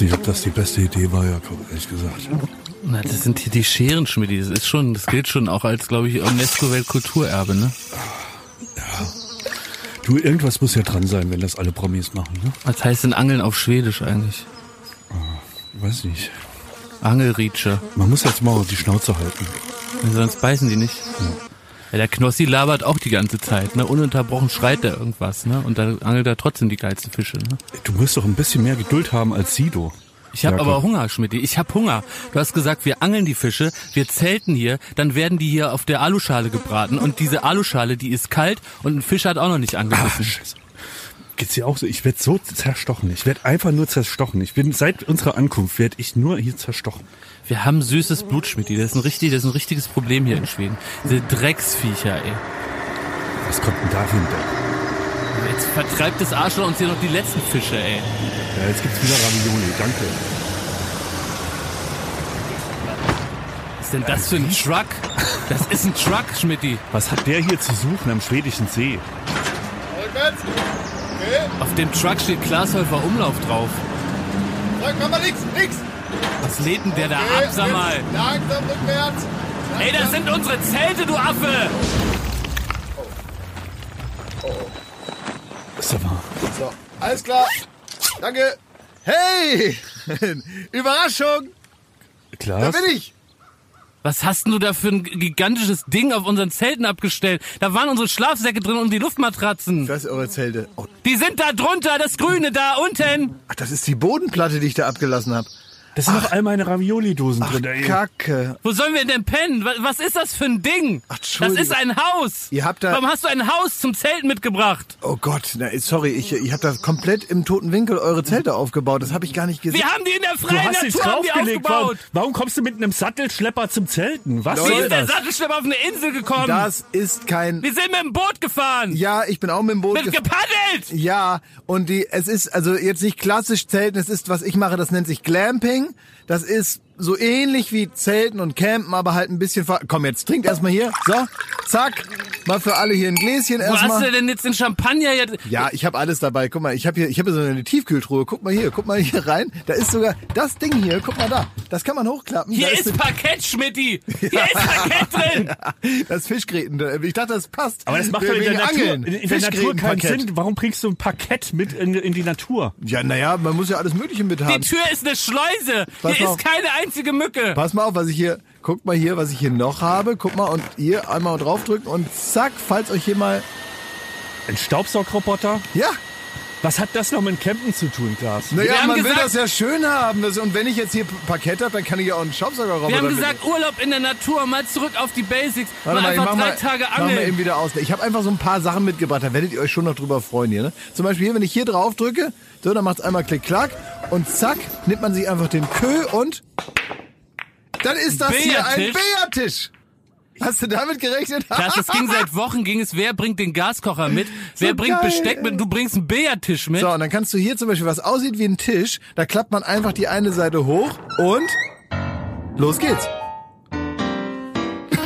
weiß nicht, ob das die beste Idee war, Jakob, ehrlich gesagt. Na, das sind hier die Scherenschmiede. Das ist schon, das gilt schon auch als, glaube ich, UNESCO-Weltkulturerbe, ne? Du, irgendwas muss ja dran sein, wenn das alle Promis machen, ne? Was heißt denn Angeln auf Schwedisch eigentlich? Weiß nicht. Angelrietsche. Man muss jetzt mal die Schnauze halten. Sonst beißen die nicht. Ja, der Knossi labert auch die ganze Zeit, ne? Ununterbrochen schreit er irgendwas, ne? Und dann angelt er trotzdem die geilsten Fische, ne? Du musst doch ein bisschen mehr Geduld haben als Sido. Ich habe aber Hunger, Schmidt. Ich habe Hunger. Du hast gesagt, wir angeln die Fische, wir zelten hier, dann werden die hier auf der Aluschale gebraten und diese Aluschale, die ist kalt und ein Fisch hat auch noch nicht angebissen. Geht's dir auch so? Ich werd so zerstochen. Ich werd einfach nur zerstochen. Ich bin seit unserer Ankunft werd ich nur hier zerstochen. Wir haben süßes Blut, Schmidt. Das ist ein richtig, das ist ein richtiges Problem hier in Schweden. Diese Drecksviecher, ey. Was kommt denn da Deck? Jetzt vertreibt das Arschloch uns hier noch die letzten Fische, ey. Ja, jetzt gibt's wieder Ravioli. Danke. Was ist denn das für ein Truck? Das ist ein Truck, Schmidti. Was hat der hier zu suchen am schwedischen See? Auf dem Truck steht Glashäufer Umlauf drauf. Komm mal links, links. Was lädt denn der da Okay, ab, sag mal? Langsam rückwärts. Ey, das sind unsere Zelte, du Affe! Sag mal. So, alles klar. Danke. Hey! Überraschung! Da Klaas? bin ich! Was hast denn du da für ein gigantisches Ding auf unseren Zelten abgestellt? Da waren unsere Schlafsäcke drin und die Luftmatratzen. Das ist eure Zelte. Oh, Die sind da drunter, das Grüne da unten. ach, das ist die Bodenplatte, die ich da abgelassen habe. Da sind noch all meine Ravioli-Dosen drin. ey. Kacke. Wo sollen wir denn pennen? Wa- Was ist das für ein Ding? Ach, das ist ein Haus. Ihr habt da- Warum hast du ein Haus zum Zelten mitgebracht? Oh Gott, na, sorry, ich, ich habe da komplett im toten Winkel eure Zelte aufgebaut. Das habe ich gar nicht gesehen. Wir haben die in der Du freien hast nichts Natur draufgelegt. Warum, aufgebaut. warum kommst du mit einem Sattelschlepper zum Zelten? Was Wie soll ist der? Sattelschlepper auf eine Insel gekommen? Das ist kein. Wir sind mit dem Boot gefahren. Ja, ich bin auch mit dem Boot. Mit gef- gepaddelt. Ja, und die, es ist also jetzt nicht klassisch Zelten, es ist, was ich mache, das nennt sich Glamping. Das ist so ähnlich wie Zelten und Campen, aber halt ein bisschen ver Komm, jetzt trinkt erstmal hier. So, zack. Mal für alle hier ein Gläschen Wo hast du erstmal. denn jetzt den Champagner jetzt? Ja, ich habe alles dabei. Guck mal, ich habe hier, ich habe so eine Tiefkühltruhe. Guck mal hier, guck mal hier rein. Da ist sogar das Ding hier. Guck mal da. Das kann man hochklappen. Hier da ist Parkett, Schmidti. Hier ist Parkett drin. das Fischgräten. Ich dachte, das passt. Aber das macht doch in der Natur, Angeln. in, in der Natur keinen. Sinn. Warum bringst du ein Parkett mit in, in die Natur? Ja, naja, man muss ja alles Mögliche mit Die haben. Tür ist eine Schleuse. Pass Hier ist auf. keine einzige Mücke. Pass mal auf, was ich hier, guck mal hier, was ich hier noch habe. Guck mal und hier einmal draufdrücken und zack, falls euch hier mal, Ein Staubsaugroboter? ja, Was hat das noch mit Campen zu tun, Klaas? naja, man will gesagt- das ja schön haben. Das, und wenn ich jetzt hier Parkett habe, dann kann ich ja auch einen Staubsaugerroboter Wir haben mit- gesagt, Urlaub in der Natur, mal zurück auf die Basics. Warte mal mal, ich einfach mach drei mal, Tage mach mal eben angeln. wieder aus. Ich habe einfach so ein paar Sachen mitgebracht, da werdet ihr euch schon noch drüber freuen hier. Ne? Zum Beispiel hier, wenn ich hier drauf drücke, so, dann macht's einmal klick klack und zack, nimmt man sich einfach den Kö und dann ist das hier ein Billardtisch. Hast du damit gerechnet? Klaas, das ging seit Wochen, ging es, wer bringt den Gaskocher mit, wer bringt geil, Besteck mit, du bringst einen Billardtisch mit. So, und dann kannst du hier zum Beispiel, was aussieht wie ein Tisch, da klappt man einfach die eine Seite hoch und los geht's.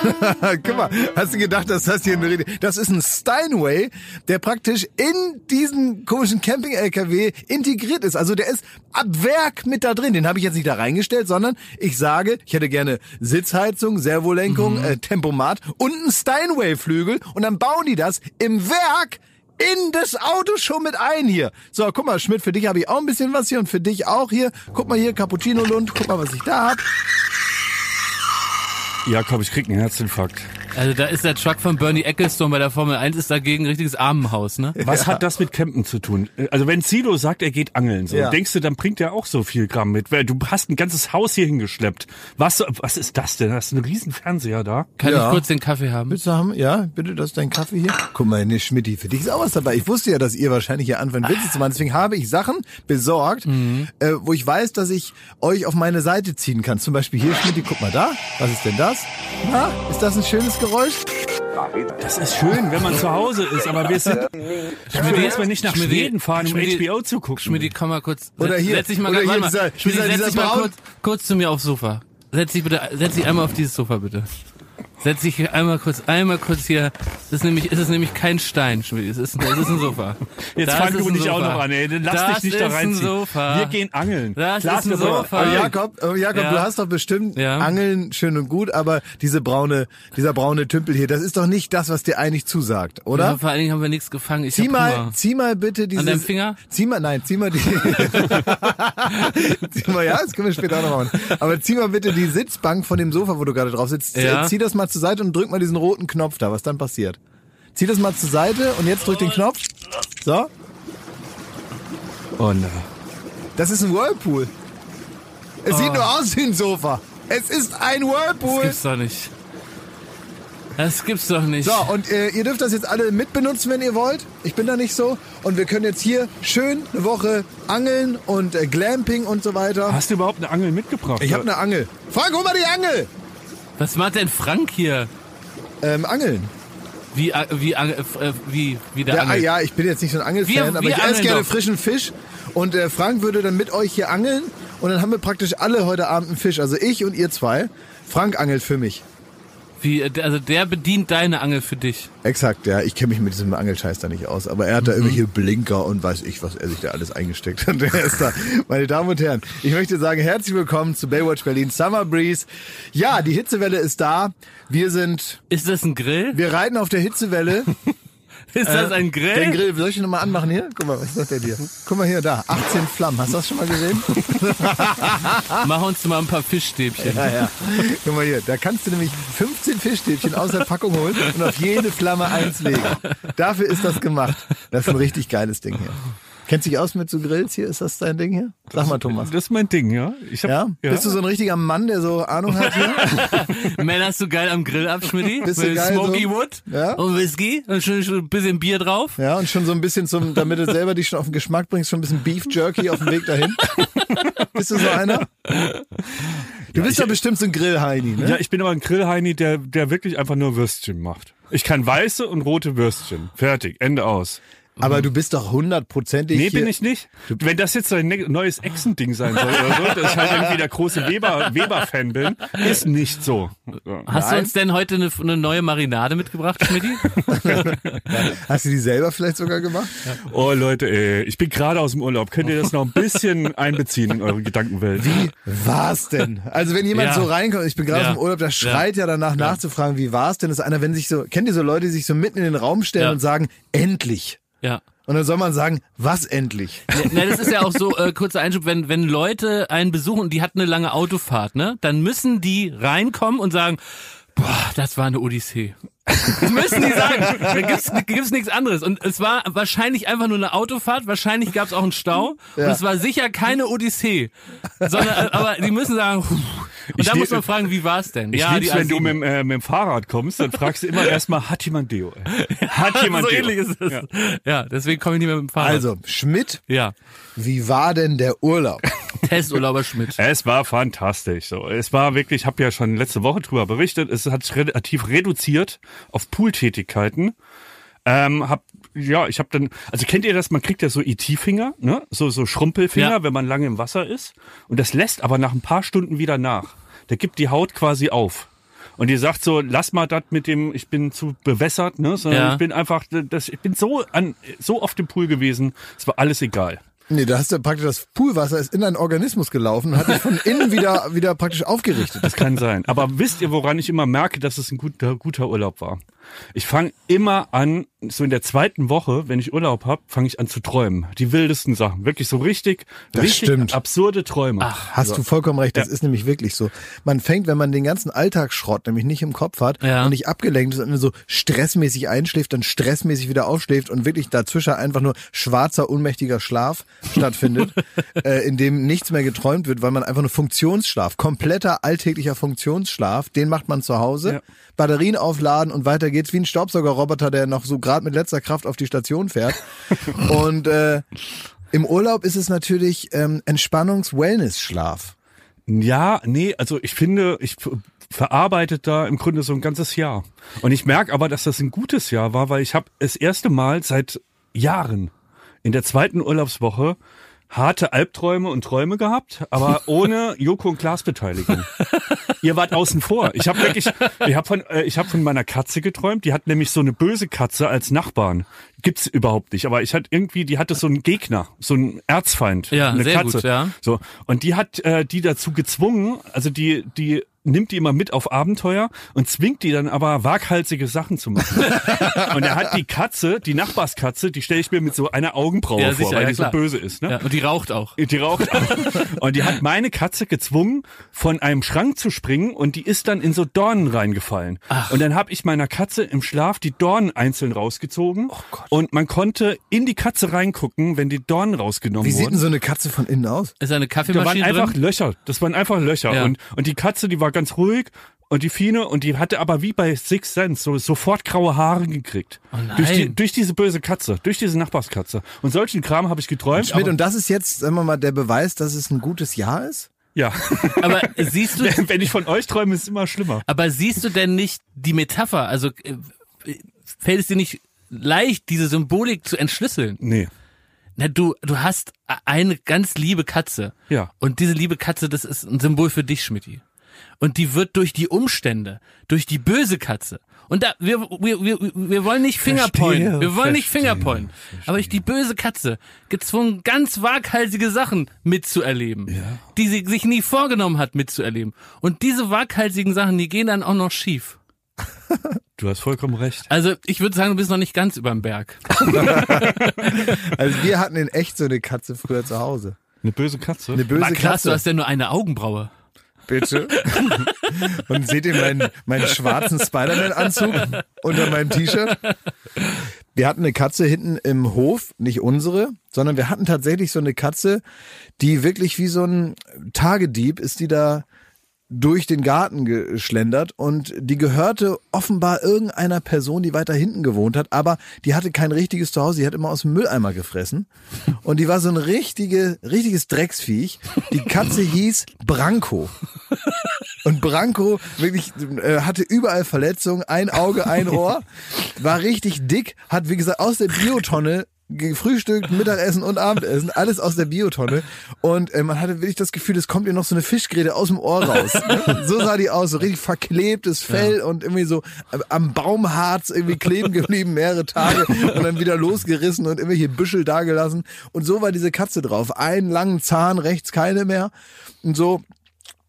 Guck mal, hast du gedacht, dass das hier eine Rede... Das ist ein Steinway, der praktisch in diesen komischen Camping-LKW integriert ist. Also der ist ab Werk mit da drin. Den habe ich jetzt nicht da reingestellt, sondern ich sage, ich hätte gerne Sitzheizung, Servolenkung, äh, Tempomat und einen Steinway-Flügel. Und dann bauen die das im Werk in das Auto schon mit ein hier. So, guck mal, Schmidt, für dich habe ich auch ein bisschen was hier und für dich auch hier. Guck mal hier, Cappuccino Lund, guck mal, was ich da hab. Jakob, ich krieg einen Herzinfarkt. Also da ist der Truck von Bernie Ecclestone bei der Formel 1 ist dagegen ein richtiges Armenhaus, ne? Was hat das mit Campen zu tun? Also wenn Sido sagt, er geht angeln, so, Ja. denkst du, dann bringt er auch so viel Gramm mit. Weil du hast ein ganzes Haus hier hingeschleppt. Was, was ist das denn? Hast du einen riesen Fernseher da? Kann Ja. ich kurz den Kaffee haben? Willst du haben? Ja, bitte, das ist dein Kaffee hier. Guck mal, ne Schmidti, für dich ist auch was dabei. Ich wusste ja, dass ihr wahrscheinlich hier anfangen Witze zu machen. Deswegen habe ich Sachen besorgt, äh, wo ich weiß, dass ich euch auf meine Seite ziehen kann. Zum Beispiel hier, Schmidti, guck mal da. Was ist denn das? Na, ist das ein schönes Geräusch? Das ist schön, wenn man zu Hause ist, aber wir sind, ich will jetzt mal nicht nach Schmidti, Schweden fahren, um Schmidti, HBO zu gucken. Schmidti, komm mal kurz. Oder hier, Setz dich mal, oder hier mal. dieser- Schmidti, dieser- setz dieser dich mal kurz, kurz zu mir aufs Sofa. Setz dich bitte, setz dich einmal auf dieses Sofa bitte. Setz dich einmal kurz, einmal kurz hier. Das ist nämlich, ist es nämlich kein Stein, Schmidt. Es ist, es ist ein Sofa. Jetzt Das fang du dich auch noch an, ey. Lass das dich nicht da ist ein reinziehen. Sofa. Wir gehen angeln. Das Klar, ist ein Sofa. Aber Jakob, Jakob, Ja. du hast doch bestimmt Ja. Angeln schön und gut, aber diese braune, dieser braune Tümpel hier, das ist doch nicht das, was dir eigentlich zusagt, oder? Ja, vor allen Dingen haben wir nichts gefangen. Ich Zieh mal, Hunger. zieh mal bitte dieses. deinem Finger? Zieh mal, nein, zieh mal die. zieh mal, ja, das können wir später auch noch machen. Aber zieh mal bitte die Sitzbank von dem Sofa, wo du gerade drauf sitzt. Ja. Zieh das mal zur Seite und drück mal diesen roten Knopf da, was dann passiert. Zieh das mal zur Seite und jetzt drück den Knopf. So. Oh nein. Das ist ein Whirlpool. Es sieht nur aus wie ein Sofa. Es ist ein Das Whirlpool. gibt's doch nicht. Das gibt's doch nicht. So, und äh, ihr dürft das jetzt alle mitbenutzen, wenn ihr wollt. Ich bin da nicht so. Und wir können jetzt hier schön eine Woche angeln und äh, Glamping und so weiter. Hast du überhaupt eine Angel mitgebracht? Ich habe eine Angel. Frank, hol mal die Angel! Was macht denn Frank hier? Ähm, Angeln. Wie, äh, wie, äh, äh, wie, wie der Ja, Angel. ja, ich bin jetzt nicht so ein Angelfan, Wir- aber wir ich esse gerne doch. frischen Fisch. Und äh, Frank würde dann mit euch hier angeln. Und dann haben wir praktisch alle heute Abend einen Fisch. Also ich und ihr zwei. Frank angelt für mich. Wie, äh, also der bedient deine Angel für dich. Exakt, ja. Ich kenne mich mit diesem Angelscheiß da nicht aus. Aber er hat da irgendwelche Blinker und weiß ich, was er sich da alles eingesteckt hat. Er ist da. Meine Damen und Herren, ich möchte sagen, herzlich willkommen zu Baywatch Berlin Summer Breeze. Ja, die Hitzewelle ist da. Wir sind, Ist das ein Grill? wir reiten auf der Hitzewelle. Ist das ein Grill? Äh, Den Grill, soll ich ihn nochmal anmachen hier? Guck mal, was macht der dir? Guck mal hier, da, 18 Flammen. Hast du das schon mal gesehen? Mach uns mal ein paar Fischstäbchen. Ja, ja. Guck mal hier, da kannst du nämlich 15 Fischstäbchen aus der Packung holen und auf jede Flamme eins legen. Dafür ist das gemacht. Das ist ein richtig geiles Ding hier. Kennst du dich aus mit so Grills hier? Ist das dein Ding hier? Sag mal, Thomas. Das ist mein Ding, ja. Ich hab, Ja? Bist du so ein richtiger Mann, der so Ahnung hat hier? Männerst du geil am Grill ab, Schmidti? Bist du Mit geil Smoky so? Wood Ja. und Whisky und schon, schon ein bisschen Bier drauf. Ja, und schon so ein bisschen zum, damit du selber dich schon auf den Geschmack bringst, schon ein bisschen Beef Jerky auf dem Weg dahin. Bist du so einer? Du bist doch bestimmt so ein Grillheini, ne? Ja, ich bin aber ein Grillheini, der, der wirklich einfach nur Würstchen macht. Ich kann weiße und rote Würstchen. Fertig. Ende aus. Aber du bist doch hundertprozentig Nee, hier. bin ich nicht. Wenn das jetzt ein ne- neues Echsending sein soll oder so, dass ich halt irgendwie der große Weber, Weber-Fan bin, ist nicht so. Hast du Nein. uns denn heute eine, eine neue Marinade mitgebracht, Schmidti? Hast du die selber vielleicht sogar gemacht? Oh Leute, ey, ich bin gerade aus dem Urlaub. Könnt ihr das noch ein bisschen einbeziehen in eure Gedankenwelt? Wie war's denn? Also wenn jemand Ja. so reinkommt, ich bin gerade Ja. aus dem Urlaub, der schreit ja, danach nachzufragen, wie war's denn? Das ist einer, wenn sich so, kennt ihr so Leute, die sich so mitten in den Raum stellen Ja. und sagen, endlich. Ja. Und dann soll man sagen, was endlich? Ne, das ist ja auch so, äh, kurzer Einschub, wenn, wenn Leute einen besuchen und die hat eine lange Autofahrt, ne, dann müssen die reinkommen und sagen, boah, das war eine Odyssee. Das müssen die sagen. Da gibt's, gibt's nichts anderes. Und es war wahrscheinlich einfach nur eine Autofahrt, wahrscheinlich gab's auch einen Stau Ja. und es war sicher keine Odyssee. Sondern, aber die müssen sagen. Und Ich da muss man fragen, wie war's denn? Ich ja, lieb's, wenn du A7. mit, dem, äh, mit dem Fahrrad kommst, dann fragst du immer erstmal, hat jemand Deo? Hat jemand so Deo? ähnlich ist es. Ja. Ja, deswegen komme ich nicht mehr mit dem Fahrrad. Also, Schmidt, Ja, wie war denn der Urlaub? Testurlauber Schmidt. Es war fantastisch. So, es war wirklich, ich habe ja schon letzte Woche drüber berichtet. Es hat sich relativ reduziert auf Pooltätigkeiten. Ähm, hab, ja, ich habe dann, also kennt ihr das? Man kriegt ja so IT-Finger, ne? So so Schrumpelfinger, Ja. wenn man lange im Wasser ist. Und das lässt aber nach ein paar Stunden wieder nach. Der gibt die Haut quasi auf. Und die sagt so, lass mal das mit dem, ich bin zu bewässert, ne? Sondern Ja. ich bin einfach, das, ich bin so an, so oft im Pool gewesen, es war alles egal. Nee, da hast du praktisch das Poolwasser ist in deinen Organismus gelaufen und hat dich von innen wieder, wieder praktisch aufgerichtet. Das kann sein. Aber wisst ihr, woran ich immer merke, dass es ein guter, guter Urlaub war? Ich fange immer an, so in der zweiten Woche, wenn ich Urlaub habe, fange ich an zu träumen. Die wildesten Sachen. Wirklich so richtig, Das richtig stimmt. absurde Träume. Ach, Hast du vollkommen recht, das Ja. ist nämlich wirklich so. Man fängt, wenn man den ganzen Alltagsschrott nämlich nicht im Kopf hat Ja. und nicht abgelenkt ist und so stressmäßig einschläft, dann stressmäßig wieder aufschläft und wirklich dazwischen einfach nur schwarzer, unmächtiger Schlaf stattfindet, äh, in dem nichts mehr geträumt wird, weil man einfach nur Funktionsschlaf, kompletter alltäglicher Funktionsschlaf, den macht man zu Hause, Ja. Batterien aufladen und weiter geht's wie ein Staubsaugerroboter, der noch so gerade mit letzter Kraft auf die Station fährt. und äh, im Urlaub ist es natürlich ähm, Entspannungs-Wellness-Schlaf. Ja, nee, also ich finde, ich ver- verarbeitet da im Grunde so ein ganzes Jahr. Und ich merke aber, dass das ein gutes Jahr war, weil ich habe das erste Mal seit Jahren in der zweiten Urlaubswoche harte Albträume und Träume gehabt, aber ohne Joko und Klaas Beteiligung. Ihr wart außen vor. Ich habe wirklich, ich habe von, äh, ich habe von meiner Katze geträumt. Die hat nämlich so eine böse Katze als Nachbarn. Gibt's überhaupt nicht. Aber ich hatte irgendwie, die hatte so einen Gegner, so einen Erzfeind. Ja, eine sehr Katze. gut, ja. So und die hat äh, die dazu gezwungen. Also die, die nimmt die immer mit auf Abenteuer und zwingt die dann aber waghalsige Sachen zu machen. und er hat die Katze, die Nachbarskatze, die stelle ich mir mit so einer Augenbraue Ja, vor, sicher, weil ja, die klar. so böse ist. Ne? Ja, und die raucht auch. Die raucht auch. Und die hat meine Katze gezwungen, von einem Schrank zu springen und die ist dann in so Dornen reingefallen. Und dann habe ich meiner Katze im Schlaf die Dornen einzeln rausgezogen. Und man konnte in die Katze reingucken, wenn die Dornen rausgenommen Wie sieht denn wurden. so eine Katze von innen aus? Ist eine Da waren Kaffeemaschine einfach drin? Löcher. Das waren einfach Löcher. Ja. Und, und die Katze, die war ganz ruhig. Und die Fine, und die hatte aber wie bei Six Sense so sofort graue Haare gekriegt. Oh nein. durch, die, durch diese böse Katze, durch diese Nachbarskatze. Und solchen Kram habe ich geträumt. Schmidt, und das ist jetzt, sagen wir mal, der Beweis, dass es ein gutes Jahr ist? ja. Aber siehst du, Wenn ich von euch träume, ist es immer schlimmer. aber siehst du denn nicht die Metapher? Also äh, fällt es dir nicht leicht, diese Symbolik zu entschlüsseln? Nee. Na, du, du hast eine ganz liebe Katze. Ja. Und diese liebe Katze, das ist ein Symbol für dich, Schmidti. Und die wird durch die Umstände, durch die böse Katze. Und da, wir, wir, wir, wir wollen nicht Fingerpointen. Wir wollen nicht verstehe, Fingerpointen. Aber durch die böse Katze gezwungen, ganz waghalsige Sachen mitzuerleben. Die sie sich nie vorgenommen hat, mitzuerleben. Und diese waghalsigen Sachen, die gehen dann auch noch schief. Du hast vollkommen recht. Also, ich würde sagen, du bist noch nicht ganz überm Berg. Also wir hatten in echt so eine Katze früher zu Hause. Eine böse Katze? Eine böse War krass, Katze. du hast ja nur eine Augenbraue. Bitte. Und seht ihr meinen, meinen schwarzen Spider-Man-Anzug unter meinem T-Shirt? Wir hatten eine Katze hinten im Hof, nicht unsere, sondern wir hatten tatsächlich so eine Katze, die wirklich wie so ein Tagedieb ist die da durch den Garten geschlendert und die gehörte offenbar irgendeiner Person, die weiter hinten gewohnt hat, aber die hatte kein richtiges Zuhause, die hat immer aus dem Mülleimer gefressen und die war so ein richtige, richtiges Drecksviech. Die Katze hieß Branko. Und Branko wirklich äh, hatte überall Verletzungen, ein Auge, ein Ohr, war richtig dick, hat wie gesagt aus der Biotonne gefrühstückt, Mittagessen und Abendessen, alles aus der Biotonne. Und äh, man hatte wirklich das Gefühl, es kommt ihr noch so eine Fischgräte aus dem Ohr raus. Ne? So sah die aus, so richtig verklebtes Fell und irgendwie so äh, am Baumharz irgendwie kleben geblieben mehrere Tage und dann wieder losgerissen und irgendwelche Büschel dagelassen. Und so war diese Katze drauf. Einen langen Zahn, rechts keine mehr. Und so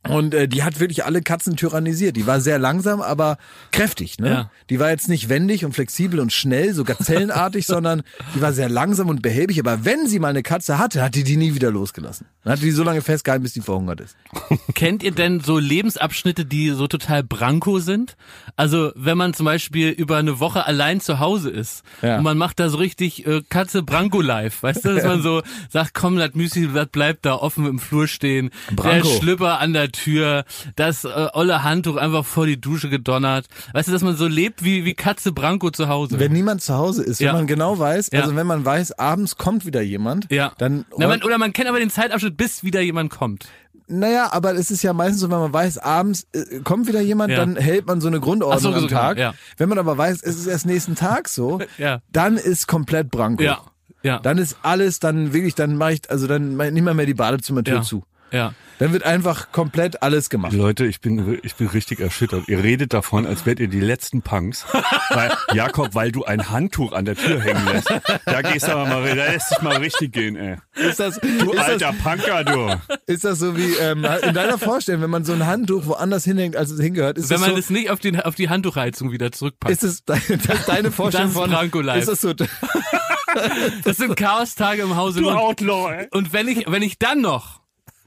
und äh, die hat wirklich alle Katzen tyrannisiert. Die war sehr langsam, aber kräftig. Ne? Ja. Die war jetzt nicht wendig und flexibel und schnell, so gazellenartig, sondern die war sehr langsam und behäbig. Aber wenn sie mal eine Katze hatte, hat die die nie wieder losgelassen. Dann hat die so lange festgehalten, bis die verhungert ist. Kennt ihr denn so Lebensabschnitte, die so total branko sind? Also wenn man zum Beispiel über eine Woche allein zu Hause ist Ja. und man macht da so richtig äh, Katze branko live, weißt du, dass man so sagt, komm, das Müsli, das bleibt da offen im Flur stehen, Branko. der Schlüpper an der Tür, das äh, olle Handtuch einfach vor die Dusche gedonnert, weißt du, dass man so lebt wie wie Katze branko zu Hause. Wenn niemand zu Hause ist, Ja. wenn man genau weiß, Ja. also wenn man weiß, abends kommt wieder jemand, ja. dann Na, man, oder man kennt aber den Zeitabschnitt, bis wieder jemand kommt. Naja, aber es ist ja meistens so, wenn man weiß, abends äh, kommt wieder jemand, Ja. dann hält man so eine Grundordnung so, am so genau, Tag. ja. Wenn man aber weiß, es ist erst nächsten Tag so, Ja. dann ist komplett Branko. Ja. Ja. Dann ist alles, dann wirklich, dann mache ich, also dann mach ich nicht mal mehr die Badezimmertür zu. Ja. Dann wird einfach komplett alles gemacht. Leute, ich bin, ich bin richtig erschüttert. Ihr redet davon, als wärt ihr die letzten Punks. Weil, Jakob, weil du ein Handtuch an der Tür hängen lässt. Da gehst du aber mal, da lässt dich mal richtig gehen, ey. Ist das, Du ist alter Punker, du. das, ist das so wie ähm, in deiner Vorstellung, wenn man so ein Handtuch woanders hinhängt, als es hingehört? Ist Wenn das man so, es nicht auf, den, auf die Handtuchheizung wieder zurückpackt. ist es das deine Vorstellung Das ist von. Ist das so? Das sind Chaos-Tage im Hause. Du Und, Outlaw, ey. und wenn ich, wenn ich dann noch,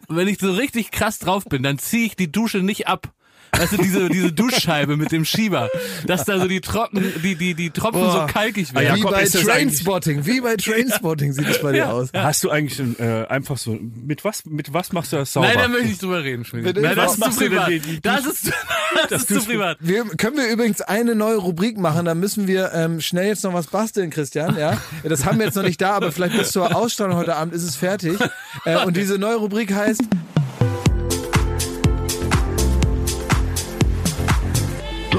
wenn ich so richtig krass drauf bin, dann ziehe ich die Dusche nicht ab. Weißt du, diese, diese Duschscheibe mit dem Schieber, dass da so die Trocken, die, die, die Tropfen Boah. so kalkig Ah, werden. wie bei ist das Trainspotting, wie bei Trainspotting sieht es bei dir aus. Hast du eigentlich äh, einfach so, mit was, mit was machst du das sauber? Nein, da möchte ich nicht drüber reden, Schmidt. Nein, das Was ist zu machst du denn privat. Das ist, das ist zu privat. Wir, können wir übrigens eine neue Rubrik machen, da müssen wir ähm, schnell jetzt noch was basteln, Christian, ja? Das haben wir jetzt noch nicht da, aber vielleicht bis zur Ausstrahlung heute Abend ist es fertig. Äh, und diese neue Rubrik heißt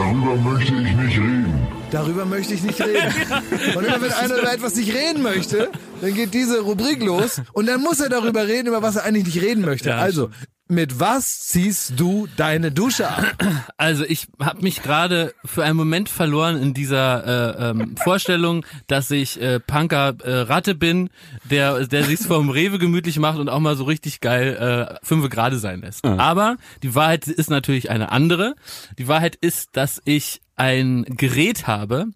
Darüber möchte ich nicht reden. Darüber möchte ich nicht reden. Und immer wenn einer über etwas nicht reden möchte, dann geht diese Rubrik los und dann muss er darüber reden, über was er eigentlich nicht reden möchte. Ja, also, mit was ziehst du deine Dusche ab? Also ich habe mich gerade für einen Moment verloren in dieser äh, ähm, Vorstellung, dass ich äh, Punker äh, Ratte bin, der der sich's vom Rewe gemütlich macht und auch mal so richtig geil äh, fünfe Grade sein lässt. Aber die Wahrheit ist natürlich eine andere. Die Wahrheit ist, dass ich ein Gerät habe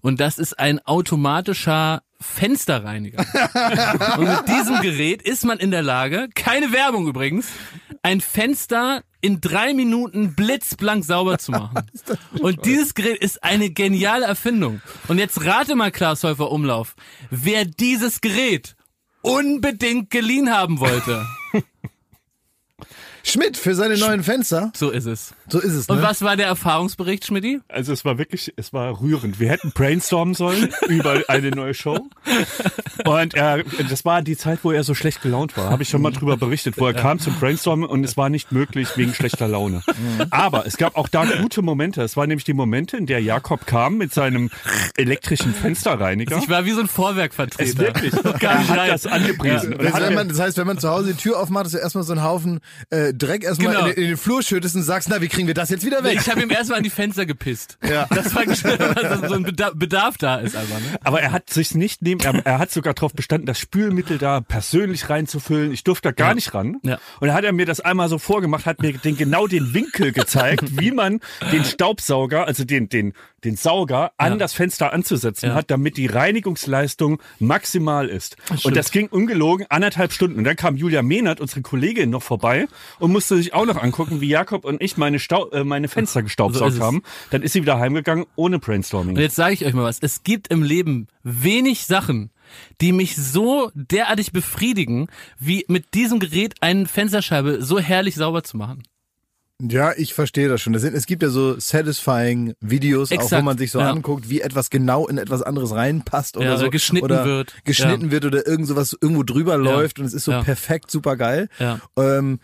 und das ist ein automatischer Fensterreiniger. Und mit diesem Gerät ist man in der Lage, keine Werbung übrigens, ein Fenster in drei Minuten blitzblank sauber zu machen. Und dieses Gerät ist eine geniale Erfindung. Und jetzt rate mal, Klaas Häufer Umlauf, wer dieses Gerät unbedingt geliehen haben wollte. Schmidt für seine neuen Fenster. So ist es. So ist es, ne? Und was war der Erfahrungsbericht, Schmidti? Also es war wirklich, es war rührend. Wir hätten brainstormen sollen über eine neue Show. Und er, das war die Zeit, wo er so schlecht gelaunt war. Habe ich schon mal drüber berichtet, wo er kam zum Brainstormen und es war nicht möglich wegen schlechter Laune. Aber es gab auch da gute Momente. Es waren nämlich die Momente, in der Jakob kam mit seinem elektrischen Fensterreiniger. Ich war wie so ein es Vorwerkvertreter. wirklich. Er hat das angepriesen. Und Das, man, das heißt, wenn man zu Hause die Tür aufmacht, ist ja erstmal so ein Haufen äh, Dreck erstmal Genau. in, den- in den Flur schüttest und sagst, na, wie kriegen wir das jetzt wieder weg? Ich habe ihm erstmal an die Fenster gepisst. Ja. Das war dass so ein Bedarf, Bedarf da ist einfach. Ne? Aber er hat sich nicht neben, er, er hat sogar darauf bestanden, das Spülmittel da persönlich reinzufüllen. Ich durfte da gar Ja. nicht ran. Ja. Und da hat er mir das einmal so vorgemacht, hat mir den, genau den Winkel gezeigt, wie man den Staubsauger, also den, den, den Sauger an Ja. das Fenster anzusetzen Ja. hat, damit die Reinigungsleistung maximal ist. Und das ging ungelogen anderthalb Stunden. Und dann kam Julia Mehnert, unsere Kollegin, noch vorbei und musste sich auch noch angucken, wie Jakob und ich meine, Stau äh, meine Fenster So gestaubsaugt es. haben. Dann ist sie wieder heimgegangen ohne Brainstorming. Und jetzt sage ich euch mal was. Es gibt im Leben wenig Sachen, die mich so derartig befriedigen, wie mit diesem Gerät eine Fensterscheibe so herrlich sauber zu machen. Ja, ich verstehe das schon. Das sind, es gibt ja so satisfying Videos, auch wo Exakt, man sich so ja. anguckt, wie etwas genau in etwas anderes reinpasst oder Ja, so. oder geschnitten oder wird. Geschnitten wird oder irgend sowas irgendwo drüber läuft und es ist so Ja. perfekt, super geil. Ja. Ähm,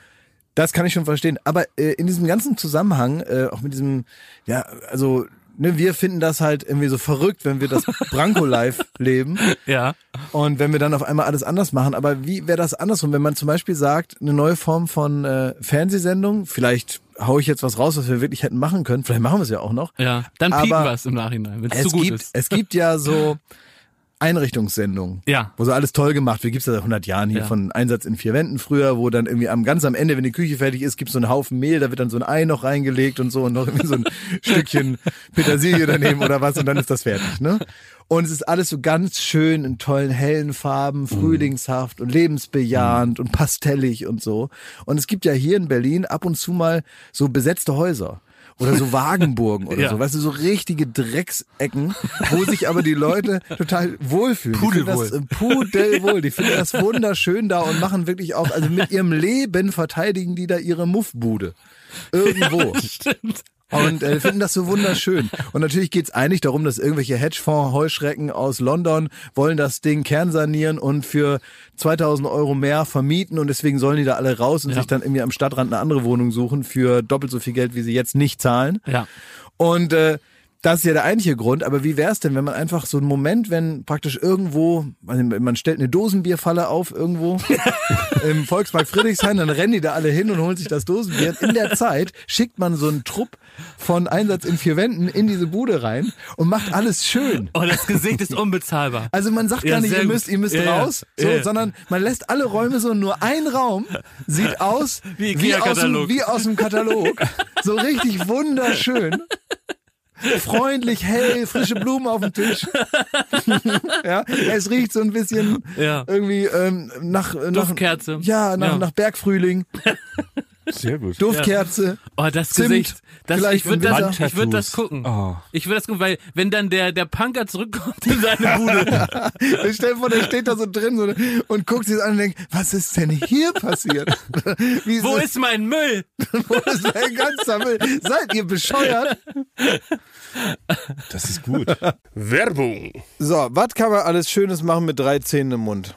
das kann ich schon verstehen. Aber äh, in diesem ganzen Zusammenhang, äh, auch mit diesem, ja, also, ne, wir finden das halt irgendwie so verrückt, wenn wir das Branko-Live leben. Ja. Und wenn wir dann auf einmal alles anders machen, aber wie wäre das andersrum, wenn man zum Beispiel sagt, eine neue Form von äh, Fernsehsendung, vielleicht hau ich jetzt was raus, was wir wirklich hätten machen können, vielleicht machen wir es ja auch noch. Ja. Dann pieken Aber wir es im Nachhinein, wenn es Es zu gut gibt, ist. es gibt ja so Einrichtungssendungen. Ja. Wo so alles toll gemacht wird. Gibt's ja seit 100 Jahren hier Ja. von Einsatz in vier Wänden früher, wo dann irgendwie am ganz am Ende, wenn die Küche fertig ist, gibt's so einen Haufen Mehl, da wird dann so ein Ei noch reingelegt und so und noch irgendwie so ein Stückchen Petersilie daneben oder was und dann ist das fertig, ne? Und es ist alles so ganz schön in tollen hellen Farben, frühlingshaft und lebensbejahend und pastellig und so. Und es gibt ja hier in Berlin ab und zu mal so besetzte Häuser. Oder so Wagenburgen oder Ja. so, weißt du, so richtige Drecksecken, wo sich aber die Leute total wohlfühlen. Die Pudelwohl. Das, äh, pudelwohl. Die finden das wunderschön da und machen wirklich auch, also mit ihrem Leben verteidigen die da ihre Muffbude. Irgendwo. Stimmt. Und äh, finden das so wunderschön. Und natürlich geht's eigentlich darum, dass irgendwelche Hedgefonds-Heuschrecken aus London wollen das Ding kernsanieren und für 2000 Euro mehr vermieten und deswegen sollen die da alle raus und Ja. sich dann irgendwie am Stadtrand eine andere Wohnung suchen für doppelt so viel Geld, wie sie jetzt nicht zahlen. Ja. Und äh, das ist ja der eigentliche Grund, aber wie wär's denn, wenn man einfach so einen Moment, wenn praktisch irgendwo, also man stellt eine Dosenbierfalle auf irgendwo im Volkspark Friedrichshain, dann rennen die da alle hin und holen sich das Dosenbier. In der Zeit schickt man so einen Trupp von Einsatz in vier Wänden in diese Bude rein und macht alles schön. Oh, das Gesicht ist unbezahlbar. Also man sagt Ja, gar nicht, ihr müsst, ihr müsst ja. raus, so, ja. sondern man lässt alle Räume so nur ein Raum sieht aus Wie wie, aus, dem, wie aus dem Katalog. So richtig wunderschön. Freundlich, hell, frische Blumen auf dem Tisch. ja, es riecht so ein bisschen Ja. irgendwie ähm, nach, nach Duftkerze. Ja, nach, Ja. nach Bergfrühling, Sehr gut. Duftkerze. Oh, das Zimt, Gesicht. Das, vielleicht ich würde das, ich würd das gucken. Oh. Ich würde das gucken, weil wenn dann der, der Punker zurückkommt in seine Bude. Ich stell dir vor, der steht da so drin so, und guckt sich das an und denkt, was ist denn hier passiert? Wie Wo ist mein Müll? wo ist mein ganzer Müll? Seid ihr bescheuert? Das ist gut. Werbung. So, was kann man alles Schönes machen mit drei Zähnen im Mund?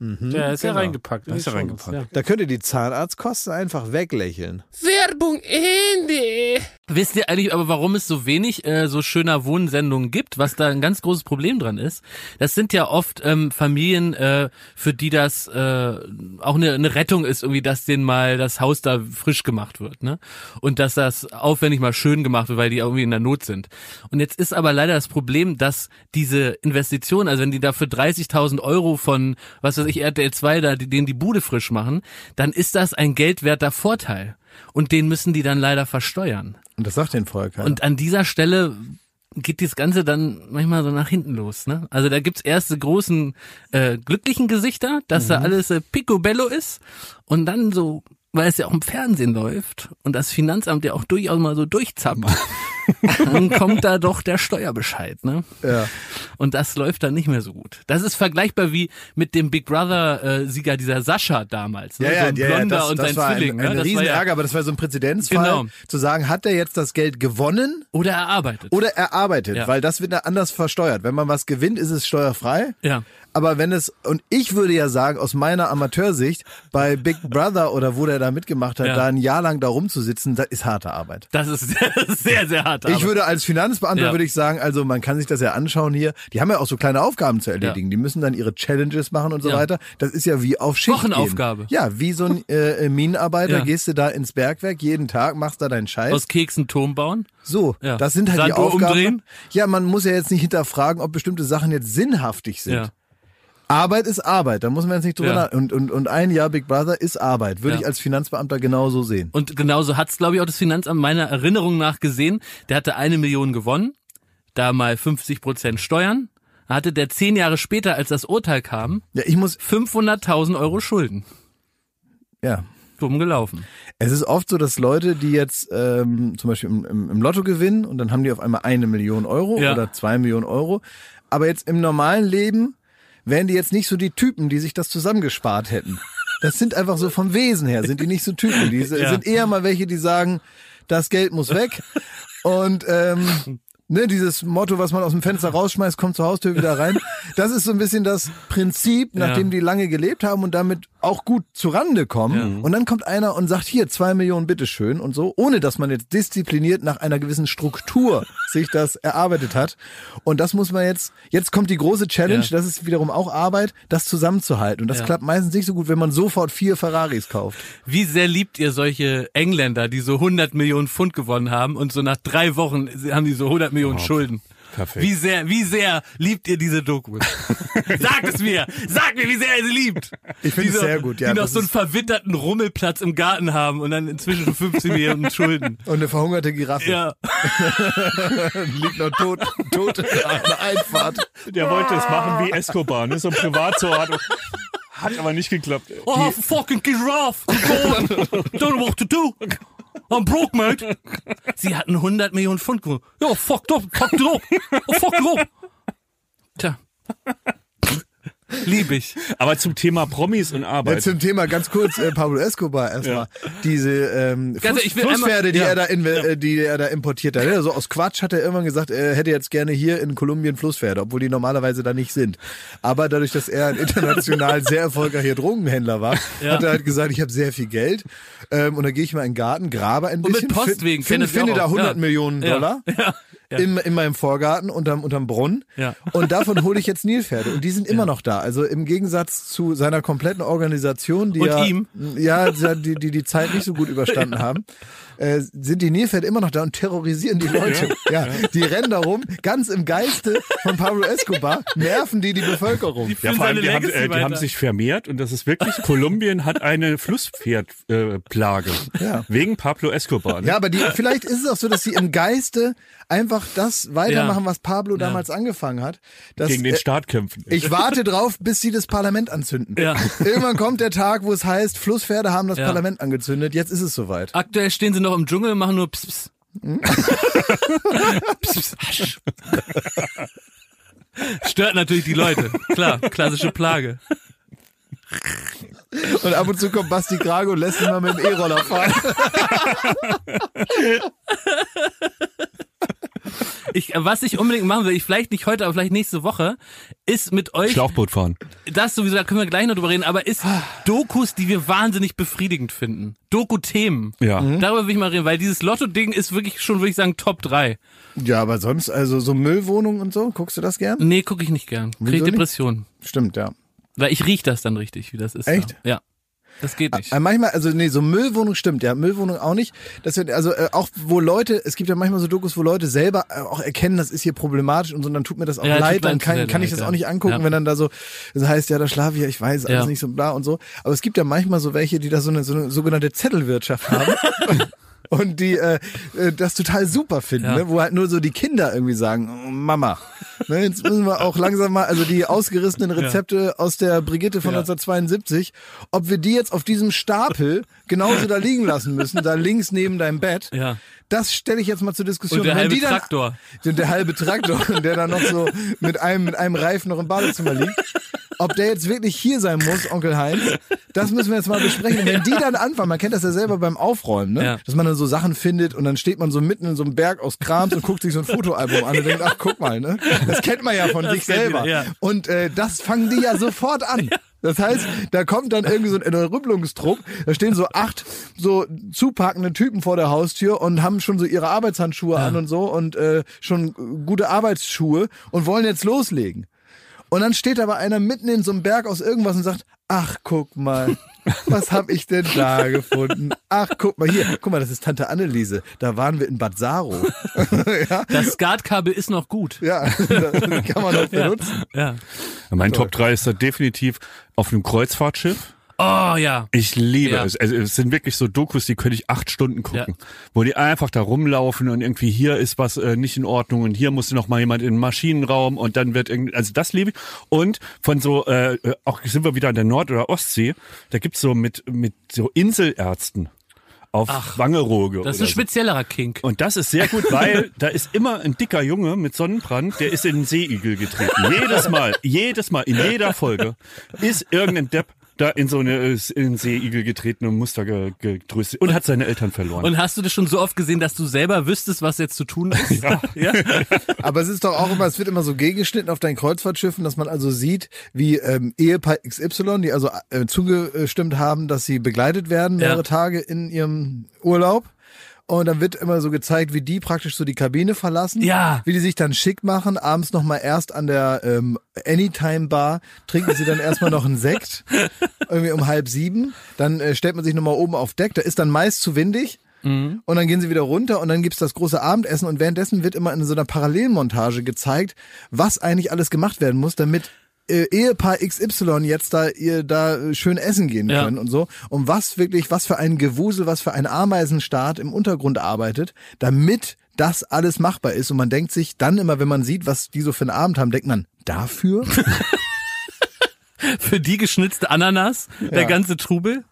Ja, ist ja genau. reingepackt. Da ist Die er Shownotes, reingepackt. Da könnt ihr die Zahnarztkosten einfach weglächeln. Werbung Ende. Wisst ihr eigentlich aber, warum es so wenig äh, so schöner Wohnsendungen gibt? Was da ein ganz großes Problem dran ist? Das sind ja oft ähm, Familien, äh, für die das äh, auch eine, eine Rettung ist, irgendwie, dass denen mal das Haus da frisch gemacht wird, ne? Und dass das aufwendig mal schön gemacht wird, weil die irgendwie in der Not sind. Und jetzt ist aber leider das Problem, dass diese Investition, also wenn die da für 30.000 Euro von, was weiß ich, RTL 2 da, die, denen die Bude frisch machen, dann ist das ein geldwerter Vorteil. Und den müssen die dann leider versteuern. Und das sagt den vorher keiner. Und an dieser Stelle geht das Ganze dann manchmal so nach hinten los. Ne? Also da gibt's erste großen äh, glücklichen Gesichter, dass da alles äh, picobello ist und dann so, weil es ja auch im Fernsehen läuft und das Finanzamt ja auch durchaus mal so durchzappt, dann kommt da doch der Steuerbescheid. Ne? ja. Und das läuft dann nicht mehr so gut. Das ist vergleichbar wie mit dem Big Brother äh, Sieger dieser Sascha damals. Ne? Ja, ja, so ein ja, Blonder das, und das sein war Zwilling. ein, ein ne? Riesenärger, ja, aber das war so ein Präzedenzfall, Genau. zu sagen, hat er jetzt das Geld gewonnen oder erarbeitet. oder erarbeitet? Ja. Weil das wird da anders versteuert. Wenn man was gewinnt, ist es steuerfrei. Ja. Aber wenn es, und ich würde ja sagen, aus meiner Amateursicht, bei Big Brother oder wo der da mitgemacht hat, Ja. da ein Jahr lang da rumzusitzen, das ist harte Arbeit. Das ist sehr, sehr hart. Ich würde als Finanzbeamter Ja. würde ich sagen, also man kann sich das ja anschauen hier. Die haben ja auch so kleine Aufgaben zu erledigen. Die müssen dann ihre Challenges machen und so Ja. weiter. Das ist ja wie auf Schicht Wochenaufgabe. Gehen. Ja, wie so ein äh, Minenarbeiter Ja. gehst du da ins Bergwerk jeden Tag, machst da deinen Scheiß. aus Keksen Turm bauen. so, Ja. das sind halt die Sanduhr Aufgaben. umdrehen. Ja, man muss ja jetzt nicht hinterfragen, ob bestimmte Sachen jetzt sinnhaftig sind. Arbeit ist Arbeit, da muss man jetzt nicht drüber Ja. nach. Und, und, und ein Jahr Big Brother ist Arbeit, würde Ja. ich als Finanzbeamter genauso sehen. Und genauso hat's, glaube ich, auch das Finanzamt meiner Erinnerung nach gesehen. Der hatte eine Million gewonnen, da mal 50 Prozent Steuern. Hatte der zehn Jahre später, als das Urteil kam, Ja, ich muss, 500.000 Euro Schulden. ja, Dumm gelaufen. Es ist oft so, dass Leute, die jetzt ähm, zum Beispiel im, im, im Lotto gewinnen und dann haben die auf einmal eine Million Euro Ja. oder zwei Millionen Euro, aber jetzt im normalen Leben wären die jetzt nicht so die Typen, die sich das zusammengespart hätten. Das sind einfach so vom Wesen her, sind die nicht so Typen. Die Ja. sind eher mal welche, die sagen, das Geld muss weg und ähm, Ne, dieses Motto, was man aus dem Fenster rausschmeißt, kommt zur Haustür wieder rein. Das ist so ein bisschen das Prinzip, nachdem Ja. die lange gelebt haben und damit auch gut zurande kommen. Und dann kommt einer und sagt, hier, zwei Millionen, bitteschön und so, ohne dass man jetzt diszipliniert nach einer gewissen Struktur sich das erarbeitet hat. Und das muss man jetzt, jetzt kommt die große Challenge, Ja. das ist wiederum auch Arbeit, das zusammenzuhalten. Und das Ja. klappt meistens nicht so gut, wenn man sofort vier Ferraris kauft. Wie sehr liebt ihr solche Engländer, die so 100 Millionen Pfund gewonnen haben und so nach drei Wochen haben die so 100 Millionen Schulden? Perfekt. Wie sehr, wie sehr liebt ihr diese Dokus? Sag es mir! Sag mir, wie sehr ihr sie liebt! Ich finde es sehr gut, ja. Die noch so einen verwitterten Rummelplatz im Garten haben und dann inzwischen schon 15 Millionen Schulden. und eine verhungerte Giraffe Ja. liegt noch tot, tot an der Einfahrt. Der wollte es machen wie Escobar, ne? so ein Privatort. Hat aber nicht geklappt. Oh, fucking giraffe! Don't know what to do! I'm broke, mate! Sie hatten 100 Millionen Pfund. Ja, fucked up, fucked it up! Oh, fucked it up! Tja. Lieb ich. Aber zum Thema Promis und Arbeit. Jetzt zum Thema ganz kurz äh, Pablo Escobar erstmal. Diese ähm, will Flusspferde, einmal- die ja. er da in, äh, die er da importiert hat. Also aus Quatsch hat er irgendwann gesagt, er hätte jetzt gerne hier in Kolumbien Flusspferde, obwohl die normalerweise da nicht sind. Aber dadurch, dass er ein international sehr erfolgreicher Drogenhändler war, Ja. hat er halt gesagt, ich habe sehr viel Geld ähm, und dann gehe ich mal in den Garten, grabe ein Und bisschen, mit fin- Postwegen finde, finde da 100 Ja. Millionen Ja. Dollar. Ja. Ja. In, in meinem Vorgarten unterm, unterm Brunnen. Ja. Und davon hole ich jetzt Nilpferde. Und die sind immer noch da. Also im Gegensatz zu seiner kompletten Organisation, die Und ja, ihm? ja, die, die die Zeit nicht so gut überstanden haben, äh, sind die Nilpferde immer noch da und terrorisieren die Leute. Ja, die rennen da rum, ganz im Geiste von Pablo Escobar, nerven die die Bevölkerung. Die Ja, vor allem, die haben, äh, die haben sich vermehrt und das ist wirklich, Kolumbien hat eine Flusspferdplage. Äh. Ja. Wegen Pablo Escobar. Ne? Ja, aber die, vielleicht ist es auch so, dass sie im Geiste einfach das weitermachen, was Pablo damals angefangen hat. Dass, Gegen den äh, Staat kämpfen. Ich warte drauf, bis sie das Parlament anzünden. Ja. Irgendwann kommt der Tag, wo es heißt, Flusspferde haben das Ja. Parlament angezündet. Jetzt ist es soweit. Aktuell stehen sie noch im Dschungel und machen nur Pss, Pss. Pss, Pss, hasch. Stört natürlich die Leute. Klar, klassische Plage. Und ab und zu kommt Basti Krago und lässt ihn mal mit dem E-Roller fahren. Ich, was ich unbedingt machen will, ich vielleicht nicht heute, aber vielleicht nächste Woche, ist mit euch, Schlauchboot fahren. das sowieso, da können wir gleich noch drüber reden, aber ist Dokus, die wir wahnsinnig befriedigend finden. Doku-Themen. Ja. Mhm. Darüber will ich mal reden, weil dieses Lotto-Ding ist wirklich schon, würde ich sagen, Top 3. Ja, aber sonst, also so Müllwohnungen und so, guckst du das gern? Nee, gucke ich nicht gern. Krieg Wieso? Depressionen. Stimmt, ja. Weil ich riech das dann richtig, wie das ist. Echt? Da. Ja. Das geht nicht. Äh, Manchmal, also nee, so Müllwohnung stimmt, ja, Müllwohnung auch nicht. Das wird, also äh, auch wo Leute, es gibt ja manchmal so Dokus, wo Leute selber äh, auch erkennen, das ist hier problematisch und so, und dann tut mir das auch Ja, leid, dann kann, kann ich das auch nicht angucken, Ja. wenn dann da so, das heißt, ja, da schlafe ich ja, ich weiß, alles Ja. nicht so bla und so. Aber es gibt ja manchmal so welche, die da so eine, so eine sogenannte Zettelwirtschaft haben. Und die äh, äh, das total super finden, Ja. ne? wo halt nur so die Kinder irgendwie sagen, oh, Mama, ne, jetzt müssen wir auch langsam mal, also die ausgerissenen Rezepte aus der Brigitte von Ja. 1972, ob wir die jetzt auf diesem Stapel genauso da liegen lassen müssen, da links neben deinem Bett. Ja. Das stelle ich jetzt mal zur Diskussion. Und der halbe dann, Traktor. Der halbe Traktor, der dann noch so mit einem, mit einem Reifen noch im Badezimmer liegt. Ob der jetzt wirklich hier sein muss, Onkel Heinz, das müssen wir jetzt mal besprechen. Und wenn die dann anfangen, man kennt das ja selber beim Aufräumen, ne? Ja. dass man dann so Sachen findet und dann steht man so mitten in so einem Berg aus Krams und guckt sich so ein Fotoalbum an und denkt, ach guck mal, ne? das kennt man ja von sich kennt selber. jeder, ja. Und äh, das fangen die ja sofort an. Das heißt, da kommt dann irgendwie so ein Entrüppelungstrupp, da stehen so acht so zupackende Typen vor der Haustür und haben schon so ihre Arbeitshandschuhe an und so und äh, schon gute Arbeitsschuhe und wollen jetzt loslegen. Und dann steht aber einer mitten in so einem Berg aus irgendwas und sagt, ach guck mal, was hab ich denn da gefunden? Ach guck mal hier, guck mal, das ist Tante Anneliese, da waren wir in Bad Saro. ja, Das Skatkabel ist noch gut. ja, das kann man noch benutzen. Ja. Mein Top 3 ist da definitiv auf einem Kreuzfahrtschiff. Oh ja. Ich liebe Ja. es. Also es sind wirklich so Dokus, die könnte ich acht Stunden gucken, wo die einfach da rumlaufen und irgendwie hier ist was äh, nicht in Ordnung und hier musste noch mal jemand in den Maschinenraum und dann wird irgendwie, also das liebe ich. Und von so, äh, äh, auch sind wir wieder an der Nord- oder Ostsee, da gibt's so mit mit so Inselärzten auf Wangerooge. Das ist ein so. spezieller Kink. Und das ist sehr gut, weil da ist immer ein dicker Junge mit Sonnenbrand, der ist in den Seeigel getreten. Jedes Mal, jedes Mal, in jeder Folge ist irgendein Depp da in so eine äh, in Seeigel getreten und Muster ge- gedrüstet und hat seine Eltern verloren. Und hast du das schon so oft gesehen, dass du selber wüsstest, was jetzt zu tun ist? Ja. ja? Aber es ist doch auch immer, es wird immer so gegengeschnitten auf deinen Kreuzfahrtschiffen, dass man also sieht, wie ähm, Ehepaar XY, die also äh, zugestimmt haben, dass sie begleitet werden mehrere Ja. Tage in ihrem Urlaub. Und dann wird immer so gezeigt, wie die praktisch so die Kabine verlassen. Ja. Wie die sich dann schick machen. Abends nochmal erst an der ähm, Anytime Bar trinken sie dann erstmal noch einen Sekt. Irgendwie um halb sieben. Dann äh, stellt man sich nochmal oben auf Deck. Da ist dann meist zu windig. Und dann gehen sie wieder runter und dann gibt's das große Abendessen und währenddessen wird immer in so einer Parallelmontage gezeigt, was eigentlich alles gemacht werden muss, damit äh, Ehepaar XY jetzt da ihr da äh, schön essen gehen Ja. können und so. Und was wirklich, was für ein Gewusel, was für ein Ameisenstaat im Untergrund arbeitet, damit das alles machbar ist. Und man denkt sich dann immer, wenn man sieht, was die so für einen Abend haben, denkt man, dafür? Für die geschnitzte Ananas, der Ja. ganze Trubel.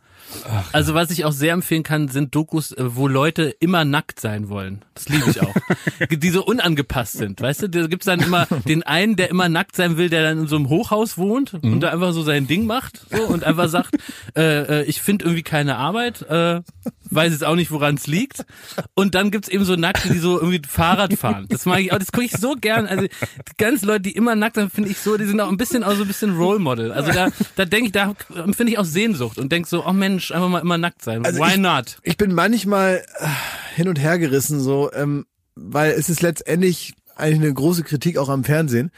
Also was ich auch sehr empfehlen kann, sind Dokus, äh, wo Leute immer nackt sein wollen. Das liebe ich auch. die so unangepasst sind, weißt du? Da gibt's dann immer den einen, der immer nackt sein will, der dann in so einem Hochhaus wohnt und da einfach so sein Ding macht so, und einfach sagt, äh, äh, ich finde irgendwie keine Arbeit, äh, weiß jetzt auch nicht, woran es liegt. Und dann gibt's eben so Nackte, die so irgendwie Fahrrad fahren. Das mag ich auch, das gucke ich so gern. Also die ganzen Leute, die immer nackt sind, finde ich so, die sind auch ein bisschen auch so ein bisschen Role Model. Also da, da denke ich, da finde ich auch Sehnsucht und denke so, oh Mensch, einfach mal immer nackt sein. Also Why ich- not? Ich bin manchmal äh, hin und her gerissen, so, ähm, weil es ist letztendlich eigentlich eine große Kritik auch am Fernsehen.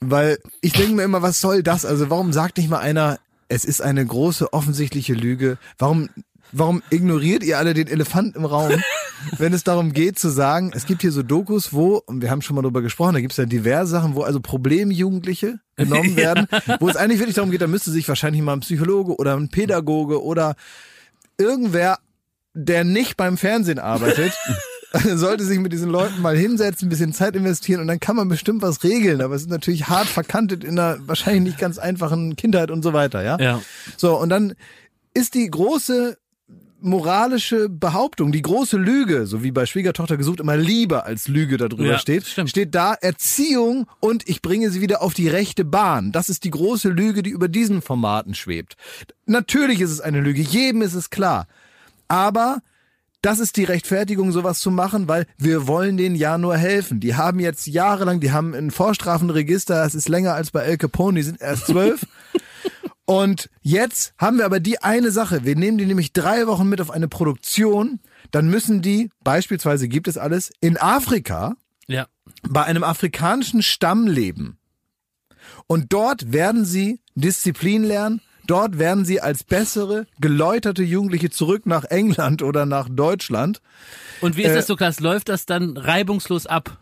Weil ich denke mir immer, was soll das? Also warum sagt nicht mal einer, es ist eine große offensichtliche Lüge? Warum, warum ignoriert ihr alle den Elefant im Raum, wenn es darum geht zu sagen, es gibt hier so Dokus, wo, und wir haben schon mal drüber gesprochen, da gibt es ja diverse Sachen, wo also Problemjugendliche genommen werden, wo es eigentlich wirklich darum geht, da müsste sich wahrscheinlich mal ein Psychologe oder ein Pädagoge oder irgendwer, der nicht beim Fernsehen arbeitet, sollte sich mit diesen Leuten mal hinsetzen, ein bisschen Zeit investieren und dann kann man bestimmt was regeln. Aber es ist natürlich hart verkantet in einer wahrscheinlich nicht ganz einfachen Kindheit und so weiter, ja? Ja. So, und dann ist die große moralische Behauptung, die große Lüge, so wie bei Schwiegertochter gesucht immer Liebe als Lüge darüber Ja, steht, stimmt. steht da Erziehung und ich bringe sie wieder auf die rechte Bahn. Das ist die große Lüge, die über diesen Formaten schwebt. Natürlich ist es eine Lüge, jedem ist es klar. Aber das ist die Rechtfertigung, sowas zu machen, weil wir wollen denen ja nur helfen. Die haben jetzt jahrelang, die haben ein Vorstrafenregister, das ist länger als bei El Capone, die sind erst zwölf. Und jetzt haben wir aber die eine Sache. Wir nehmen die nämlich drei Wochen mit auf eine Produktion. Dann müssen die, beispielsweise gibt es alles, in Afrika Ja. bei einem afrikanischen Stamm leben. Und dort werden sie Disziplin lernen. Dort werden sie als bessere, geläuterte Jugendliche zurück nach England oder nach Deutschland. Und wie ist Äh, das, Lukas? Läuft das dann reibungslos ab?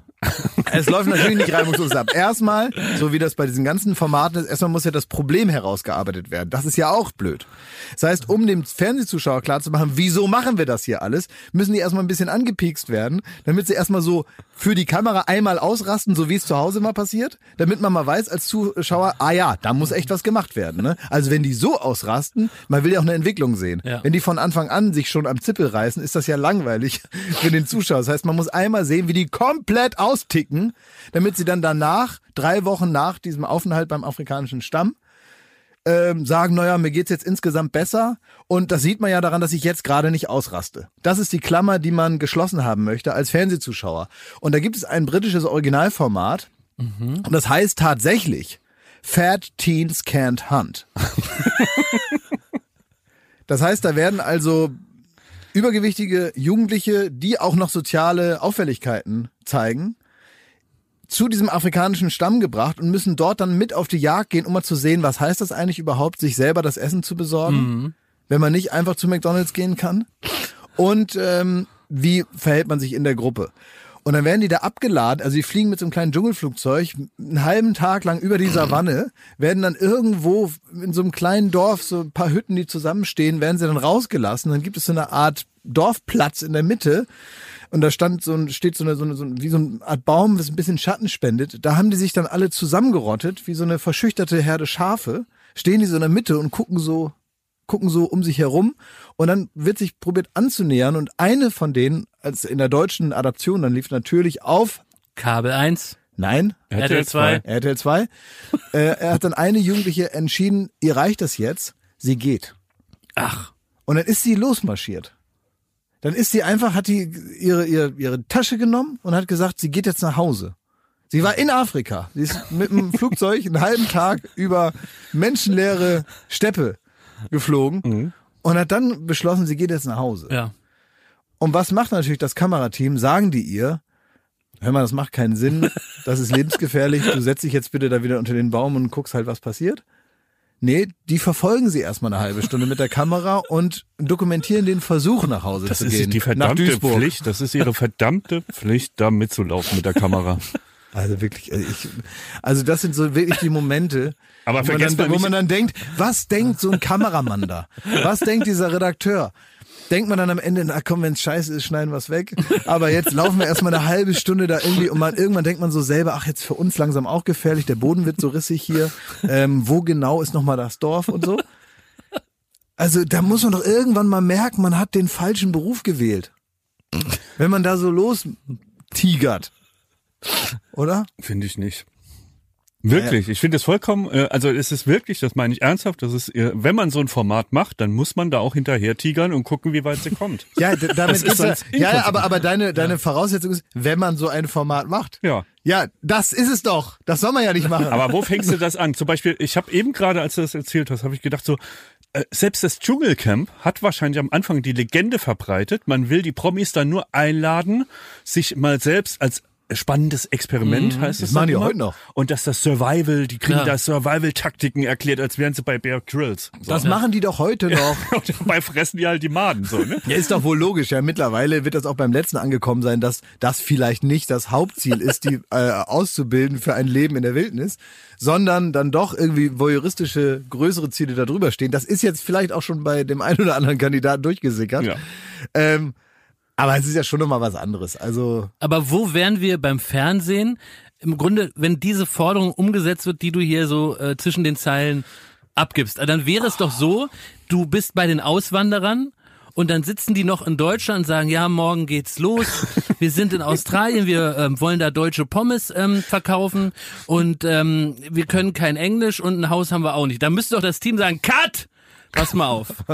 Es läuft natürlich nicht reibungslos ab. Erstmal, so wie das bei diesen ganzen Formaten ist, erstmal muss ja das Problem herausgearbeitet werden. Das ist ja auch blöd. Das heißt, um dem Fernsehzuschauer klarzumachen, wieso machen wir das hier alles, müssen die erstmal ein bisschen angepiekst werden, damit sie erstmal so für die Kamera einmal ausrasten, so wie es zu Hause mal passiert, damit man mal weiß als Zuschauer, ah ja, da muss echt was gemacht werden. Ne? Also wenn die so ausrasten, man will ja auch eine Entwicklung sehen. Ja. Wenn die von Anfang an sich schon am Zippel reißen, ist das ja langweilig für den Zuschauer. Das heißt, man muss einmal sehen, wie die komplett austicken, damit sie dann danach, drei Wochen nach diesem Aufenthalt beim afrikanischen Stamm, ähm, sagen, naja, mir geht's jetzt insgesamt besser. Und das sieht man ja daran, dass ich jetzt gerade nicht ausraste. Das ist die Klammer, die man geschlossen haben möchte als Fernsehzuschauer. Und da gibt es ein britisches Originalformat. Und das heißt tatsächlich Fat Teens Can't Hunt. Das heißt, da werden also übergewichtige Jugendliche, die auch noch soziale Auffälligkeiten zeigen, zu diesem afrikanischen Stamm gebracht und müssen dort dann mit auf die Jagd gehen, um mal zu sehen, was heißt das eigentlich überhaupt, sich selber das Essen zu besorgen, wenn man nicht einfach zu McDonald's gehen kann. Und ähm, wie verhält man sich in der Gruppe? Und dann werden die da abgeladen, also die fliegen mit so einem kleinen Dschungelflugzeug einen halben Tag lang über die Savanne, werden dann irgendwo in so einem kleinen Dorf, so ein paar Hütten, die zusammenstehen, werden sie dann rausgelassen. Dann gibt es so eine Art Dorfplatz in der Mitte. Und da stand so ein, steht so eine, so eine, so ein, wie so eine Art Baum, das ein bisschen Schatten spendet. Da haben die sich dann alle zusammengerottet, wie so eine verschüchterte Herde Schafe. Stehen die so in der Mitte und gucken so, gucken so um sich herum. Und dann wird sich probiert anzunähern. Und eine von denen, als in der deutschen Adaption, dann lief natürlich auf, Kabel 1. nein, RTL 2. RTL 2. äh, er hat dann eine Jugendliche entschieden, ihr reicht das jetzt. sie geht. Ach. Und dann ist sie losmarschiert. Dann ist sie einfach, hat die ihre, ihre, ihre Tasche genommen und hat gesagt, sie geht jetzt nach Hause. Sie war in Afrika. Sie ist mit dem Flugzeug einen halben Tag über menschenleere Steppe geflogen und hat dann beschlossen, sie geht jetzt nach Hause. Ja. Und was macht natürlich das Kamerateam? Sagen die ihr, hör mal, das macht keinen Sinn, das ist lebensgefährlich, du setz dich jetzt bitte da wieder unter den Baum und guckst halt, was passiert? Nee, die verfolgen sie erstmal eine halbe Stunde mit der Kamera und dokumentieren den Versuch nach Hause Das zu ist gehen. die nach verdammte Duisburg. Pflicht. Das ist ihre verdammte Pflicht, da mitzulaufen mit der Kamera. Also wirklich, also, ich, also das sind so wirklich die Momente, Aber wo, man dann, wo man dann denkt, was denkt so ein Kameramann da? Was denkt dieser Redakteur? Denkt man dann am Ende, na komm, wenn's scheiße ist, schneiden wir's weg. Aber jetzt laufen wir erstmal eine halbe Stunde da irgendwie und man, irgendwann denkt man so selber, ach, jetzt für uns langsam auch gefährlich, der Boden wird so rissig hier. Ähm, wo genau ist nochmal das Dorf und so? Also da muss man doch irgendwann mal merken, man hat den falschen Beruf gewählt. Wenn man da so los tigert. Oder? Finde ich nicht. Wirklich, ich finde es vollkommen, äh, also es ist wirklich, das meine ich ernsthaft, das ist, äh, wenn man so ein Format macht, dann muss man da auch hinterher tigern und gucken, wie weit sie kommt. Ja, damit ist ja, ja, ja, aber, aber deine, deine Voraussetzung ist, wenn man so ein Format macht. Ja. Ja, das ist es doch. Das soll man ja nicht machen. Aber wo fängst du das an? Zum Beispiel, ich habe eben gerade, als du das erzählt hast, habe ich gedacht so, äh, selbst das Dschungelcamp hat wahrscheinlich am Anfang die Legende verbreitet, man will die Promis dann nur einladen, sich mal selbst als spannendes Experiment heißt es. Mhm. machen die heute noch. Und dass das Survival, die kriegen Ja. da Survival-Taktiken erklärt, als wären sie bei Bear Grylls. So. das machen die doch heute noch. Und dabei fressen die halt die Maden so, ne? Ja, ist doch wohl logisch. Ja, mittlerweile wird das auch beim letzten angekommen sein, dass das vielleicht nicht das Hauptziel ist, die äh, auszubilden für ein Leben in der Wildnis, sondern dann doch irgendwie voyeuristische, größere Ziele da drüber stehen. Das ist jetzt vielleicht auch schon bei dem einen oder anderen Kandidaten durchgesickert. Ja. Ähm, aber es ist ja schon nochmal was anderes. Also Aber wo wären wir beim Fernsehen? Im Grunde, wenn diese Forderung umgesetzt wird, die du hier so äh, zwischen den Zeilen abgibst, dann wäre es doch so, du bist bei den Auswanderern und dann sitzen die noch in Deutschland und sagen, ja, morgen geht's los. Wir sind in Australien, wir ähm, wollen da deutsche Pommes ähm, verkaufen und ähm, wir können kein Englisch und ein Haus haben wir auch nicht. Da müsste doch das Team sagen, Cut! Pass mal auf.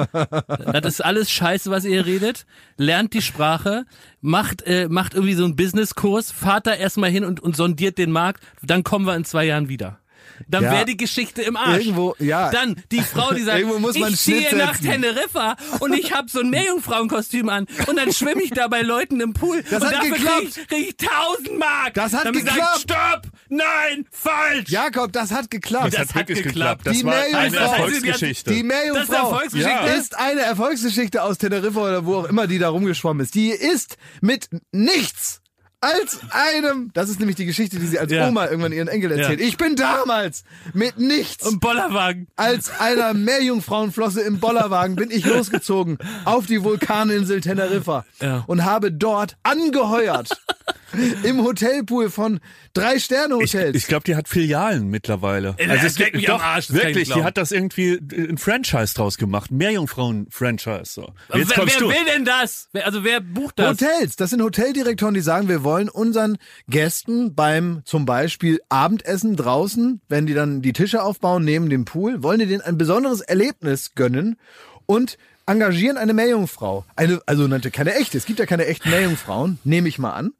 Das ist alles Scheiße, was ihr redet. Lernt die Sprache, macht, äh, macht irgendwie so einen Businesskurs, fahrt da erstmal hin und, und sondiert den Markt, dann kommen wir in zwei Jahren wieder. Dann Ja. wäre die Geschichte im Arsch. Irgendwo, ja. Dann die Frau, die sagt, Irgendwo muss man ich ziehe nach. Teneriffa und ich habe so ein Meerjungfrauenkostüm an und dann schwimme ich da bei Leuten im Pool Das und hat dafür geklappt. krieg ich, krieg ich 1000 Mark. Das hat ich geklappt. Gesagt, Stopp! Nein! Falsch! Jakob, das hat geklappt. Das hat geklappt. Das Die war eine. Erfolgsgeschichte. Die Meerjungfrau Das ist eine Erfolgsgeschichte. ist eine Erfolgsgeschichte aus Teneriffa oder wo auch immer die da rumgeschwommen ist. Die ist mit nichts als einem, das ist nämlich die Geschichte, die sie als Ja. Oma irgendwann ihren Enkel erzählt. Ja. Ich bin damals mit nichts Und Bollerwagen. als einer Meerjungfrauenflosse im Bollerwagen bin ich losgezogen auf die Vulkaninsel Teneriffa Ja. und habe dort angeheuert im Hotelpool von drei Ich, Sterne-Hotels. ich glaube, die hat Filialen mittlerweile. Ey, also das es gibt mich am doch Arsch, das kann ich wirklich, die hat das irgendwie äh, ein Franchise draus gemacht, Meerjungfrauen-Franchise. So. Jetzt wer wer du. will denn das? Wer, also wer bucht das? Hotels, das sind Hoteldirektoren, die sagen, wir wollen unseren Gästen beim zum Beispiel Abendessen draußen, wenn die dann die Tische aufbauen neben dem Pool, wollen die denen ein besonderes Erlebnis gönnen und engagieren eine Meerjungfrau. Eine, also nannte keine echte, es gibt ja keine echten Meerjungfrauen, nehme ich mal an.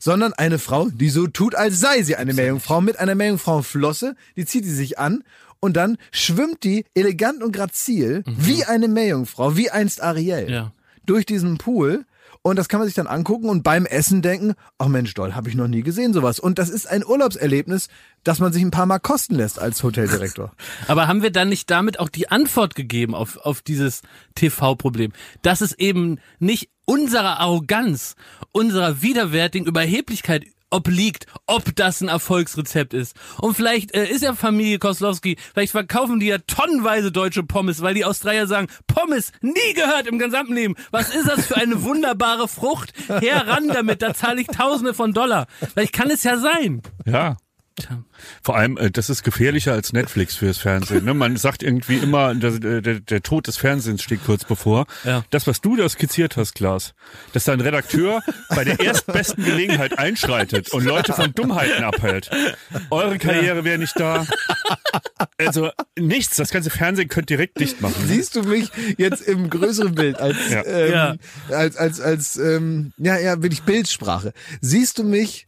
Sondern eine Frau, die so tut, als sei sie eine Meerjungfrau mit einer Meerjungfrauenflosse, die zieht die sich an und dann schwimmt die elegant und grazil wie eine Meerjungfrau, wie einst Ariel Ja. durch diesen Pool und das kann man sich dann angucken und beim Essen denken, ach Mensch, doll, habe ich noch nie gesehen sowas. Und das ist ein Urlaubserlebnis, das man sich ein paar Mal kosten lässt als Hoteldirektor. Aber haben wir dann nicht damit auch die Antwort gegeben auf, auf dieses TV-Problem? Dass es eben nicht unserer Arroganz, unserer widerwärtigen Überheblichkeit obliegt, ob das ein Erfolgsrezept ist. Und vielleicht äh, ist ja Familie Koslowski, vielleicht verkaufen die ja tonnenweise deutsche Pommes, weil die Australier sagen, Pommes nie gehört im gesamten Leben. Was ist das für eine wunderbare Frucht? Heran damit, da zahle ich Tausende von Dollar. Vielleicht kann es ja sein. Ja. Vor allem, äh, das ist gefährlicher als Netflix fürs Fernsehen. Ne? Man sagt irgendwie immer, der, der, der Tod des Fernsehens steht kurz bevor. Ja. Das, was du da skizziert hast, Klaas, dass dein Redakteur bei der erstbesten Gelegenheit einschreitet und Leute von Dummheiten abhält. Eure Karriere wäre nicht da. Also nichts. Das ganze Fernsehen könnt direkt dicht machen. Siehst du mich jetzt im größeren Bild als Ja. ähm, Ja. als als als ähm, ja ja bin ich Bildsprache. Siehst du mich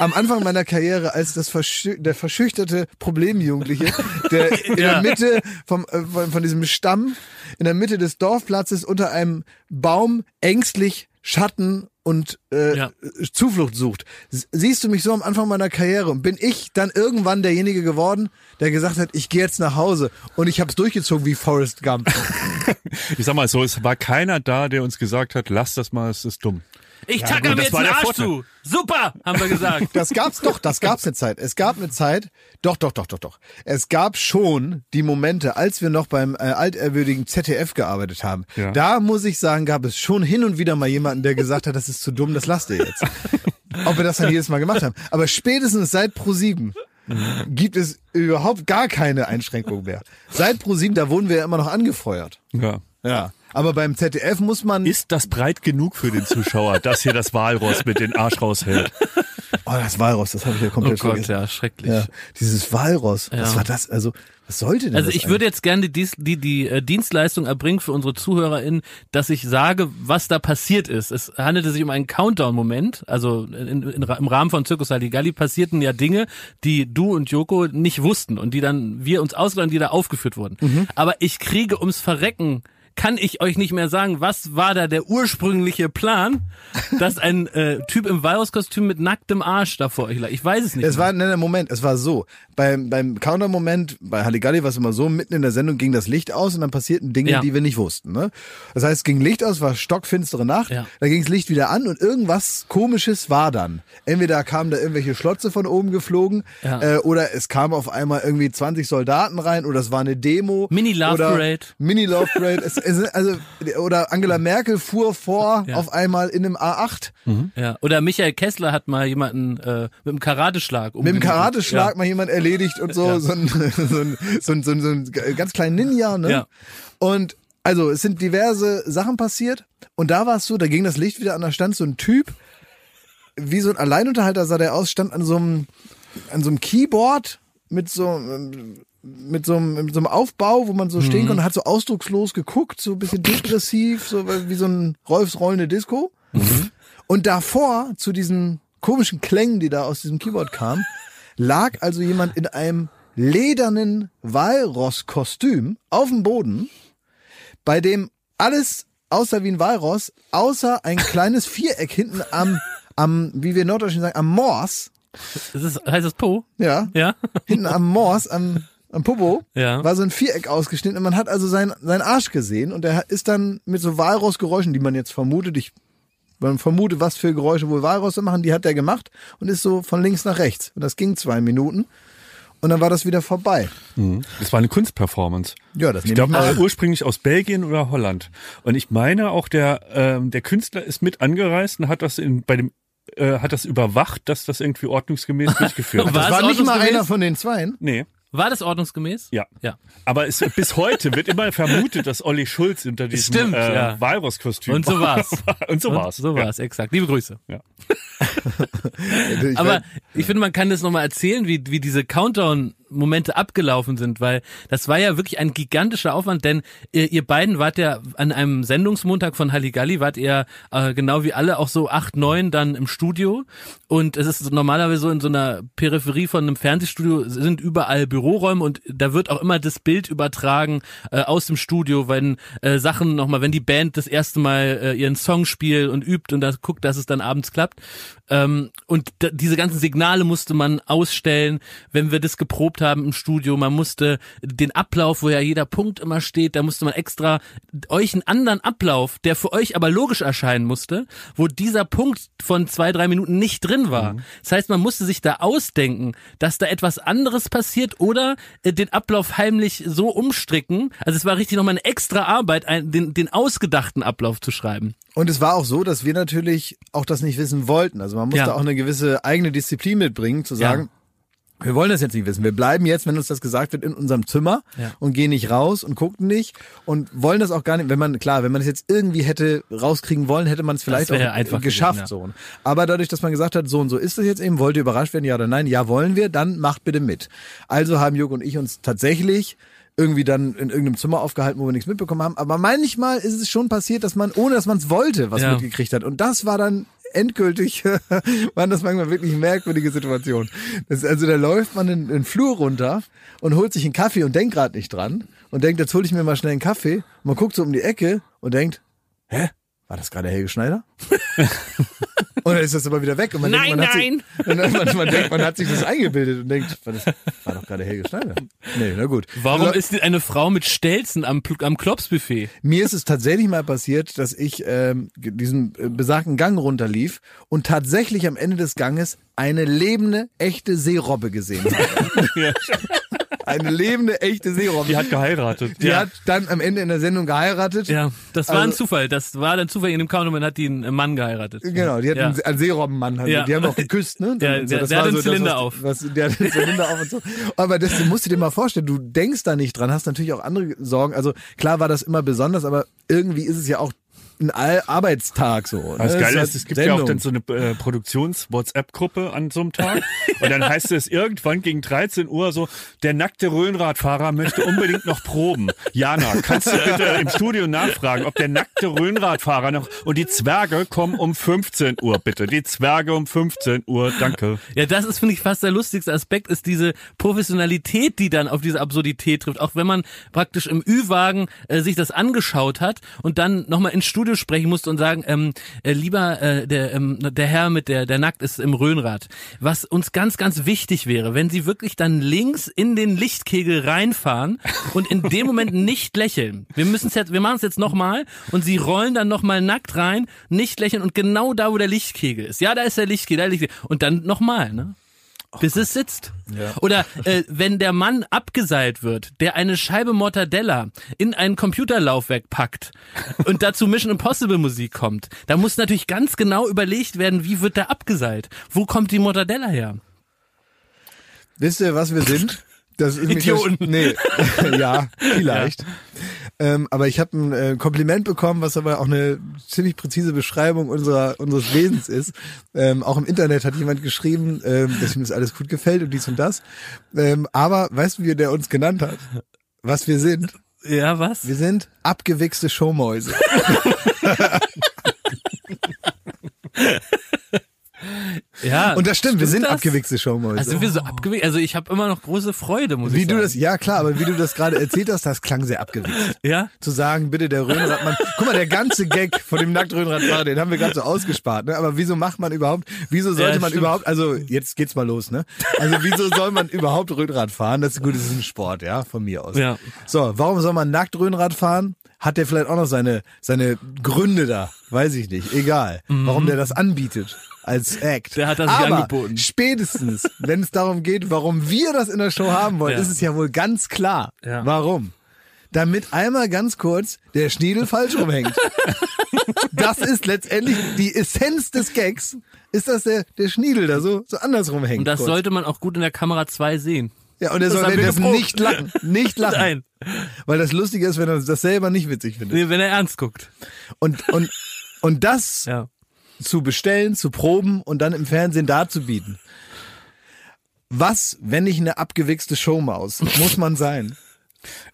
am Anfang meiner Karriere als das verschü der verschüchterte Problemjugendliche, der in Ja. der Mitte vom äh, von, von diesem Stamm in der Mitte des Dorfplatzes unter einem Baum ängstlich Schatten und äh, Ja. Zuflucht sucht. Siehst du mich so am Anfang meiner Karriere und bin ich dann irgendwann derjenige geworden, der gesagt hat, ich gehe jetzt nach Hause und ich habe es durchgezogen wie Forrest Gump. Ich sag mal so, es war keiner da, der uns gesagt hat, lass das mal, es ist dumm. Ich tacke gut, mir jetzt einen der Arsch Vorteil. zu. Super, haben wir gesagt. Das gab's doch, das gab's eine Zeit. Es gab eine Zeit, doch, doch, doch, doch, doch. Es gab schon die Momente, als wir noch beim äh, altehrwürdigen ZDF gearbeitet haben. Ja. Da muss ich sagen, gab es schon hin und wieder mal jemanden, der gesagt hat, das ist zu dumm, das lasst ihr jetzt. Ob wir das dann jedes Mal gemacht haben. Aber spätestens seit Pro7 gibt es überhaupt gar keine Einschränkung mehr. Seit Pro7, da wurden wir ja immer noch angefeuert. Ja. Ja. Aber beim ZDF muss man. Ist das breit genug für den Zuschauer, dass hier das Walross mit den Arsch raushält? Oh, das Walross, das habe ich ja Oh komplett Gott, vergessen. ja, schrecklich. Ja, dieses Walross, was Ja. war das? Also, was sollte denn Also das ich würde jetzt gerne die, die, die äh, Dienstleistung erbringen für unsere ZuhörerInnen, dass ich sage, was da passiert ist. Es handelte sich um einen Countdown-Moment. Also in, in, im Rahmen von Zirkus Halligalli passierten ja Dinge, die du und Joko nicht wussten und die dann wir uns ausgedacht die da aufgeführt wurden. Mhm. Aber ich kriege ums Verrecken kann ich euch nicht mehr sagen, was war da der ursprüngliche Plan, dass ein äh, Typ im Walrus-Kostüm mit nacktem Arsch da vor euch lag. Ich weiß es nicht. Es mehr. war, nein, Moment, es war so. Beim, beim Counter-Moment, bei Halligalli war es immer so, mitten in der Sendung ging das Licht aus und dann passierten Dinge, Ja. die wir nicht wussten. Ne? Das heißt, es ging Licht aus, war stockfinstere Nacht, Ja. da ging das Licht wieder an und irgendwas Komisches war dann. Entweder kamen da irgendwelche Schlotze von oben geflogen Ja. äh, oder es kamen auf einmal irgendwie 20 Soldaten rein oder es war eine Demo. Mini-Love oder Also, oder Angela Merkel fuhr vor Ja. auf einmal in einem A8 Ja, oder Michael Kessler hat mal jemanden äh, mit einem Karateschlag mit dem umgenieten. Karateschlag mal jemand erledigt und so, so, ein, so, ein, so, ein, so, ein, so ein ganz kleinen Ninja, ne? Ja. Und also es sind diverse Sachen passiert und da war es so, da ging das Licht wieder an, da stand so ein Typ, wie so ein Alleinunterhalter sah der aus, stand an so einem, an so einem Keyboard mit so, mit so einem, mit so einem Aufbau, wo man so stehen konnte, hat so ausdruckslos geguckt, so ein bisschen depressiv, so wie so ein Rolfs rollende Disco. Und davor, zu diesen komischen Klängen, die da aus diesem Keyboard kamen, lag also jemand in einem ledernen Walross-Kostüm auf dem Boden, bei dem alles aussah wie ein Walross, außer ein kleines Viereck hinten am, am, wie wir Norddeutschen sagen, am Mors, Das ist, heißt das Po? ja, Ja. hinten am Mors, am, am Popo, Ja. war so ein Viereck ausgeschnitten und man hat also seinen, seinen Arsch gesehen und er ist dann mit so Walrossgeräuschen, die man jetzt vermutet, ich man vermutet, was für Geräusche wohl Walrosse machen, die hat er gemacht und ist so von links nach rechts. Und das ging zwei Minuten und dann war das wieder vorbei. Das war eine Kunstperformance. Ja, das Ich ich glaube an. ursprünglich aus Belgien oder Holland. Und ich meine auch der ähm, der Künstler ist mit angereist und hat das in bei dem äh, hat das überwacht, dass das irgendwie ordnungsgemäß durchgeführt War wird. Das es war nicht mal einer von den Zweien. Nee. War das ordnungsgemäß? Ja. Ja. Aber es, bis heute wird immer vermutet, dass Olli Schulz hinter diesem Stimmt, äh, ja. Walross-Kostüm Und so war's. Und so Und war's. So war's, exakt. Liebe Grüße. Ja. Ich Aber ich finde, man kann das nochmal erzählen, wie, wie diese Countdown-Momente abgelaufen sind, weil das war ja wirklich ein gigantischer Aufwand, denn ihr, ihr beiden wart ja an einem Sendungsmontag von Halligalli, wart ihr äh, genau wie alle auch so acht, neun dann im Studio und es ist normalerweise so in so einer Peripherie von einem Fernsehstudio sind überall Büroräume und da wird auch immer das Bild übertragen äh, aus dem Studio, wenn äh, Sachen nochmal, wenn die Band das erste Mal äh, ihren Song spielt und übt und das guckt, dass es dann abends klappt. Ähm, und diese ganzen Signale musste man ausstellen, wenn wir das geprobt haben im Studio. Man musste den Ablauf, wo ja jeder Punkt immer steht, da musste man extra euch einen anderen Ablauf, der für euch aber logisch erscheinen musste, wo dieser Punkt von zwei, drei Minuten nicht drin war. Das heißt, man musste sich da ausdenken, dass da etwas anderes passiert oder äh, den Ablauf heimlich so umstricken. Also es war richtig nochmal eine extra Arbeit, ein, den, den ausgedachten Ablauf zu schreiben. Und es war auch so, dass wir natürlich auch das nicht wissen wollten. Also man musste Ja. auch eine gewisse eigene Disziplin mitbringen, zu sagen, Wir wollen das jetzt nicht wissen. Wir bleiben jetzt, wenn uns das gesagt wird, in unserem Zimmer Ja. und gehen nicht raus und gucken nicht und wollen das auch gar nicht. Wenn man klar, wenn man es jetzt irgendwie hätte rauskriegen wollen, hätte man es vielleicht auch geschafft. gewesen, so. Aber dadurch, dass man gesagt hat, so und so ist es jetzt eben, wollt ihr überrascht werden, ja oder nein? Ja, wollen wir. Dann macht bitte mit. Also haben Jörg und ich uns tatsächlich irgendwie dann in irgendeinem Zimmer aufgehalten, wo wir nichts mitbekommen haben. Aber manchmal ist es schon passiert, dass man, ohne dass man es wollte, was Ja. mitgekriegt hat. Und das war dann endgültig, waren das manchmal wirklich merkwürdige Situationen. Also da läuft man in den Flur runter und holt sich einen Kaffee und denkt gerade nicht dran und denkt, jetzt hole ich mir mal schnell einen Kaffee. Und man guckt so um die Ecke und denkt, hä? War das gerade Helge Schneider? und dann ist das aber wieder weg. Und man Nein, denkt, man nein. Hat sich, und dann, man, man denkt, man hat sich das eingebildet und denkt, war, das, war doch gerade Helge Schneider. Nee, na gut. Warum Also, ist eine Frau mit Stelzen am, am Klopsbuffet? mir ist es tatsächlich mal passiert, dass ich ähm, diesen äh, besagten Gang runterlief und tatsächlich am Ende des Ganges eine lebende, echte Seerobbe gesehen habe. eine lebende, echte Seerobbe. Die hat geheiratet. Die hat dann am Ende in der Sendung geheiratet. Ja, das war ein Also- Zufall. Das war dann Zufall in dem Countdown, hat die einen Mann geheiratet. Genau, die hat Ja. einen, einen Seerobbenmann, halt. Ja. die haben auch geküsst, ne? Ja, Und der- der hat war den das, Zylinder was, auf. Was, der hat den Zylinder auf und so. Aber das musst du dir mal vorstellen, du denkst da nicht dran, hast natürlich auch andere Sorgen. Also klar war das immer besonders, aber irgendwie ist es ja auch ein Arbeitstag so. Ne? Das Geile halt ist, es gibt ja auch Sendung. dann so eine äh, Produktions-WhatsApp-Gruppe an so einem Tag. Und dann heißt es irgendwann gegen 13 Uhr so, der nackte Röhnradfahrer möchte unbedingt noch proben. Jana, kannst du bitte im Studio nachfragen, ob der nackte Röhnradfahrer noch... Und die Zwerge kommen um 15 Uhr, bitte. Die Zwerge um 15 Uhr, danke. Ja, das ist, finde ich, fast der lustigste Aspekt, ist diese Professionalität, die dann auf diese Absurdität trifft. Auch wenn man praktisch im Ü-Wagen äh, sich das angeschaut hat und dann nochmal ins Studio sprechen musste und sagen, ähm, äh, lieber äh, der, ähm, der Herr mit der, der nackt ist im Röhnrad. Was uns ganz, ganz wichtig wäre, wenn sie wirklich dann links in den Lichtkegel reinfahren und in dem Moment nicht lächeln. Wir müssen es jetzt, wir machen es jetzt nochmal und sie rollen dann nochmal nackt rein, nicht lächeln und genau da, wo der Lichtkegel ist. Ja, da ist der Lichtkegel, da ist der Lichtkegel. Und dann nochmal, ne? Bis es sitzt. Oder äh, wenn der Mann abgeseilt wird, der eine Scheibe Mortadella in ein Computerlaufwerk packt und dazu Mission Impossible Musik kommt, da muss natürlich ganz genau überlegt werden, wie wird der abgeseilt? Wo kommt die Mortadella her? Wisst ihr, was wir sind? Das ist Idioten. Das, nee, ja, vielleicht. Ähm, aber ich habe ein äh, Kompliment bekommen, was aber auch eine ziemlich präzise Beschreibung unserer unseres Wesens ist. Ähm, auch im Internet hat jemand geschrieben, ähm, dass ihm das alles gut gefällt und dies und das. Ähm, aber weißt du, wie der uns genannt hat? Was wir sind? Ja, was? Wir sind abgewichste Showmäuse. Ja. Und das stimmt, wir sind das? abgewichste Showmäuse. Also sind wir so abgewichst? Also ich habe immer noch große Freude, muss wie ich du sagen. das, ja klar, aber wie du das gerade erzählt hast, das klang sehr abgewichst. ja? zu sagen, bitte der Röhnradmann. Guck mal, der ganze Gag von dem Nacktröhnradfahrer, den haben wir gerade so ausgespart, ne? Aber wieso macht man überhaupt, wieso sollte Ja, man stimmt. überhaupt, also jetzt geht's mal los, ne? Also wieso soll man überhaupt Röhnrad fahren? Das ist gut, das ist ein Sport, ja, von mir aus. Ja. So, warum soll man nackt Röhnrad fahren? Hat der vielleicht auch noch seine, seine Gründe da? Weiß ich nicht. Egal. Warum der das anbietet als Act. Mhm. Der hat das Aber angeboten. spätestens, wenn es darum geht, warum wir das in der Show haben wollen, Ja. ist es ja wohl ganz klar. Ja. Warum? damit einmal ganz kurz der Schniedel falsch rumhängt. Das ist letztendlich die Essenz des Gags, ist, dass der, der Schniedel da so, so andersrum hängt. Und das kurz. sollte man auch gut in der Kamera 2 sehen. Ja, und er soll geprobt. nicht lachen. Nicht lachen. Nein. Weil das Lustige ist, wenn er das selber nicht witzig findet. Nee, wenn er ernst guckt. Und, und, und das Ja. zu bestellen, zu proben und dann im Fernsehen darzubieten. Was, wenn nicht eine abgewichste Showmaus, muss man sein?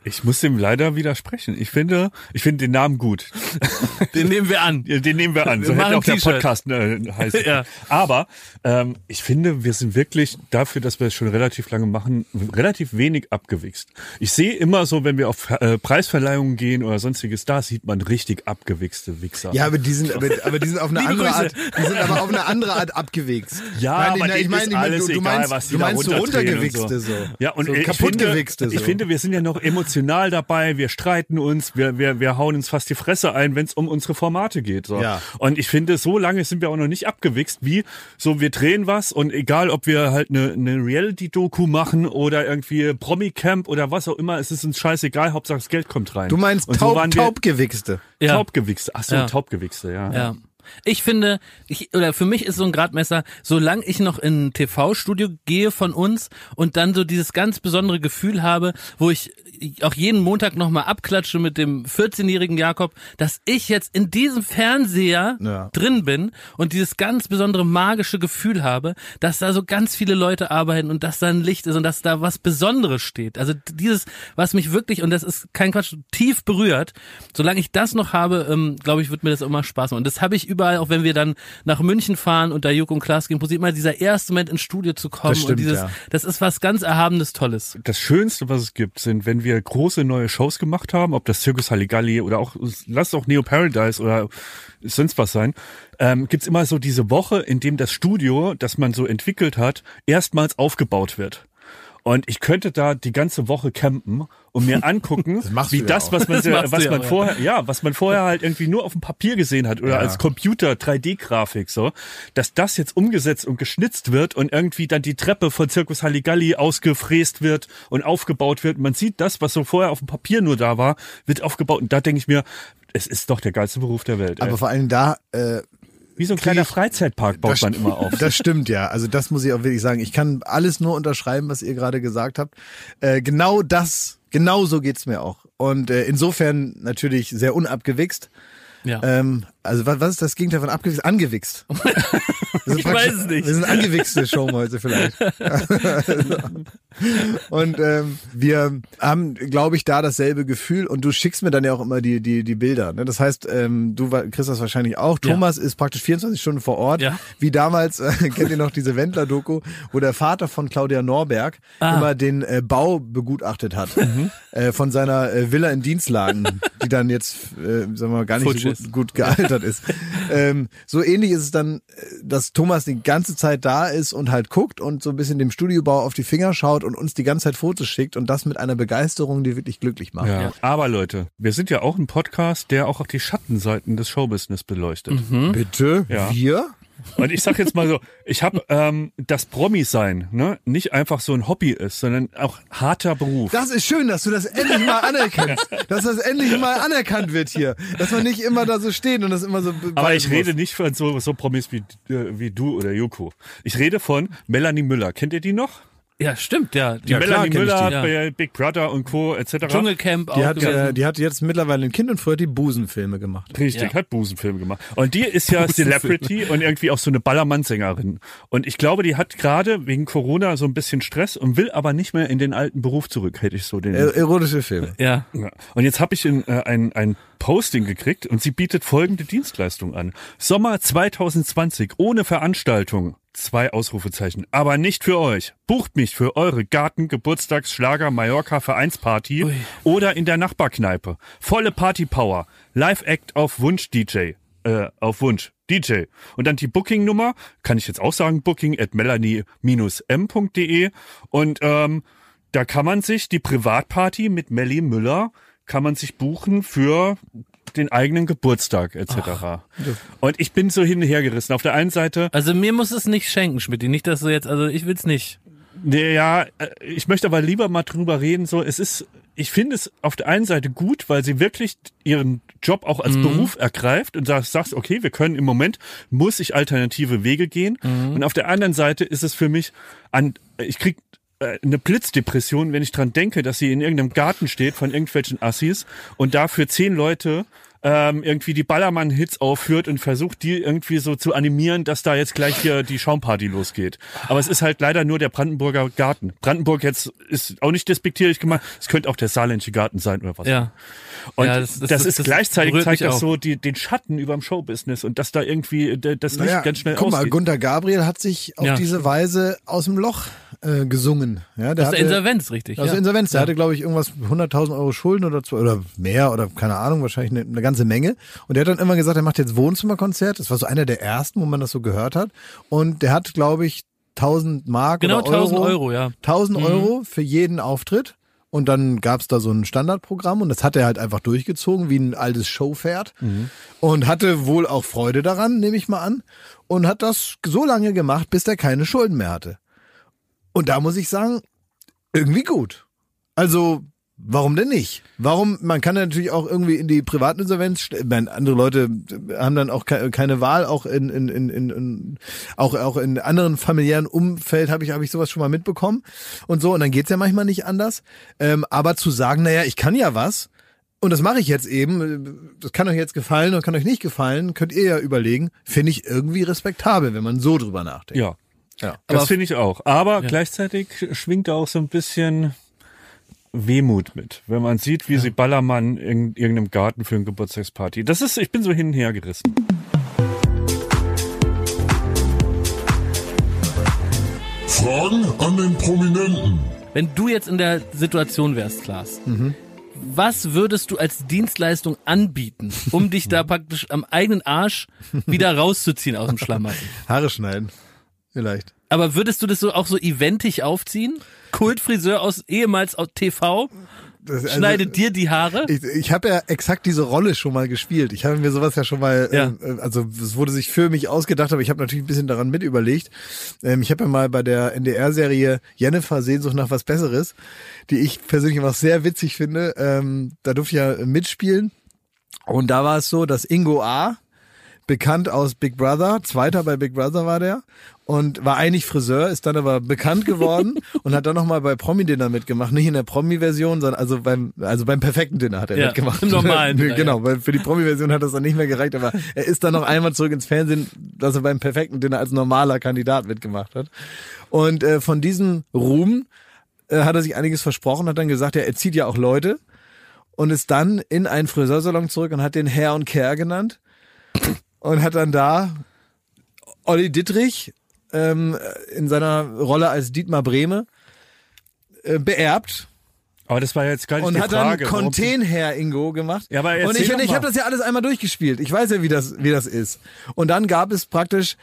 Ich muss dem leider widersprechen. Ich finde, ich finde den Namen gut. Den nehmen wir an. Den nehmen wir an. Wir so machen hätte auch der. Podcast äh, heißen. Ja. Aber ähm, ich finde, wir sind wirklich dafür, dass wir es schon relativ lange machen, relativ wenig abgewichst. Ich sehe immer so, wenn wir auf äh, Preisverleihungen gehen oder sonstiges, da sieht man richtig abgewichste Wichser. Ja, aber die sind, aber, aber die sind auf eine Liebe andere Grüße. Art, die sind aber auf eine andere Art abgewichst. Ja, Nein, aber nein, denen ich meine, ich meine, alles du, egal, meinst, was die du da meinst so runtergewichste so. Ja, und so ich finde, so. ich finde, wir sind ja noch emotional dabei, wir streiten uns, wir, wir, wir hauen uns fast die Fresse ein, wenn es um unsere Formate geht. So. Ja. Und ich finde, so lange sind wir auch noch nicht abgewichst, wie so wir drehen was und egal, ob wir halt eine, eine Reality-Doku machen oder irgendwie Promi-Camp oder was auch immer, es ist uns scheißegal, Hauptsache das Geld kommt rein. du meinst und taub, waren wir- taubgewichste. Ja. Taubgewichste. Ach so, Ja. Taubgewichste, ja. Ja. Ich finde, ich, oder für mich ist so ein Gradmesser, solange ich noch in ein TV-Studio gehe von uns und dann so dieses ganz besondere Gefühl habe, wo ich auch jeden Montag nochmal abklatsche mit dem 14-jährigen Jakob, dass ich jetzt in diesem Fernseher Ja. drin bin und dieses ganz besondere magische Gefühl habe, dass da so ganz viele Leute arbeiten und dass da ein Licht ist und dass da was Besonderes steht. Also dieses, was mich wirklich, und das ist kein Quatsch, tief berührt, solange ich das noch habe, ähm, glaube ich, wird mir das immer Spaß machen. Und das habe ich überall, auch wenn wir dann nach München fahren und da Joko und Klaas gehen, immer dieser erste Moment ins Studio zu kommen Das stimmt, und dieses, ja. das ist was ganz Erhabenes, Tolles. Das Schönste, was es gibt, sind, wenn wir große neue Shows gemacht haben, ob das Circus Halligalli oder auch, lass auch Neo Paradise oder sonst was sein, ähm, gibt's immer so diese Woche, in dem das Studio, das man so entwickelt hat, erstmals aufgebaut wird. Und ich könnte da die ganze Woche campen und mir angucken, du wie ja das, was man, Das was man ja. vorher, ja, was man vorher halt irgendwie nur auf dem Papier gesehen hat oder Ja. als Computer 3D-Grafik so, dass das jetzt umgesetzt und geschnitzt wird und irgendwie dann die Treppe von Circus Halligalli ausgefräst wird und aufgebaut wird. Man sieht das, was so vorher auf dem Papier nur da war, wird aufgebaut und da denke ich mir, es ist doch der geilste Beruf der Welt. Ey. Aber vor allem da, äh, Wie so ein kleiner ich- Freizeitpark baut man immer auf. Das stimmt ja. Also das muss ich auch wirklich sagen. Ich kann alles nur unterschreiben, was ihr gerade gesagt habt. Äh, genau das, genau so geht's mir auch. Und äh, insofern natürlich sehr unabgewichst. Ja. Ähm, also was, was ist das Gegenteil von abgewichst? Angewichst. Ich weiß es nicht. Wir sind angewichste Showmäuse vielleicht. und ähm, wir haben, glaube ich, da dasselbe Gefühl und du schickst mir dann ja auch immer die, die, die Bilder. Ne? Das heißt, ähm, du kriegst das wahrscheinlich auch. Ja. Thomas ist praktisch 24 Stunden vor Ort. Ja. Wie damals, äh, kennt ihr noch diese Wendler-Doku, wo der Vater von Claudia Norberg Ah. immer den äh, Bau begutachtet hat. Äh, von seiner äh, Villa in Dienstlagen, die dann jetzt, äh, sagen wir mal, gar nicht so gut, gut gealtert ist. ähm, so ähnlich ist es dann, äh, dass Thomas die ganze Zeit da ist und halt guckt und so ein bisschen dem Studiobau auf die Finger schaut und uns die ganze Zeit Fotos schickt und das mit einer Begeisterung, die wirklich glücklich macht. Ja. Aber Leute, wir sind ja auch ein Podcast, der auch die Schattenseiten des Showbusiness beleuchtet. Bitte? Ja. Wir? Und ich sag jetzt mal so, ich habe ähm, das Promi-Sein, ne, nicht einfach so ein Hobby ist, sondern auch harter Beruf. Das ist schön, dass du das endlich mal anerkennst. dass das endlich mal anerkannt wird hier. Dass man nicht immer da so steht und das immer so Aber ich rede muss. nicht von so, so Promis wie, äh, wie du oder Joko. Ich rede von Melanie Müller. Kennt ihr die noch? Ja, stimmt, ja. Die Ja, klar Melanie ich Müller die, ja. bei Big Brother und Co. etc. Dschungelcamp auch Die hat, gewesen. äh, die hat jetzt mittlerweile ein Kind und früher hat die Busenfilme gemacht. Richtig, Ja. hat Busenfilme gemacht. Und die ist ja Celebrity und irgendwie auch so eine Ballermann-Sängerin. Und ich glaube, die hat gerade wegen Corona so ein bisschen Stress und will aber nicht mehr in den alten Beruf zurück, hätte ich so den. Äh, erotische Filme. ja. Ja. Und jetzt habe ich in, äh, ein, ein Posting gekriegt und sie bietet folgende Dienstleistung an. Sommer 2020 ohne Veranstaltung. Zwei Ausrufezeichen. Aber nicht für euch. Bucht mich für eure Garten, Geburtstags, Schlager, Mallorca, Vereinsparty Ui. oder in der Nachbarkneipe. Volle Partypower. Live-Act auf Wunsch DJ. Äh, auf Wunsch. DJ. Und dann die Booking-Nummer, kann ich jetzt auch sagen, booking at melanie-m.de. Und ähm, da kann man sich die Privatparty mit Melly Müller kann man sich buchen für den eigenen Geburtstag etc. Und ich bin so hin und her gerissen. Auf der einen Seite, Also mir muss es nicht schenken, Schmidt. Nicht, dass du jetzt, also ich will's nicht. nee, ja, äh, ich möchte aber lieber mal drüber reden. So, es ist, ich finde es auf der einen Seite gut, weil sie wirklich ihren Job auch als Beruf ergreift und sagst, sagst, okay, wir können im Moment muss ich alternative Wege gehen. Und auf der anderen Seite ist es für mich an, ich krieg eine Blitzdepression, wenn ich dran denke, dass sie in irgendeinem Garten steht von irgendwelchen Assis und dafür zehn Leute ähm, irgendwie die Ballermann-Hits aufführt und versucht, die irgendwie so zu animieren, dass da jetzt gleich hier die Schaumparty losgeht. Aber es ist halt leider nur der Brandenburger Garten. Brandenburg jetzt ist auch nicht despektierlich gemacht. Es könnte auch der saarländische Garten sein oder was. Ja. Und Ja, das, das- das- ist das gleichzeitig zeigt das auch. so die, den Schatten über dem Showbusiness und dass da irgendwie äh, das Licht Naja, ganz schnell guck mal, ausgeht. Gunter Gabriel hat sich auf Ja. diese Weise aus dem Loch äh, gesungen. Ja, der Aus der hatte- Insolvenz, richtig. Aus ja. der Insolvenz. Der hatte, glaube ich, irgendwas 100.000 Euro Schulden oder, zwei, oder mehr oder keine Ahnung, wahrscheinlich eine, eine ganze Menge. Und der hat dann immer gesagt, er macht jetzt Wohnzimmerkonzert. Das war so einer der ersten, wo man das so gehört hat. Und der hat, glaube ich, 1000 Mark Genau oder Euro. 1000 Euro, ja. 1000 Euro für jeden Auftritt. Und dann gab's da so ein Standardprogramm und das hat er halt einfach durchgezogen, wie ein altes Showpferd. Und hatte wohl auch Freude daran, nehme ich mal an. Und hat das so lange gemacht, bis er keine Schulden mehr hatte. Und da muss ich sagen, irgendwie gut. Also Warum denn nicht? Warum? Man kann ja natürlich auch irgendwie in die Privatinsolvenz. meine, andere Leute haben dann auch ke- keine Wahl. Auch in, in, in, in, auch auch in anderen familiären Umfeld habe ich habe ich sowas schon mal mitbekommen und so. Und dann geht's ja manchmal nicht anders. Ähm, aber zu sagen, naja, ich kann ja was und das mache ich jetzt eben. Das kann euch jetzt gefallen und kann euch nicht gefallen. Könnt ihr ja überlegen. Finde ich irgendwie respektabel, wenn man so drüber nachdenkt. Ja. Ja. Das finde ich auch. Aber gleichzeitig schwingt da auch so ein bisschen Wehmut mit, wenn man sieht, wie sie Ballermann in irgendeinem Garten für eine Geburtstagsparty. Das ist, ich bin so hin und her gerissen. Fragen an den Prominenten. Wenn du jetzt in der Situation wärst, Klaas, was würdest du als Dienstleistung anbieten, um dich da praktisch am eigenen Arsch wieder rauszuziehen aus dem Schlamassel? Haare schneiden. Vielleicht. Aber würdest du das so auch so eventig aufziehen? Kultfriseur aus ehemals aus TV also- schneidet dir die Haare? Ich, ich habe ja exakt diese Rolle schon mal gespielt. Ich habe mir sowas ja schon mal, Ja. äh, also es wurde sich für mich ausgedacht, aber ich habe natürlich ein bisschen daran mit überlegt. Ähm, ich habe ja mal bei der NDR-Serie Jennifer Sehnsucht nach was Besseres, die ich persönlich immer sehr witzig finde. Ähm, da durfte ich ja mitspielen. Und da war es so, dass Ingo A., bekannt aus Big Brother, Zweiter bei Big Brother war der und war eigentlich Friseur, ist dann aber bekannt geworden und hat dann nochmal bei Promi Dinner mitgemacht, nicht in der Promi-Version, sondern also beim also beim perfekten Dinner hat er Ja, mitgemacht. im normalen Dinner, genau, weil für die Promi-Version hat das dann nicht mehr gereicht, aber er ist dann noch einmal zurück ins Fernsehen, dass er beim perfekten Dinner als normaler Kandidat mitgemacht hat. Und äh, von diesem Ruhm äh, hat er sich einiges versprochen, hat dann gesagt, ja, er zieht ja auch Leute und ist dann in einen Friseursalon zurück und hat den Herr und Kerr genannt und hat dann da Olli Dittrich ähm, in seiner Rolle als Dietmar Brehme äh, beerbt Aber das war jetzt gar nicht und die hat Frage. dann warum- Contain Herr Ingo gemacht. Ja, aber und ich, ich habe das ja alles einmal durchgespielt. Ich weiß ja, wie das, wie das ist. Und dann gab es praktisch,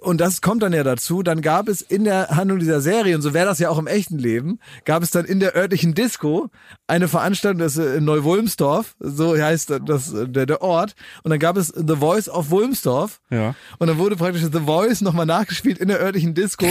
und das kommt dann ja dazu, dann gab es in der Handlung dieser Serie, und so wäre das ja auch im echten Leben, gab es dann in der örtlichen Disco eine Veranstaltung, das ist in Neu-Wulmsdorf, so heißt das, der, der Ort. Und dann gab es The Voice of Wulmsdorf. Ja. Und dann wurde praktisch The Voice nochmal nachgespielt in der örtlichen Disco.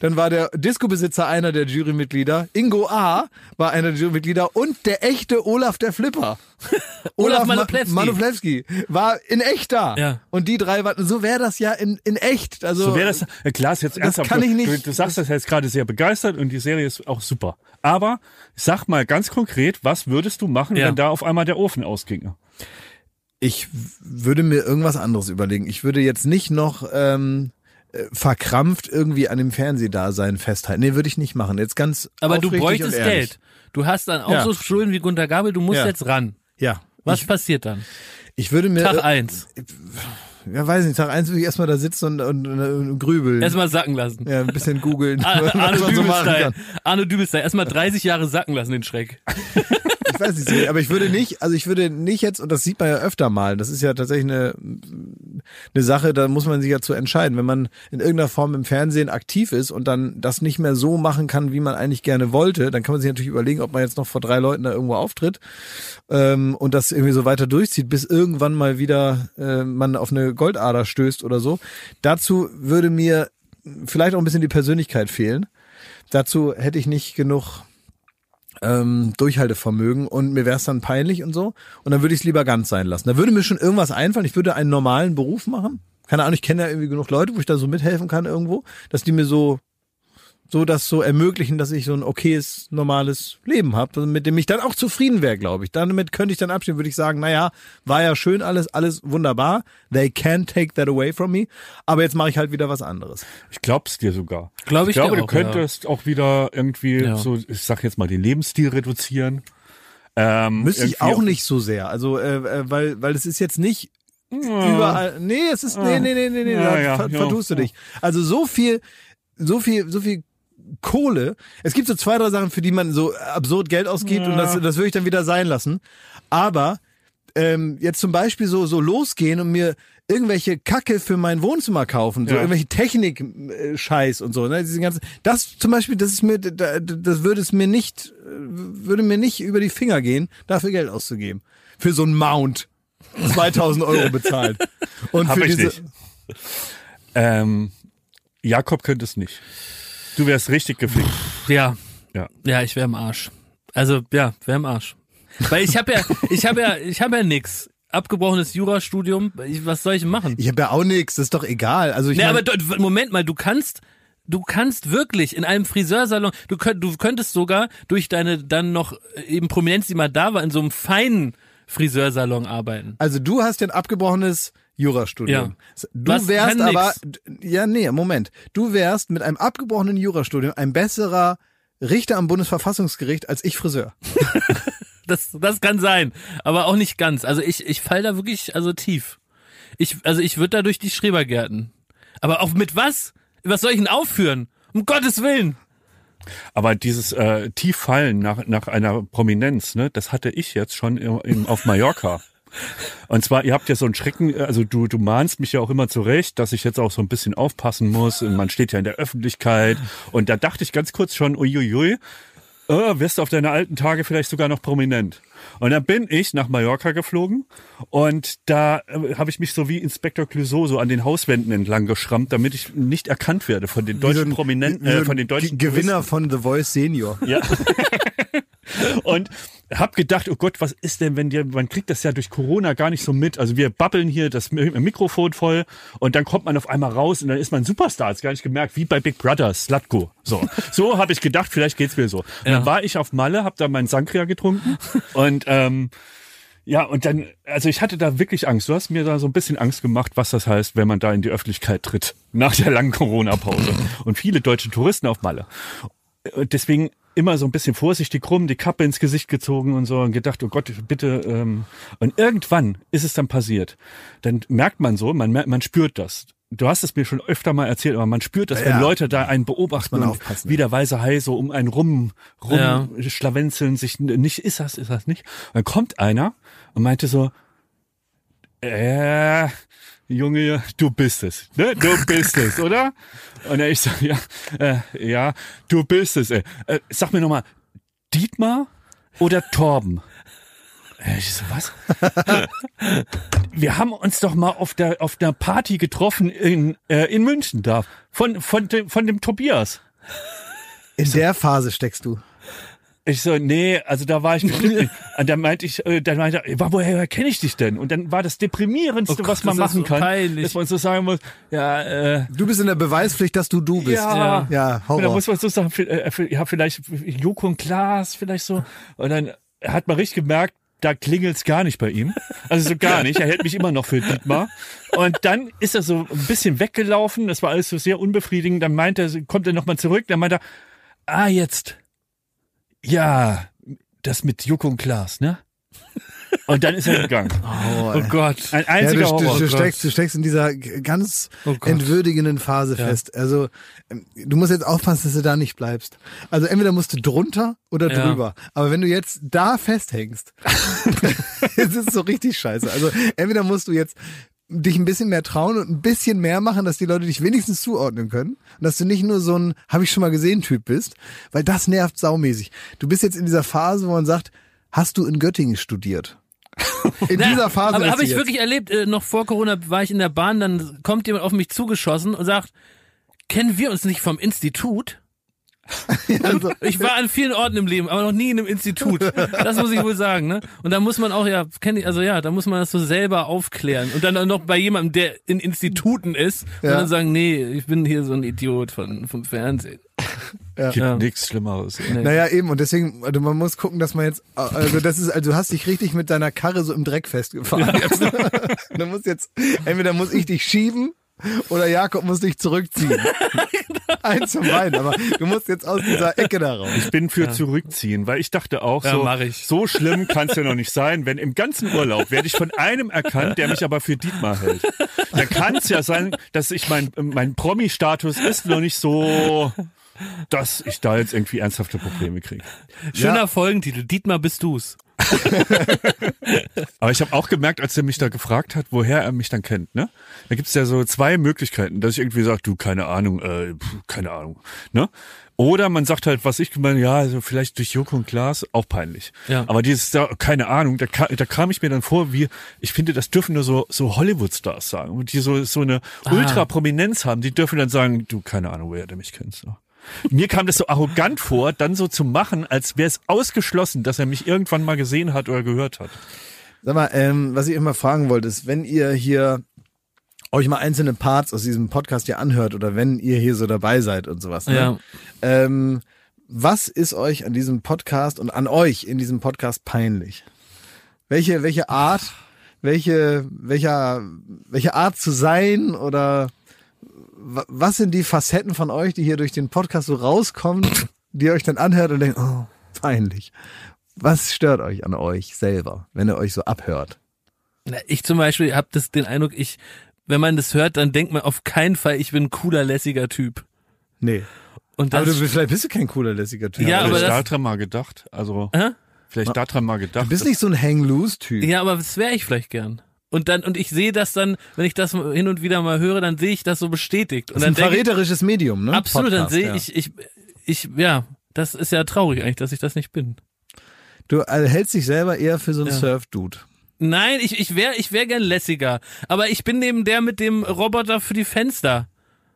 Dann war der Disco-Besitzer einer der Jurymitglieder. Ingo A. war einer der Jurymitglieder und der echte Olaf der Flipper. Olaf Ma- Manuplewski. Manuplewski war in echt da. Ja. Und die drei waren, so wäre das ja in, in echt. Also, So wäre das, äh, klar, ist jetzt ernsthaft. kann ich du, nicht- Du, du sagst das jetzt gerade sehr begeistert und die Serie ist auch super. Aber sag mal ganz konkret, was würdest du machen, Ja. wenn da auf einmal der Ofen ausginge? ich würde mir irgendwas anderes überlegen. Ich würde jetzt nicht noch ähm, äh, verkrampft irgendwie an dem Fernsehdasein festhalten. Nee, würde ich nicht machen. Jetzt ganz Aber du bräuchtest. Geld. Du hast dann auch Ja. so Schulden wie Gunter Gabel, du musst Ja. jetzt ran. Ja. Was Ich, passiert dann? ich würde mir Tag eins. Ja, weiß nicht, Tag eins würde ich erstmal da sitzen und, und, und grübeln. Erstmal sacken lassen. ja, ein bisschen googeln. Arne so machen Dübelstein. kann. Arne Dübelstein. Erstmal 30 Jahre sacken lassen, den Schreck. Ich weiß nicht, aber ich würde nicht, also ich würde nicht jetzt, und das sieht man ja öfter mal, das ist ja tatsächlich eine, eine Sache, da muss man sich ja zu entscheiden. Wenn man in irgendeiner Form im Fernsehen aktiv ist und dann das nicht mehr so machen kann, wie man eigentlich gerne wollte, dann kann man sich natürlich überlegen, ob man jetzt noch vor drei Leuten da irgendwo auftritt ähm, und das irgendwie so weiter durchzieht, bis irgendwann mal wieder äh, man auf eine Goldader stößt oder so. Dazu würde mir vielleicht auch ein bisschen die Persönlichkeit fehlen. Dazu hätte ich nicht genug ähm, Durchhaltevermögen und mir wäre es dann peinlich und so. Und dann würde ich es lieber ganz sein lassen. Da würde mir schon irgendwas einfallen. Ich würde einen normalen Beruf machen. Keine Ahnung, ich kenne ja irgendwie genug Leute, wo ich da so mithelfen kann irgendwo, dass die mir so so das so ermöglichen, dass ich so ein okayes, normales Leben habe, mit dem ich dann auch zufrieden wäre, glaube ich. Damit könnte ich dann abstehen, würde ich sagen, naja, war ja schön alles, alles wunderbar. They can't take that away from me. Aber jetzt mache ich halt wieder was anderes. Ich glaub's dir sogar. Glaub ich glaube, dir du auch, könntest auch wieder irgendwie Ja. so, ich sag jetzt mal, den Lebensstil reduzieren. Ähm, Müsste ich auch nicht so sehr. Also, äh, äh, weil, weil es ist jetzt nicht überall. Nee, es ist, nee, nee, nee, nee, nee, Ja, da ja, ver ja, vertust du ja. dich. Also so viel, so viel, so viel Kohle. Es gibt so zwei, drei Sachen, für die man so absurd Geld ausgibt und das, das würde ich dann wieder sein lassen. Aber ähm, jetzt zum Beispiel so, so losgehen und mir irgendwelche Kacke für mein Wohnzimmer kaufen, so Ja. irgendwelche Technik-Scheiß und so, ne, diese ganzen, das zum Beispiel, das ist mir, da- das würde es mir nicht, äh, würde mir nicht über die Finger gehen, dafür Geld auszugeben. Für so ein Mount. 2000 Euro bezahlt. Und Hab für ich diese, nicht. Ähm, Jakob könnte es nicht. Du wärst richtig gefickt. Ja. Ja. Ja, ich wäre im Arsch. Also ja, wer im Arsch. Weil ich habe ja, ich habe ja, ich habe ja nix. Abgebrochenes Jurastudium. Ich, was soll ich machen? Ich habe ja auch nix, das ist doch egal. Also ich Nee, aber Moment mal, du kannst, du kannst wirklich in einem Friseursalon, du, könnt, du könntest sogar durch deine dann noch äh, eben Prominenz, die mal da war, in so einem feinen Friseursalon arbeiten. also du hast ja ein abgebrochenes Jurastudium. Du Was wärst aber, nix. ja, nee, Moment. Du wärst mit einem abgebrochenen Jurastudium ein besserer Richter am Bundesverfassungsgericht als ich Friseur. Das, das kann sein, aber auch nicht ganz. Also ich, ich fall da wirklich, also tief. Ich, also ich würde da durch die Schrebergärten. Aber auch mit was? Was soll ich denn aufführen? Um Gottes Willen. Aber dieses äh, Tieffallen nach, nach einer Prominenz, ne, das hatte ich jetzt schon im, im, auf Mallorca. Und zwar, ihr habt ja so einen Schrecken, also du, du mahnst mich ja auch immer zurecht, dass ich jetzt auch so ein bisschen aufpassen muss. Und man steht ja in der Öffentlichkeit. Und da dachte ich ganz kurz schon, uiuiui, äh, wirst du auf deine alten Tage vielleicht sogar noch prominent. Und dann bin ich nach Mallorca geflogen und da äh, habe ich mich so wie Inspektor Clouseau so an den Hauswänden entlang geschrammt, damit ich nicht erkannt werde von den so deutschen ein- Prominenten, so äh, von den deutschen Ge- Gewinner von The Voice Senior. ja. Und hab gedacht, oh Gott, was ist denn, wenn dir, man kriegt das ja durch Corona gar nicht so mit. Also wir babbeln hier das Mi- Mikrofon voll und dann kommt man auf einmal raus und dann ist man Superstar. Hat's gar nicht gemerkt, wie bei Big Brother, Slutko. So, so habe ich gedacht, vielleicht geht's mir so. Und Ja. dann war ich auf Malle, hab da meinen Sangria getrunken und ähm, ja, und dann, also ich hatte da wirklich Angst. Du hast mir da so ein bisschen Angst gemacht, was das heißt, wenn man da in die Öffentlichkeit tritt, nach der langen Corona-Pause. Und viele deutsche Touristen auf Malle. Und deswegen immer so ein bisschen vorsichtig rum, die Kappe ins Gesicht gezogen und so und gedacht, oh Gott, bitte. Ähm. Und irgendwann ist es dann passiert. Dann merkt man so, man, merkt- man spürt das. Du hast es mir schon öfter mal erzählt, aber man spürt das, Ja. wenn Leute da einen beobachten und aufpassen. wie der weiße Hai so um einen rum, rum Ja. schlawenzeln, sich nicht, ist das, ist das nicht? Und dann kommt einer und meinte so, äh, Junge, du bist es, ne? Du bist es, oder? Und ich so, ja, äh, ja, du bist es. Ey. Äh, sag mir nochmal, Dietmar oder Torben? Äh, Ich so, was? Wir haben uns doch mal auf der auf der Party getroffen in äh, in München da von von dem von dem Tobias. In der Phase steckst du. Ich so, nee, also da war ich. Und dann meinte ich, äh, dann meinte er, woher kenne ich dich denn? Und dann war das deprimierendste, Oh Gott, was man das ist machen so kann, peinlich. dass man so sagen muss, ja, äh, Du bist in der Beweispflicht, dass du du bist. Ja. Ja, Und dann Horror. muss man so sagen, äh, ja, vielleicht Joko und Klaas, vielleicht so. Und dann hat man richtig gemerkt, da klingelt's gar nicht bei ihm. Also so gar nicht. Er hält mich immer noch für Dietmar. Und dann ist er so ein bisschen weggelaufen. Das war alles so sehr unbefriedigend. Dann meint er, kommt er nochmal zurück. Dann meint er, ah, jetzt. Ja, das mit Joko und Klaas, ne? Und dann ist er gegangen. Oh Gott. Ein Ja, einziger du, du, Horror. du, steckst, du steckst in dieser ganz Oh entwürdigenden Phase fest. Also ähm, du musst jetzt aufpassen, dass du da nicht bleibst. Also entweder musst du drunter oder Ja. drüber. Aber wenn du jetzt da festhängst, jetzt ist es so richtig scheiße. Also entweder musst du jetzt dich ein bisschen mehr trauen und ein bisschen mehr machen, dass die Leute dich wenigstens zuordnen können und dass du nicht nur so ein habe ich schon mal gesehen Typ bist, weil das nervt saumäßig. Du bist jetzt in dieser Phase, wo man sagt, hast du in Göttingen studiert? In dieser Phase Aber habe sie ich jetzt. wirklich erlebt, äh, noch vor Corona war ich in der Bahn, dann kommt jemand auf mich zugeschossen und sagt, kennen wir uns nicht vom Institut? Also, Ich war an vielen Orten im Leben, aber noch nie in einem Institut. Das muss ich wohl sagen, ne? Und da muss man auch ja, kenn ich, also ja, da muss man das so selber aufklären und dann auch noch bei jemandem, der in Instituten ist, und Ja. dann sagen, nee, ich bin hier so ein Idiot von vom Fernsehen. Gibt Ja. nichts Schlimmeres. Nee. Naja, eben, und deswegen, also man muss gucken, dass man jetzt, also das ist, also du hast dich richtig mit deiner Karre so im Dreck festgefahren. Jetzt. du musst jetzt, entweder muss ich dich schieben oder Jakob muss dich zurückziehen. Eins von beiden, aber du musst jetzt aus dieser Ecke da raus. Ich bin für zurückziehen, weil ich dachte auch Ja, so, mach ich. so schlimm kann es ja noch nicht sein, wenn im ganzen Urlaub werde ich von einem erkannt, der mich aber für Dietmar hält. Dann kann es ja sein, dass ich mein, mein Promi-Status ist noch nicht so, dass ich da jetzt irgendwie ernsthafte Probleme kriege. Schöner Folgentitel, Dietmar bist du's. Aber ich habe auch gemerkt, als er mich da gefragt hat, woher er mich dann kennt, ne? Da gibt's ja so zwei Möglichkeiten, dass ich irgendwie sage, du, keine Ahnung, äh, keine Ahnung, ne? Oder man sagt halt, was ich gemeint, ja, also vielleicht durch Joko und Klaas, auch peinlich. Ja. Aber dieses, da, keine Ahnung, da, da kam ich mir dann vor, wie, ich finde, das dürfen nur so, so Hollywood-Stars sagen. Und die so, so eine Ultra-Prominenz haben, die dürfen dann sagen, du, keine Ahnung, woher du mich kennst. So. Mir kam das so arrogant vor, dann so zu machen, als wäre es ausgeschlossen, dass er mich irgendwann mal gesehen hat oder gehört hat. Sag mal, ähm, was ich immer fragen wollte, ist, wenn ihr hier euch mal einzelne Parts aus diesem Podcast hier anhört oder wenn ihr hier so dabei seid und sowas. Ne? Ja. Ähm, was ist euch an diesem Podcast und an euch in diesem Podcast peinlich? Welche, welche Art, welche, welcher, welche Art zu sein oder was sind die Facetten von euch, die hier durch den Podcast so rauskommen, die ihr euch dann anhört und denkt, oh, peinlich. Was stört euch an euch selber, wenn ihr euch so abhört? Na, Ich zum Beispiel habe das den Eindruck, ich, wenn man das hört, dann denkt man auf keinen Fall, ich bin ein cooler, lässiger Typ. Nee. Und Aber das, du bist, vielleicht bist du kein cooler, lässiger Typ. Ja, aber vielleicht das- daran mal gedacht. Also, Hä? vielleicht daran mal gedacht. Du bist nicht so ein Hang-Loose-Typ. ja, aber das wäre ich vielleicht gern. Und dann, und ich sehe das dann, wenn ich das hin und wieder mal höre, dann sehe ich das so bestätigt. Und Das ist ein dann denke ich, verräterisches Medium, ne? absolut, dann Podcast, sehe ja. ich, ich, ich, ja, das ist ja traurig eigentlich, dass ich das nicht bin. Du äh, hältst dich selber eher für so einen Ja. Surf-Dude. Nein, ich, ich wäre ich wär gern lässiger. Aber ich bin neben der mit dem Roboter für die Fenster.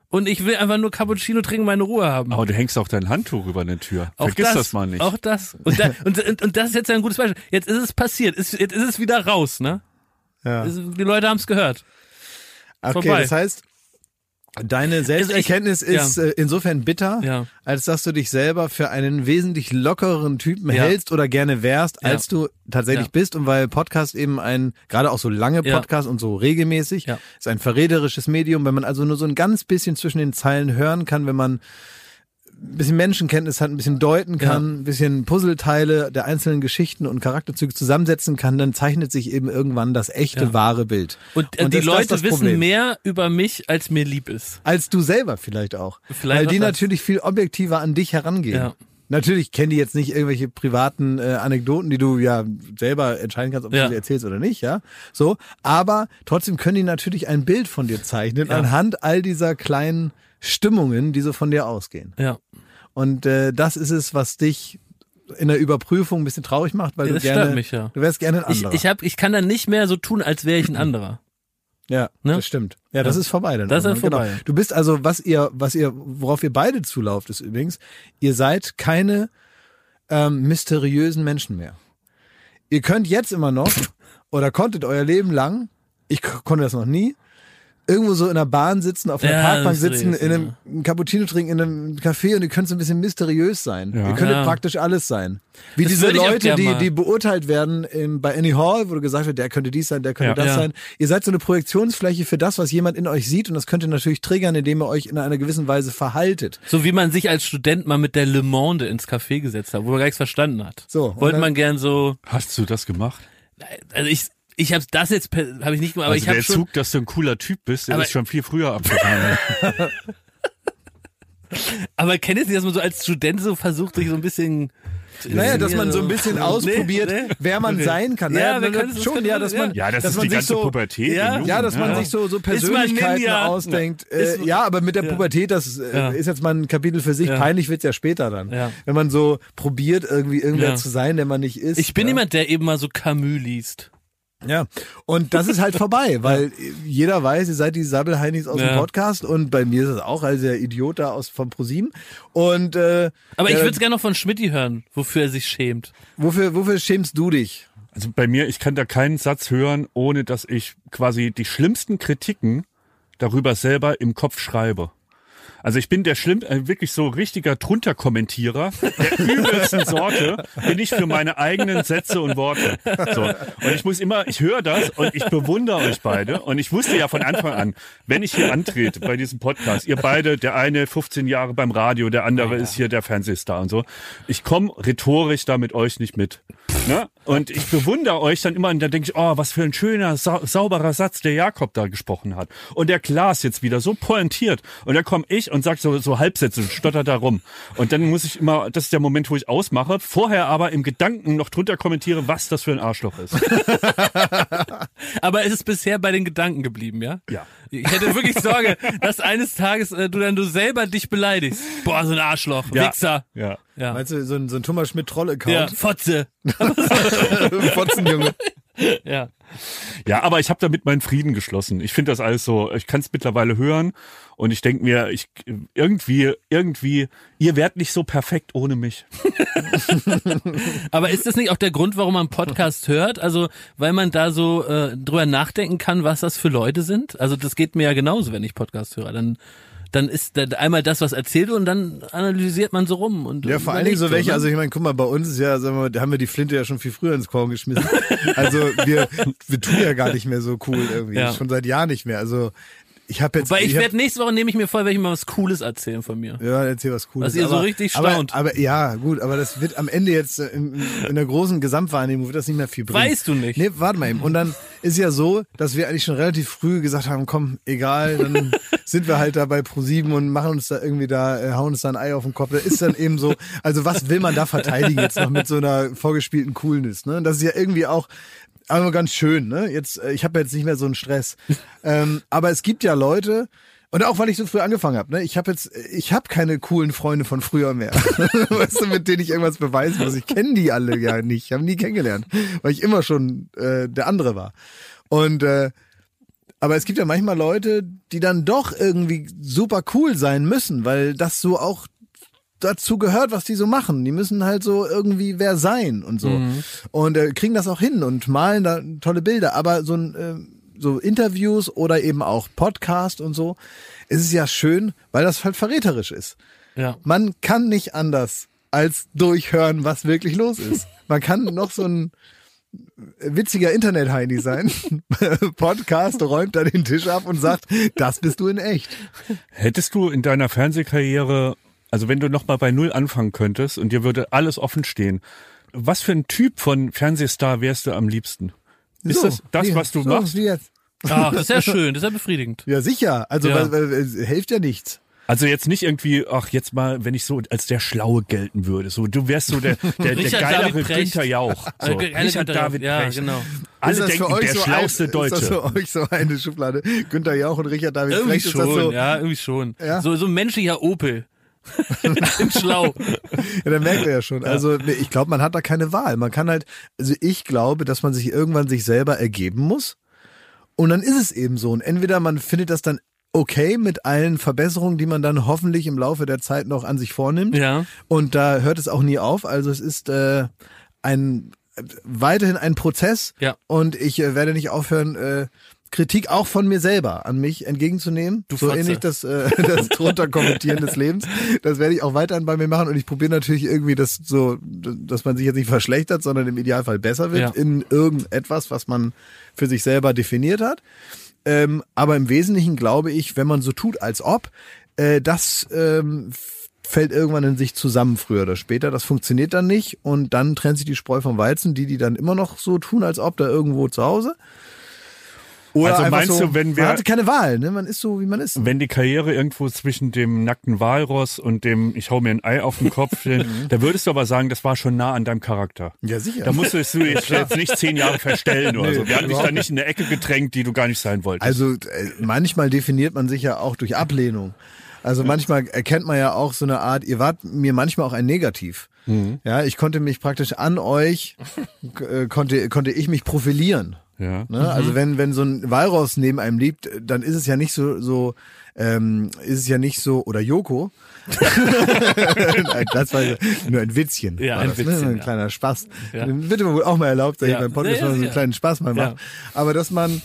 Und ich will einfach nur Cappuccino trinken meine Ruhe haben. Aber du hängst auch dein Handtuch über eine Tür. Auch Vergiss das, mal nicht. Auch das. Und, da, und, und, und das ist jetzt ein gutes Beispiel. Jetzt ist es passiert. Ist, jetzt ist es wieder raus, ne? Ja. Die Leute haben es gehört. Okay, vorbei. das heißt, deine Selbsterkenntnis Also ich- ist äh, insofern bitter, Ja. als dass du dich selber für einen wesentlich lockeren Typen Ja. hältst oder gerne wärst, Ja. als du tatsächlich Ja. bist. Und weil Podcast eben ein, gerade auch so lange Ja. Podcast und so regelmäßig, Ja. ist ein verräterisches Medium, wenn man also nur so ein ganz bisschen zwischen den Zeilen hören kann, wenn man ein bisschen Menschenkenntnis hat, ein bisschen deuten kann, ein bisschen Puzzleteile der einzelnen Geschichten und Charakterzüge zusammensetzen kann, dann zeichnet sich eben irgendwann das echte, Ja. wahre Bild. Und, äh, Und die Leute wissen mehr über mich, als mir lieb ist. Als du selber vielleicht auch. Vielleicht Weil die das. natürlich viel objektiver an dich herangehen. Ja. Natürlich kennen die jetzt nicht irgendwelche privaten äh, Anekdoten, die du ja selber entscheiden kannst, ob Ja. du sie erzählst oder nicht, ja. So, aber trotzdem können die natürlich ein Bild von dir zeichnen Ja. anhand all dieser kleinen Stimmungen, die so von dir ausgehen. Ja. Und äh, das ist es, was dich in der Überprüfung ein bisschen traurig macht, weil Ja, du das gerne, mich, ja. du wärst gerne ein Ich, anderer. ich, hab, ich kann dann nicht mehr so tun, als wäre ich ein anderer. Ja, Ne? das stimmt. Ja, das Ja. ist vorbei dann. Das ist irgendwann, vorbei. Genau. Du bist also, was ihr, was ihr, worauf ihr beide zulauft, ist übrigens, ihr seid keine ähm, mysteriösen Menschen mehr. Ihr könnt jetzt immer noch oder konntet euer Leben lang, ich konnte das noch nie, irgendwo so in der Bahn sitzen, auf einer Ja, Parkbank sitzen, in einem einen Cappuccino trinken, in einem Café und ihr könnt so ein bisschen mysteriös sein. Ja. Ihr könntet Ja. praktisch alles sein. Wie Das diese Leute, die, die beurteilt werden im, bei Annie Hall, wo du gesagt wird, der könnte dies sein, der könnte Ja. das Ja. sein. Ihr seid so eine Projektionsfläche für das, was jemand in euch sieht und das könnt ihr natürlich triggern, indem ihr euch in einer gewissen Weise verhaltet. So wie man sich als Student mal mit der Le Monde ins Café gesetzt hat, wo man gar nichts verstanden hat. So, Wollte man gern so, Hast du das gemacht? also ich, ich habe das jetzt, habe ich nicht gemacht, aber also ich habe der schon, Zug, dass du ein cooler Typ bist, der Aber- ist schon viel früher abgefahren. aber kennt ihr nicht, dass man so als Student so versucht, sich so ein bisschen zu Naja, dass man so ein bisschen Nee, ausprobiert, nee. wer man sein kann. Ja, Naja, können- das schon, können ja, dass ja. man, ja, das dass ist man die sich ganze so, Pubertät. Ja. Jugend, Ja, dass man ja. sich so, so Persönlichkeiten ausdenkt. Ist Äh, ja, aber mit der Ja. Pubertät, das äh, Ja. ist jetzt mal ein Kapitel für sich. Ja. Peinlich wird's ja später dann. Ja. Wenn man so probiert, irgendwie irgendwer Ja. zu sein, der man nicht ist. Ich bin ja. jemand, der eben mal so Camus liest. Ja, und das ist halt vorbei, weil jeder weiß, ihr seid die Sabbelheinis aus dem Ja. Podcast und bei mir ist es auch als der Idiot da aus vom ProSieben. Und äh, Aber ich äh, würde es gerne noch von Schmidti hören, wofür er sich schämt. wofür, wofür schämst du dich? Also bei mir, ich kann da keinen Satz hören, ohne dass ich quasi die schlimmsten Kritiken darüber selber im Kopf schreibe. Also ich bin der schlimm, äh, wirklich so richtiger Drunter-Kommentierer der übelsten Sorte, bin ich für meine eigenen Sätze und Worte. So. Und ich muss immer, ich höre das und ich bewundere euch beide. Und ich wusste ja von Anfang an, wenn ich hier antrete bei diesem Podcast, ihr beide, der eine 15 Jahre beim Radio, der andere ist hier der Fernsehstar und so. Ich komme rhetorisch da mit euch nicht mit. Ne? Und ich bewundere euch dann immer und dann denke ich, oh, was für ein schöner, sau sauberer Satz der Jakob da gesprochen hat. Und der Klaas jetzt wieder so pointiert. Und dann komme ich und sag so, so Halbsätze, stotter da rum. Und dann muss ich immer, das ist der Moment, wo ich ausmache, vorher aber im Gedanken noch drunter kommentiere, was das für ein Arschloch ist. Aber es ist bisher bei den Gedanken geblieben, ja? Ja. Ich hätte wirklich Sorge, dass eines Tages äh, du dann du selber dich beleidigst. Boah, so ein Arschloch, Ja. Wichser. Ja. Ja. Meinst du, so ein, so ein Thomas Schmidt-Troll-Account? Ja, Fotze. Fotzenjunge. Ja. Ja, aber ich habe damit meinen Frieden geschlossen. Ich finde das alles so, ich kann es mittlerweile hören und ich denke mir, ich irgendwie, irgendwie, ihr werdet nicht so perfekt ohne mich. Aber ist das nicht auch der Grund, warum man Podcast hört? Also, weil man da so äh, drüber nachdenken kann, was das für Leute sind? Also, das geht mir ja genauso, wenn ich Podcast höre. Dann dann ist da einmal das, was erzählt wird und dann analysiert man so rum. Und Ja, vor allen Dingen so welche, ne? also ich meine, guck mal, bei uns ist ja, sagen wir mal, da haben wir die Flinte ja schon viel früher ins Korn geschmissen. Also wir, wir tun ja gar nicht mehr so cool irgendwie. Ja. Schon seit Jahren nicht mehr. Also ich habe jetzt. Weil ich hab, werde nächste Woche nehme ich mir vor, werde ich mal was Cooles erzählen von mir. Ja, erzähl was Cooles. Was ihr so richtig staunt. Aber, aber ja, gut, aber das wird am Ende jetzt äh, in, in der großen Gesamtwahrnehmung wird das nicht mehr viel bringen. Weißt du nicht. Nee, warte mal eben. Und dann ist ja so, dass wir eigentlich schon relativ früh gesagt haben, komm, egal, dann sind wir halt da bei Pro7 und machen uns da irgendwie da, äh, hauen uns da ein Ei auf den Kopf. Das ist dann eben so, also was will man da verteidigen jetzt noch mit so einer vorgespielten Coolness, ne? Das ist ja irgendwie auch, aber ganz schön, ne? Jetzt, äh, ich habe jetzt nicht mehr so einen Stress. ähm, aber es gibt ja Leute, und auch weil ich so früh angefangen habe, ne? Ich habe jetzt, ich habe keine coolen Freunde von früher mehr, weißt du, mit denen ich irgendwas beweisen muss. Ich kenne die alle ja nicht, ich habe nie kennengelernt, weil ich immer schon äh, der andere war. Und äh, aber es gibt ja manchmal Leute, die dann doch irgendwie super cool sein müssen, weil das so auch dazu gehört, was die so machen. Die müssen halt so irgendwie wer sein und so. Und äh, kriegen das auch hin und malen da tolle Bilder. Aber so ein äh, so Interviews oder eben auch Podcast und so, ist es ja schön, weil das halt verräterisch ist. Ja. Man kann nicht anders als durchhören, was wirklich los ist. Man kann noch so ein witziger Internet-Heini sein. Podcast räumt da den Tisch ab und sagt, das bist du in echt. Hättest du in deiner Fernsehkarriere, also wenn du nochmal bei Null anfangen könntest und dir würde alles offen stehen, was für ein Typ von Fernsehstar wärst du am liebsten? Ist So, das das, was du so, machst? Wie jetzt. Ach, das ist ja schön, das ist ja befriedigend. Ja, sicher. Also Ja. Weil, weil, es hilft ja nichts. Also jetzt nicht irgendwie, ach jetzt mal, wenn ich so als der Schlaue gelten würde. So, du wärst so der, der, der geilere. Günther Jauch. So, Äh, geile Richard. David Ja, Precht. genau. Alle ist das denken, für euch der so schlauste ein, Deutsche. Ist das für euch so eine Schublade? Günther Jauch und Richard David Irgendwie Precht, ist das schon, so? ja, irgendwie schon. Ja? So, so ein menschlicher Opel. In schlau. Ja, dann merkt er ja schon. Also ich glaube, man hat da keine Wahl. Man kann halt, also ich glaube, dass man sich irgendwann sich selber ergeben muss. Und dann ist es eben so. Und entweder man findet das dann okay mit allen Verbesserungen, die man dann hoffentlich im Laufe der Zeit noch an sich vornimmt. Ja. Und da hört es auch nie auf. Also es ist äh, ein weiterhin ein Prozess. Ja. Und ich äh, werde nicht aufhören, äh, Kritik auch von mir selber an mich entgegenzunehmen. Du so Fotze. ähnlich das, äh, das drunter kommentieren des Lebens. Das werde ich auch weiterhin bei mir machen und ich probiere natürlich irgendwie das so, dass man sich jetzt nicht verschlechtert, sondern im Idealfall besser wird Ja. in irgendetwas, was man für sich selber definiert hat. Ähm, aber im Wesentlichen glaube ich, wenn man so tut, als ob, äh, das ähm, fällt irgendwann in sich zusammen, früher oder später. Das funktioniert dann nicht und dann trennt sich die Spreu vom Weizen, die, die dann immer noch so tun, als ob da irgendwo zu Hause. Oder Also meinst so, du, wenn wir- Man hatte keine Wahl, ne? Man ist so, wie man ist. Wenn die Karriere irgendwo zwischen dem nackten Walross und dem ich hau mir ein Ei auf den Kopf da würdest du aber sagen, das war schon nah an deinem Charakter. Ja, sicher. Da musstest du dich jetzt nicht zehn Jahre verstellen oder Nee, so. Wir haben dich da nicht in eine Ecke gedrängt, die du gar nicht sein wolltest. Also äh, manchmal definiert man sich ja auch durch Ablehnung. Also manchmal erkennt man ja auch so eine Art, ihr wart mir manchmal auch ein Negativ. Mhm. Ja, ich konnte mich praktisch an euch, äh, konnte, konnte ich mich profilieren. Ja. Ne? Also wenn, wenn so ein Walross neben einem liegt, dann ist es ja nicht so, so ähm, ist es ja nicht so, oder Joko. Nein, das war nur ein Witzchen. Ja, war ein das, Witzchen, Ne? Ein ja. kleiner Spaß. Ja. Wird wohl auch mal erlaubt, dass Ja. ich beim Podcast Ja, mal so einen kleinen Spaß mal mache. Aber dass man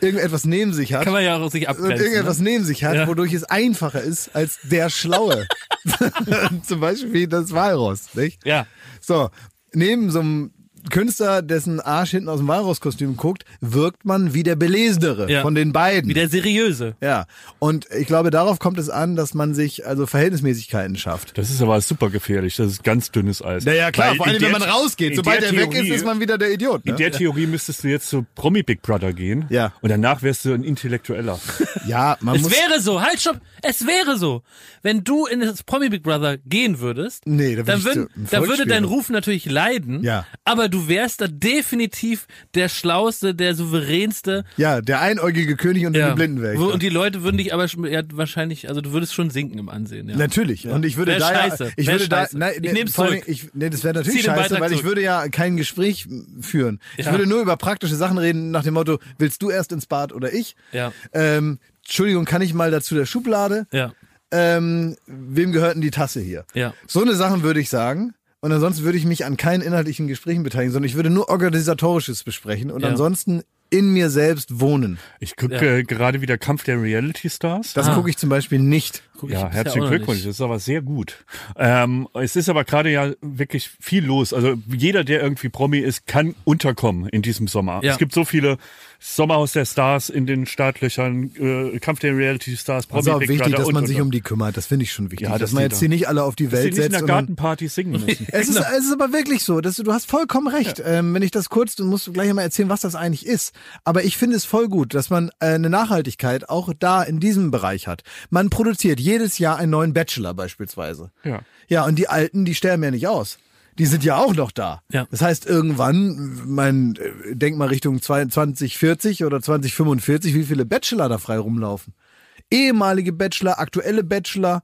irgendetwas neben sich hat Kann man ja auch sich abgrenzen. irgendetwas Ne? neben sich hat, wodurch es einfacher ist als der Schlaue. Zum Beispiel wie das Walross, nicht? Ja. So, neben so einem Künstler, dessen Arsch hinten aus dem Walross-Kostüm guckt, wirkt man wie der Belesenere Ja. von den beiden. Wie der seriöse. ja, und ich glaube, darauf kommt es an, dass man sich also Verhältnismäßigkeiten schafft. Das ist aber super gefährlich. Das ist ganz dünnes Eis. Naja, klar, Weil vor allem, wenn man rausgeht. Sobald der er weg ist, ist man wieder der Idiot. Ne? In der Theorie müsstest du jetzt zu Promi Big Brother gehen. Ja. Und danach wärst du ein Intellektueller. ja, man Es muss... wäre so, halt stopp, es wäre so. Wenn du in das Promi Big Brother gehen würdest, Nee, da dann, ich würd, dann würde dein Ruf natürlich leiden, Ja. aber du wärst da definitiv der Schlauste, der Souveränste. Ja, der einäugige König unter Ja. den Blindenwächter. Wo- Und die Leute würden dich aber ja, wahrscheinlich, also du würdest schon sinken im Ansehen. Ja. Natürlich. Und ich würde Wär da ja, scheiße. ich Wär würde da, scheiße. nein, Ich nehm's zurück. Ich, nee, das wäre natürlich scheiße, weil ich zurück. würde ja kein Gespräch führen. Ich Ja. würde nur über praktische Sachen reden, nach dem Motto, willst du erst ins Bad oder ich? Ja. Ähm, Entschuldigung, kann ich mal dazu der Schublade? Ja. Ähm, wem gehört denn die Tasse hier? Ja. So eine Sachen würde ich sagen. Und ansonsten würde ich mich an keinen inhaltlichen Gesprächen beteiligen, sondern ich würde nur organisatorisches besprechen und Ja. ansonsten in mir selbst wohnen. Ich gucke Ja. äh, gerade wieder Kampf der Reality Stars. Das Ah. gucke ich zum Beispiel nicht. Guck Ja, herzlichen Glückwunsch. Das ist aber sehr gut. Ähm, es ist aber gerade ja wirklich viel los. Also jeder, der irgendwie Promi ist, kann unterkommen in diesem Sommer. Ja. Es gibt so viele Sommerhaus der Stars in den Startlöchern, äh, Kampf der Reality Stars, Promi Das ist auch Big wichtig, Brother dass man und, sich um die kümmert. Das finde ich schon wichtig. Ja, dass dass man jetzt die nicht alle auf die Dass Welt nicht in setzt. der Gartenparty singen müssen. Es ist, es ist aber wirklich so. Das, du hast vollkommen recht. Ähm, wenn ich das kurz, du musst gleich mal erzählen, was das eigentlich ist. Aber ich finde es voll gut, dass man äh, eine Nachhaltigkeit auch da in diesem Bereich hat. Man produziert jedes Jahr einen neuen Bachelor beispielsweise. Ja. Ja, und die Alten, die sterben ja nicht aus. Die sind ja auch noch da. Ja. Das heißt, irgendwann, mein, äh, denk mal Richtung 2040 oder 2045, wie viele Bachelor da frei rumlaufen. Ehemalige Bachelor, aktuelle Bachelor.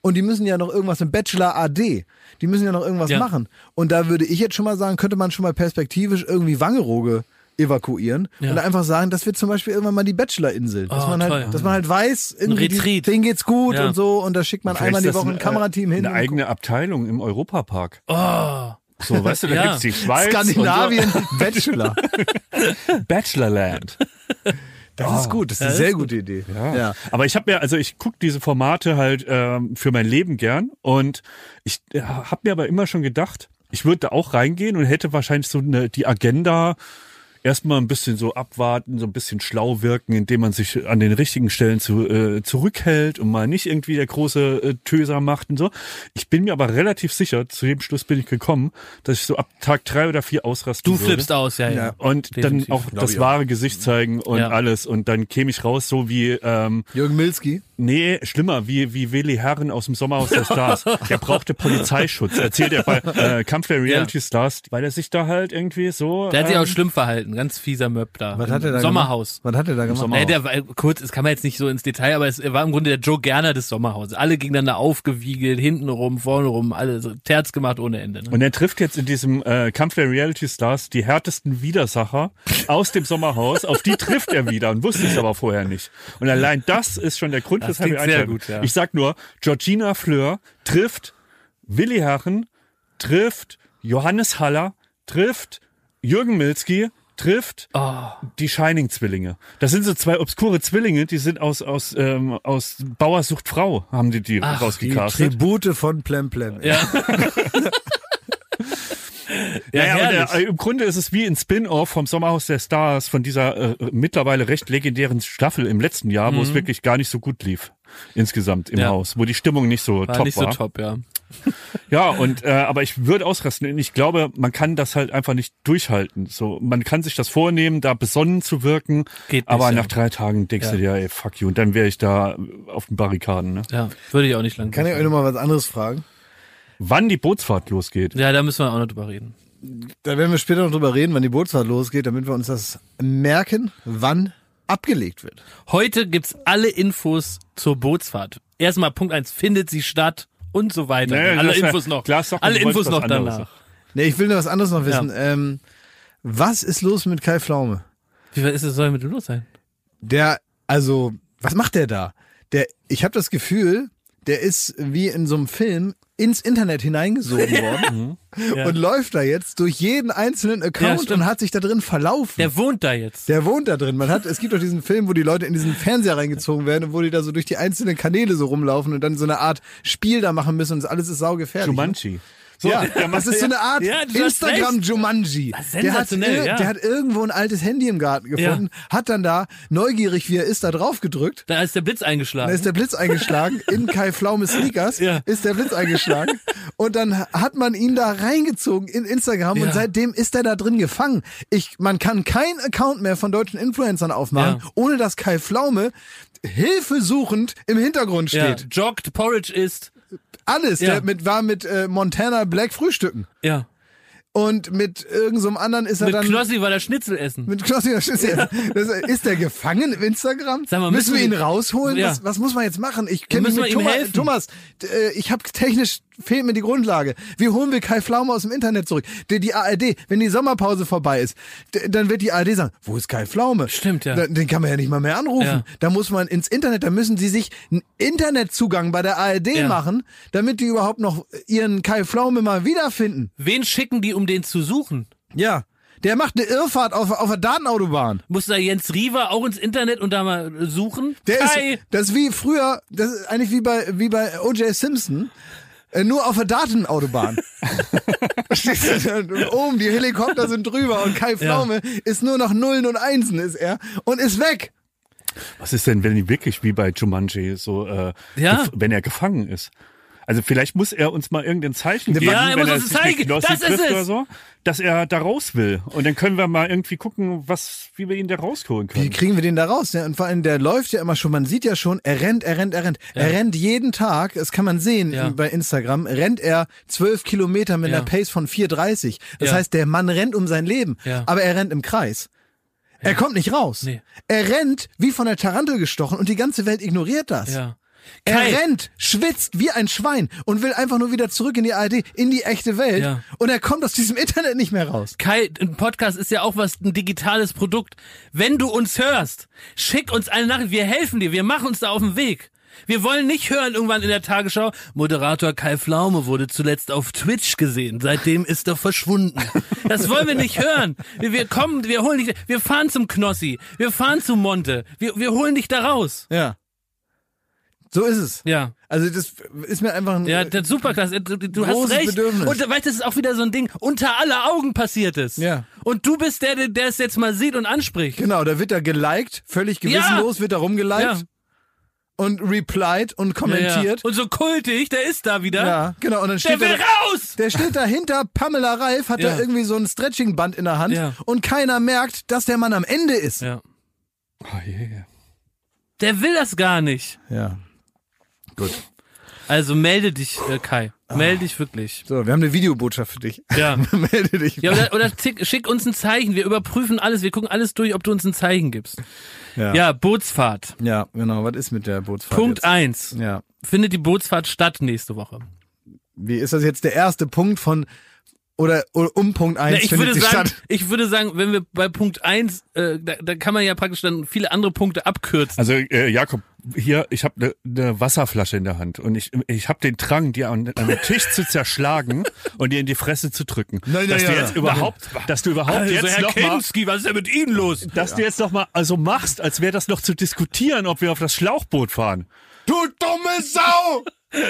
Und die müssen ja noch irgendwas im Bachelor AD. Die müssen ja noch irgendwas Ja. machen. Und da würde ich jetzt schon mal sagen, könnte man schon mal perspektivisch irgendwie Wangerooge evakuieren Ja. und einfach sagen, das wird zum Beispiel irgendwann mal die Bachelor-Insel. Dass, Oh, man halt, toll. dass man halt weiß, irgendwie die- denen geht's gut Ja. und so und da schickt man Vielleicht einmal die Woche ein äh, Kamerateam hin. Eine eigene Abteilung im Europapark. Oh. So, weißt du, da Ja. gibt's die Schweiz. Skandinavien Bachelor. So. Bachelorland. Das ist gut, das ist eine das sehr ist gute Idee. Ja. Ja. Aber ich habe mir, also ich gucke diese Formate halt ähm, für mein Leben gern und ich äh, habe mir aber immer schon gedacht, ich würde da auch reingehen und hätte wahrscheinlich so eine, die Agenda erstmal ein bisschen so abwarten, so ein bisschen schlau wirken, indem man sich an den richtigen Stellen zu, äh, zurückhält und mal nicht irgendwie der große äh, Töser macht und so. Ich bin mir aber relativ sicher, zu dem Schluss bin ich gekommen, dass ich so ab Tag drei oder vier ausrasten Du würde. flippst aus, ja, ja. Und Definitiv, dann auch glaub das wahre Gesicht zeigen und Ja. alles. Und dann käme ich raus, so wie, ähm, Jürgen Milski. Nee, schlimmer, wie, wie Willi Herren aus dem Sommerhaus der Stars. Der brauchte Polizeischutz, erzählt er bei äh, Kampf der Reality Stars, weil er sich da halt irgendwie so. Der hat sich ähm, auch schlimm verhalten, ganz fieser Möb da. Was hat er da Sommerhaus. gemacht? Was hat er da gemacht? Sommerhaus. Nee, der war, kurz, das kann man jetzt nicht so ins Detail, aber es er war im Grunde der Joe Gerner des Sommerhauses. Alle gegeneinander aufgewiegelt, hinten rum, vorne rum, alle so Terz gemacht ohne Ende. Ne? Und er trifft jetzt in diesem äh, Kampf der Reality Stars die härtesten Widersacher aus dem Sommerhaus. Auf die trifft er wieder und wusste es aber vorher nicht. Und allein das ist schon der Grund, Das wir klingt sehr einschalten. gut, ja. Ich sag nur, Georgina Fleur trifft Willi Herren, trifft Johannes Haller, trifft Jürgen Milski, trifft Oh, die Shining-Zwillinge. Das sind so zwei obskure Zwillinge, die sind aus, aus, ähm, aus Bauersucht Frau, haben die die Ach, Die rausgecastet. Tribute von Plem Plem. ja. Ja, ja, und herrlich. äh, im Grunde ist es wie ein Spin-off vom Sommerhaus der Stars, von dieser äh, mittlerweile recht legendären Staffel im letzten Jahr, wo es wirklich gar nicht so gut lief. Insgesamt im Mhm. Ja. Haus, wo die Stimmung nicht so war top nicht war. so top, ja. Ja, und äh, aber ich würde ausrasten. Ich glaube, man kann das halt einfach nicht durchhalten. So, man kann sich das vornehmen, da besonnen zu wirken, Geht nicht, aber ja. nach drei Tagen denkst Ja. du dir, ey, fuck you, und dann wäre ich da auf den Barrikaden. Ne? Ja, würde ich auch nicht lang. Kann ich euch noch mal was anderes fragen? Wann die Bootsfahrt losgeht? Ja, da müssen wir auch noch drüber reden. Da werden wir später noch drüber reden, wann die Bootsfahrt losgeht, damit wir uns das merken, wann abgelegt wird. Heute gibt's alle Infos zur Bootsfahrt. Erstmal Punkt eins findet sie statt und so weiter. Nee, alle Infos noch. klar, mal, alle Infos noch anderes. danach. Nee, ich will noch was anderes noch wissen. Ähm, was ist los mit Kai Pflaume? Wie weit ist es soll mit dem los sein? Der, also, was macht der da? Der, ich habe das Gefühl, der ist wie in so einem Film ins Internet hineingesogen worden Ja. und läuft da jetzt durch jeden einzelnen Ja, Account stimmt. und hat sich da drin verlaufen. Der wohnt da jetzt. Der wohnt da drin. Man hat, es gibt doch diesen Film, wo die Leute in diesen Fernseher reingezogen werden und wo die da so durch die einzelnen Kanäle so rumlaufen und dann so eine Art Spiel da machen müssen und das alles ist saugefährlich. ne? So, ja, das ist so eine Art Ja, Instagram. Jumanji. Der hat, ja. der hat irgendwo ein altes Handy im Garten gefunden, hat dann da, neugierig wie er ist, da drauf gedrückt. Da ist der Blitz Da eingeschlagen. ist der Blitz eingeschlagen, in Kai Pflaume Sneakers Ja. ist der Blitz eingeschlagen. Und dann hat man ihn da reingezogen in Instagram Ja. und seitdem ist er da drin gefangen. Ich, man kann keinen Account mehr von deutschen Influencern aufmachen, Ja. ohne dass Kai Pflaume hilfesuchend im Hintergrund ja. steht. Joggt, Porridge isst. Alles. Ja. Der mit, war mit äh, Montana Black frühstücken. Ja. und mit irgendeinem so anderen ist er Mit dann Knossi war der Schnitzel essen. mit Knossi das ist, er- das, ist der gefangen im Instagram? Sag mal, müssen müssen wir ihn rausholen? Ja. Was, was muss man jetzt machen? Ich kenne mich mit Thomas. Thomas äh, ich habe technisch fehlt mir die Grundlage. Wie holen wir Kai Pflaume aus dem Internet zurück? Die, die ARD, wenn die Sommerpause vorbei ist, dann wird die ARD sagen, wo ist Kai Pflaume? Stimmt, ja. Den kann man ja nicht mal mehr anrufen. Ja. Da muss man ins Internet, da müssen sie sich einen Internetzugang bei der ARD Ja. machen, damit die überhaupt noch ihren Kai Pflaume mal wiederfinden. Wen schicken die, um den zu suchen? Ja. Der macht eine Irrfahrt auf, auf der Datenautobahn. Muss da Jens Riewer auch ins Internet und da mal suchen? Der Kai, ist, das ist wie früher, das ist eigentlich wie bei, wie bei O.J. Simpson, äh, nur auf der Datenautobahn. Oben, die Helikopter sind drüber und Kai Pflaume ist nur noch Nullen und Einsen ist er und ist weg. Was ist denn, wenn die wirklich wie bei Jumanji so, äh, Ja. wenn er gefangen ist? Also vielleicht muss er uns mal irgendein Zeichen Ja, geben, er wenn muss er mit zeigen. Das ist es. oder so, dass er da raus will. Und dann können wir mal irgendwie gucken, was, wie wir ihn da rausholen Wie können. kriegen wir den da raus? Ja, und vor allem, der läuft ja immer schon, man sieht ja schon, er rennt, er rennt, er rennt. Er rennt jeden Tag, das kann man sehen Ja. bei Instagram, rennt er zwölf Kilometer mit Ja. einer Pace von 4,30. Das Ja. heißt, der Mann rennt um sein Leben, Ja. aber er rennt im Kreis. Er kommt nicht raus. Nee. Er rennt wie von der Tarantel gestochen und die ganze Welt ignoriert das. ja. Er Kai, rennt, schwitzt wie ein Schwein und will einfach nur wieder zurück in die ARD, in die echte Welt. Ja. Und er kommt aus diesem Internet nicht mehr raus. Kai, ein Podcast ist ja auch was, ein digitales Produkt. Wenn du uns hörst, schick uns eine Nachricht. Wir helfen dir. Wir machen uns da auf den Weg. Wir wollen nicht hören irgendwann in der Tagesschau, Moderator Kai Pflaume wurde zuletzt auf Twitch gesehen. Seitdem ist er verschwunden. Das wollen wir nicht hören. Wir, wir kommen, wir holen dich, wir fahren zum Knossi. Wir fahren zum Monte. Wir, wir holen dich da raus. Ja. So ist es. Ja. Also das ist mir einfach ein Ja, das ist superklasse. Du, du hast recht. Bedürfnis. Und weißt du, das ist auch wieder so ein Ding, unter aller Augen passiert es. Ja. Und du bist der, der der es jetzt mal sieht und anspricht. Genau, da wird er geliked, völlig gewissenlos wird er rumgeliked Ja. und replied und Ja, kommentiert. ja. Und so kultig, der ist da wieder. Ja, genau. Und dann Der steht will er, raus! der steht dahinter, Pamela Reif hat Ja. da irgendwie so ein Stretchingband in der Hand Ja. und keiner merkt, dass der Mann am Ende ist. Ja. Oh, yeah. Der will das gar nicht. Ja. Gut. Also melde dich, äh, Kai. Melde dich wirklich. So, wir haben eine Videobotschaft für dich. Ja. Melde dich. Ja, oder, oder tick, schick uns ein Zeichen. Wir überprüfen alles. Wir gucken alles durch, ob du uns ein Zeichen gibst. ja. Ja, Bootsfahrt. Ja, genau. Was ist mit der Bootsfahrt Punkt jetzt? eins. Ja. Findet die Bootsfahrt statt nächste Woche? Wie ist das jetzt der erste Punkt von oder, oder um Punkt Na, eins ich findet würde sie sagen, statt? ich würde sagen, wenn wir bei Punkt eins, äh, da, da kann man ja praktisch dann viele andere Punkte abkürzen. Also äh, Jakob, hier, ich habe eine ne Wasserflasche in der Hand und ich, ich habe den Drang, die an, an den Tisch zu zerschlagen und dir in die Fresse zu drücken. Nein, dass nein, du ja. jetzt überhaupt, dass du überhaupt Also, jetzt Herr noch mal, Kinski, was ist denn mit Ihnen los? dass du jetzt noch mal also machst, als wäre das noch zu diskutieren, ob wir auf das Schlauchboot fahren. Du dumme Sau!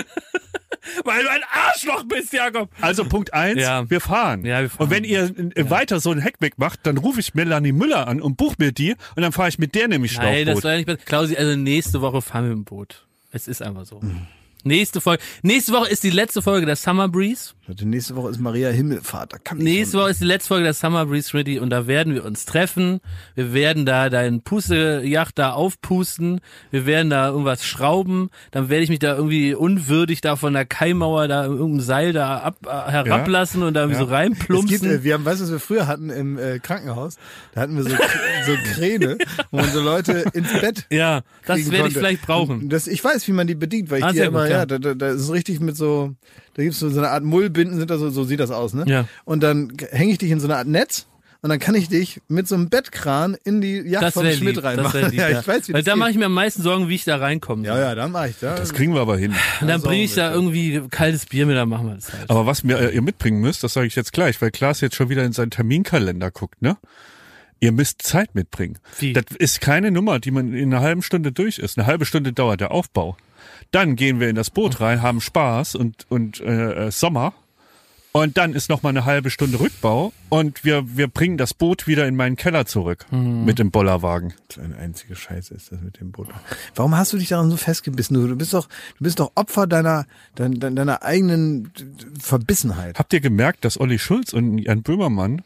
Weil du ein Arschloch bist, Jakob. Also Punkt eins, Ja. wir fahren. Ja, wir fahren. Und wenn ihr äh, weiter so ein Heckmeck macht, dann rufe ich Melanie Müller an und buch mir die und dann fahre ich mit der nämlich Schlauchboot. Nein, das soll ja nicht. Klausi, also nächste Woche fahren wir im Boot. Es ist einfach so. Nächste Folge. Nächste Woche ist die letzte Folge der Summer Breeze. Warte, nächste Woche ist Maria Himmelfahrt. Da kann Nächste Woche ist die letzte Folge der Summer Breeze Ready und da werden wir uns treffen. Wir werden da deinen Pustejacht da aufpusten. Wir werden da irgendwas schrauben. Dann werde ich mich da irgendwie unwürdig da von der Kaimauer da irgendein Seil da ab, äh, herablassen und da irgendwie so Es gibt, reinplumpsen. äh, wir haben, weißt du, was wir früher hatten im äh, Krankenhaus? Da hatten wir so, so Kräne, wo man so Leute ins Bett ja, das werde ich vielleicht brauchen. Das, ich weiß, wie man die bedient, weil ich Ah, die sehr immer, ja, da, da, da ist es richtig mit so, da gibt's so, so eine Art Mullbinden, sind da so, so sieht das aus, ne? Ja. Und dann hänge ich dich in so eine Art Netz und dann kann ich dich mit so einem Bettkran in die Yacht Das vom Schmidt lieb. Das reinmachen. wär lieb ja, ja. ich weiß, wie Weil das da mache ich mir am meisten Sorgen, wie ich da reinkomme. Ja, ja, dann mache ich da. Das kriegen wir aber hin. Und dann bringe ich da irgendwie kaltes Bier mit, dann machen wir das halt. Aber was mir äh, ihr mitbringen müsst, das sage ich jetzt gleich, weil Klaas jetzt schon wieder in seinen Terminkalender guckt, ne? Ihr müsst Zeit mitbringen. Wie? Das ist keine Nummer, die man in einer halben Stunde durch ist. Eine halbe Stunde dauert der Aufbau. Dann gehen wir in das Boot rein, haben Spaß und, und äh, äh, Sommer. Und dann ist noch mal eine halbe Stunde Rückbau und wir, wir bringen das Boot wieder in meinen Keller zurück mit dem Bollerwagen. Eine einzige Scheiße ist das mit dem Boot. Warum hast du dich daran so festgebissen? Du, du bist doch, du bist doch Opfer deiner, deiner, deiner eigenen Verbissenheit. Habt ihr gemerkt, dass Olli Schulz und Jan Böhmermann,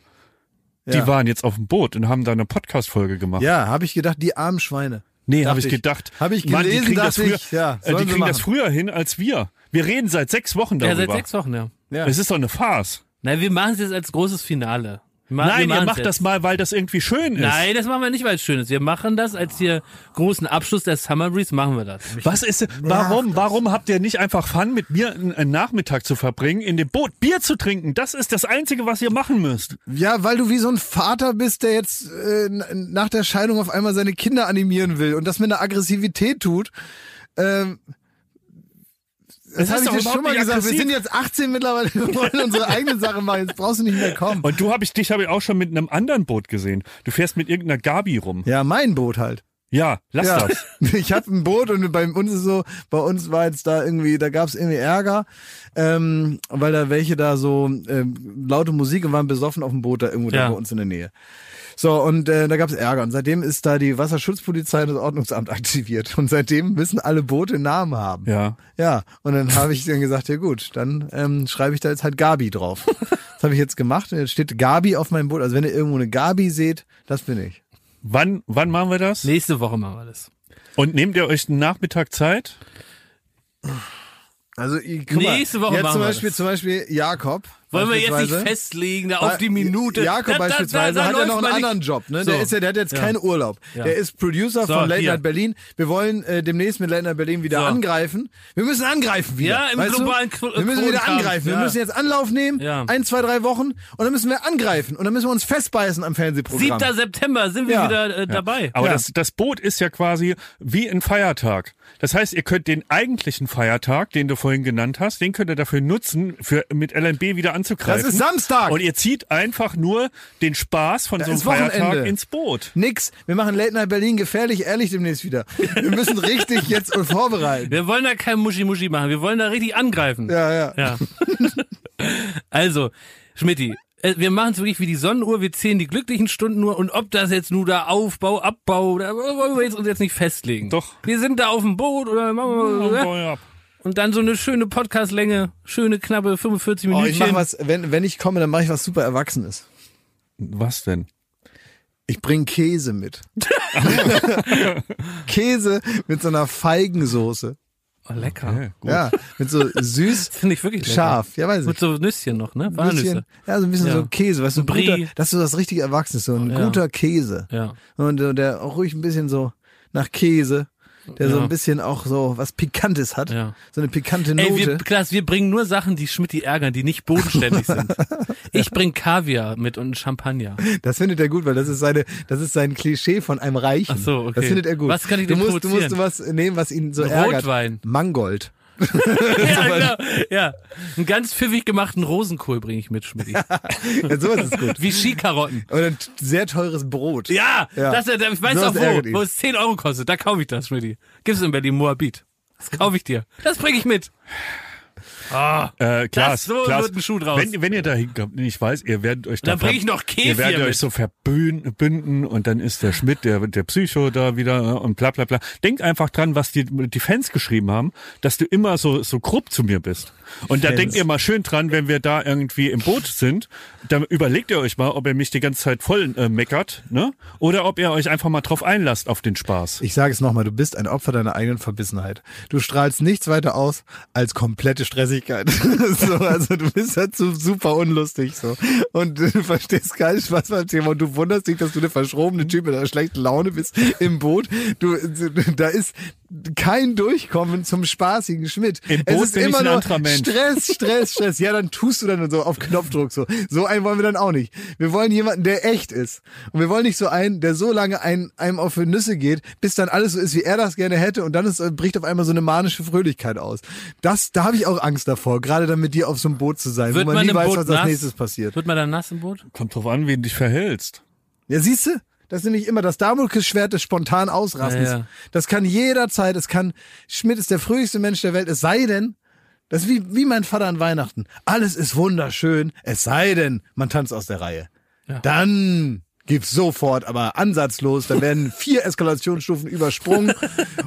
die Ja. waren jetzt auf dem Boot und haben da eine Podcast-Folge gemacht? Ja, habe ich gedacht, die armen Schweine. Nee, habe ich ich. gedacht. Hab ich Mann, die gelesen, kriegen das früher, ich, ja, äh, die kriegen das früher hin als wir. Wir reden seit sechs Wochen Ja, darüber. seit sechs Wochen, ja. Ja. Es ist doch eine Farce. Nein, wir machen es jetzt als großes Finale. Ma- wir Nein, ihr macht jetzt. das mal, weil das irgendwie schön ist. Nein, das machen wir nicht, weil es schön ist. Wir machen das als hier großen Abschluss der Summer Breeze, machen wir das. Was ist, warum, warum habt ihr nicht einfach Fun, mit mir einen, Nachmittag zu verbringen, in dem Boot Bier zu trinken? Das ist das Einzige, was ihr machen müsst. Ja, weil du wie so ein Vater bist, der jetzt äh, nach der Scheidung auf einmal seine Kinder animieren will und das mit einer Aggressivität tut. Ähm, das ist habe ich dir schon mal gesagt. Wir aggressiv. sind jetzt 18 mittlerweile, wir wollen unsere eigenen Sachen machen. Jetzt brauchst du nicht mehr kommen. Und du hab ich, dich habe ich auch schon mit einem anderen Boot gesehen. Du fährst mit irgendeiner Gabi rum. Ja, mein Boot halt. Ja, lass Ja, das. ich habe ein Boot und bei uns ist so, bei uns war jetzt da irgendwie, da gab's irgendwie Ärger, ähm, weil da welche da so ähm, laute Musik und waren besoffen auf dem Boot da irgendwo Ja. da bei uns in der Nähe. So, und äh, da gab's Ärger. Und seitdem ist da die Wasserschutzpolizei und das Ordnungsamt aktiviert. Und seitdem müssen alle Boote Namen haben. Ja. Ja, und dann habe ich dann gesagt, ja gut, dann ähm, schreibe ich da jetzt halt Gabi drauf. Das habe ich jetzt gemacht. Und jetzt steht Gabi auf meinem Boot. Also wenn ihr irgendwo eine Gabi seht, das bin ich. Wann, wann machen wir das? Nächste Woche machen wir das. Und nehmt ihr euch einen Nachmittag Zeit? Also ich- guck mal, Nächste Woche jetzt machen zum wir Beispiel, das. zum Beispiel Jakob. Wollen wir jetzt nicht festlegen, da auf die Minute. Jakob Da- da- beispielsweise da- da hat ja noch einen anderen Job. Ne? So. Der ist ja, der hat jetzt Ja. keinen Urlaub. Ja. Der ist Producer So, von Late. Night Berlin. Wir wollen äh, demnächst mit Late Night Berlin wieder So. angreifen. Wir müssen angreifen wieder. Ja, im weißt globalen du? Wir müssen wieder angreifen. Wir ja. müssen jetzt Anlauf nehmen. Ja. Ein, zwei, drei Wochen. Und dann müssen wir angreifen. Und dann müssen wir uns festbeißen am Fernsehprogramm. 7. September sind wir Ja. wieder äh, dabei. Aber Ja. das, das Boot ist ja quasi wie ein Feiertag. Das heißt, ihr könnt den eigentlichen Feiertag, den du vorhin genannt hast, den könnt ihr dafür nutzen, für mit LNB wieder anzugreifen. Das ist Samstag. Und ihr zieht einfach nur den Spaß von Da so einem Wochenende. Feiertag ins Boot. Nix. Wir machen Late Night Berlin gefährlich ehrlich demnächst wieder. Wir müssen richtig jetzt uns vorbereiten. Wir wollen da kein Muschi-Muschi machen, wir wollen da richtig angreifen. Ja, ja. Ja. also, Schmidti, äh, wir machen es wirklich wie die Sonnenuhr, wir zählen die glücklichen Stunden nur und ob das jetzt nur da Aufbau, Abbau, da wollen wir jetzt uns jetzt nicht festlegen. Doch. Wir sind da auf dem Boot oder machen wir, Ja. Und dann so eine schöne Podcastlänge, schöne knappe 45 Oh, Minuten. ich mach was, wenn, wenn ich komme, dann mache ich was super Erwachsenes. Was denn? Ich bring Käse mit. Käse mit so einer Feigensoße. oh, lecker. Okay, gut. Ja, mit so süß, Finde ich wirklich lecker. scharf. Ja, weiß Mit ich. so Nüsschen noch, ne? Walnüsse. bisschen, ja, so ein bisschen Ja. so Käse, weißt du, ein Brie. guter, das ist so das richtige Erwachsene, so ein Ja. guter Käse. Ja. Und äh, der auch ruhig ein bisschen so nach Käse, der so Ja. ein bisschen auch so was Pikantes hat. Ja. So eine pikante Ey, wir, Note. Klaas, wir bringen nur Sachen, die Schmidt ärgern, die nicht bodenständig sind. Ich bring Kaviar mit und Champagner. Das findet er gut, weil das ist seine, das ist sein Klischee von einem Reichen. Ach so, okay. Das findet er gut. Was kann ich du denn musst, du musst was nehmen, was ihn so ärgert. Rotwein. Mangold. ja, genau. ja, einen ganz pfiffig gemachten Rosenkohl bringe ich mit, Schmidt. Ja, sowas ist gut. Wie Skikarotten. Oder ein sehr teures Brot. Ja, Ja. Das, ich weiß Sowas auch wo, wo es 10 Euro kostet. Da kaufe ich das, Schmidt. Gibt's in Berlin Moabit. Das kaufe ich dir. Das bringe ich mit. Ah, Äh, Klaas, so Klaas, wird ein Schuh draus. Wenn, wenn ihr da hinkommt, ich weiß, ihr werdet euch da Dann bring ich noch Kefir Ihr werdet mit. euch so verbünden und dann ist der Schmidt, der, der Psycho da wieder äh, und bla bla bla. Denkt einfach dran, was die, die Fans geschrieben haben, dass du immer so, so grob zu mir bist. Und da denkt ihr mal schön dran, wenn wir da irgendwie im Boot sind, dann überlegt ihr euch mal, ob ihr mich die ganze Zeit voll äh, meckert, ne? Oder ob ihr euch einfach mal drauf einlasst auf den Spaß. Ich sage es nochmal, du bist ein Opfer deiner eigenen Verbissenheit. Du strahlst nichts weiter aus als komplette Stressigkeit. so, also du bist halt so super unlustig so. Und du verstehst keinen Spaß beim Thema und du wunderst dich, dass du eine verschrobene Typ mit einer schlechten Laune bist im Boot. Du, da ist kein Durchkommen zum spaßigen Schmidt. Im es Boot ist bin ich immer ein nur. Stress, Stress, Stress. Ja, dann tust du dann so auf Knopfdruck so. So einen wollen wir dann auch nicht. Wir wollen jemanden, der echt ist. Und wir wollen nicht so einen, der so lange ein, einem auf die Nüsse geht, bis dann alles so ist, wie er das gerne hätte und dann ist, äh, bricht auf einmal so eine manische Fröhlichkeit aus. Das, da habe ich auch Angst davor, gerade dann mit dir auf so einem Boot zu sein, Wird wo man, man nie weiß, Boot was als nächstes passiert. Wird man dann nass im Boot? Kommt drauf an, wie du dich verhältst. Ja, siehst du? Das ist nämlich immer das Damoklesschwert des spontanen Ausrastens. Ja, ja. Das kann jederzeit, es kann, Schmidt ist der fröhlichste Mensch der Welt, es sei denn, das ist wie, wie mein Vater an Weihnachten. Alles ist wunderschön, es sei denn, man tanzt aus der Reihe. Ja. Dann gibt's sofort, aber ansatzlos, dann werden vier Eskalationsstufen übersprungen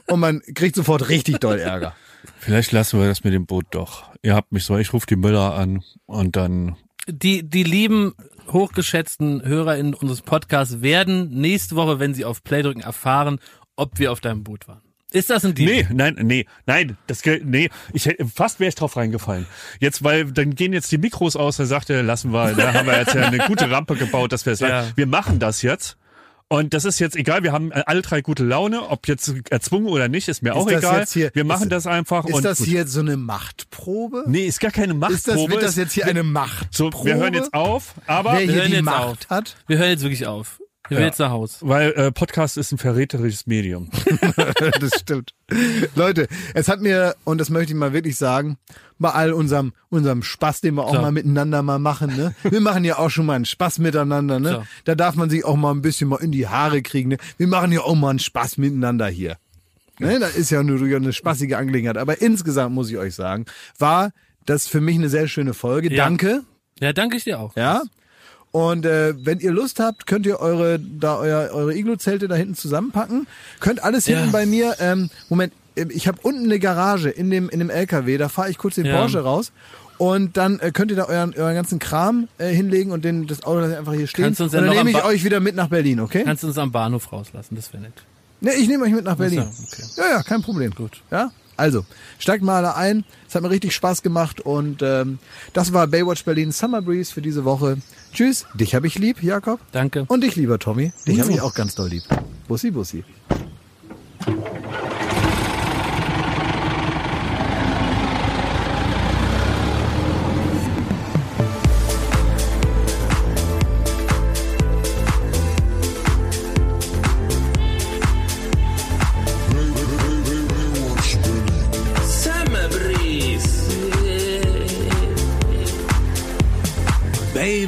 und man kriegt sofort richtig doll Ärger. Vielleicht lassen wir das mit dem Boot doch. Ihr habt mich so, ich rufe die Müller an und dann Die, die lieben, hochgeschätzten HörerInnen unseres Podcasts werden nächste Woche, wenn sie auf Play drücken, erfahren, ob wir auf deinem Boot waren. Ist das ein Deal? Nee, nein, nee, nein, das Geld, nee, ich hätte, fast wäre ich drauf reingefallen. Jetzt, weil dann gehen jetzt die Mikros aus, da sagt er, lassen wir, da haben wir jetzt ja eine gute Rampe gebaut, dass wir es Ja. Wir machen das jetzt. Und das ist jetzt egal, wir haben alle drei gute Laune, ob jetzt erzwungen oder nicht, ist mir auch das egal. hier- wir machen ist- das einfach. Ist und das gut. hier jetzt so eine Machtprobe? Nee, ist gar keine Machtprobe. ist das, wird das Ist- jetzt hier eine Machtprobe? so, wir hören jetzt auf, aber Wer Wir hier hören die jetzt Macht auf. hat? Wir hören jetzt wirklich auf. Wir Ja. Haus. weil äh, Podcast ist ein verräterisches Medium. das stimmt. Leute, es hat mir, und das möchte ich mal wirklich sagen, bei all unserem, unserem Spaß, den wir auch So. mal miteinander mal machen, ne? Wir machen ja auch schon mal einen Spaß miteinander, ne? So. Da darf man sich auch mal ein bisschen mal in die Haare kriegen, ne? Wir machen ja auch mal einen Spaß miteinander hier. Ne? Das ist ja nur eine spaßige Angelegenheit. Aber insgesamt muss ich euch sagen, war das für mich eine sehr schöne Folge. Ja. Danke. Ja, danke ich dir auch. Ja. Und äh, wenn ihr Lust habt, könnt ihr eure da euer, eure Iglo-Zelte da hinten zusammenpacken. Könnt alles Ja. hinten bei mir. Ähm, Moment, äh, ich habe unten eine Garage in dem in dem LKW. Da fahre ich kurz den Ja. Porsche raus. Und dann äh, könnt ihr da euren, euren ganzen Kram äh, hinlegen und den, das Auto lasse ich einfach hier stehen. Kannst uns und denn dann nehme ich Ba- euch wieder mit nach Berlin, okay? Kannst du uns am Bahnhof rauslassen, das wäre nett. Ne, ich nehme euch mit nach Berlin. so, okay. Ja, ja, kein Problem. Gut. Ja, also steigt mal alle ein. Es hat mir richtig Spaß gemacht und ähm, das war Baywatch Berlin Summer Breeze für diese Woche. Tschüss. Dich habe ich lieb, Jakob. Danke. Und dich, lieber Tommy. Dich habe ich auch ganz doll lieb. Bussi, Bussi.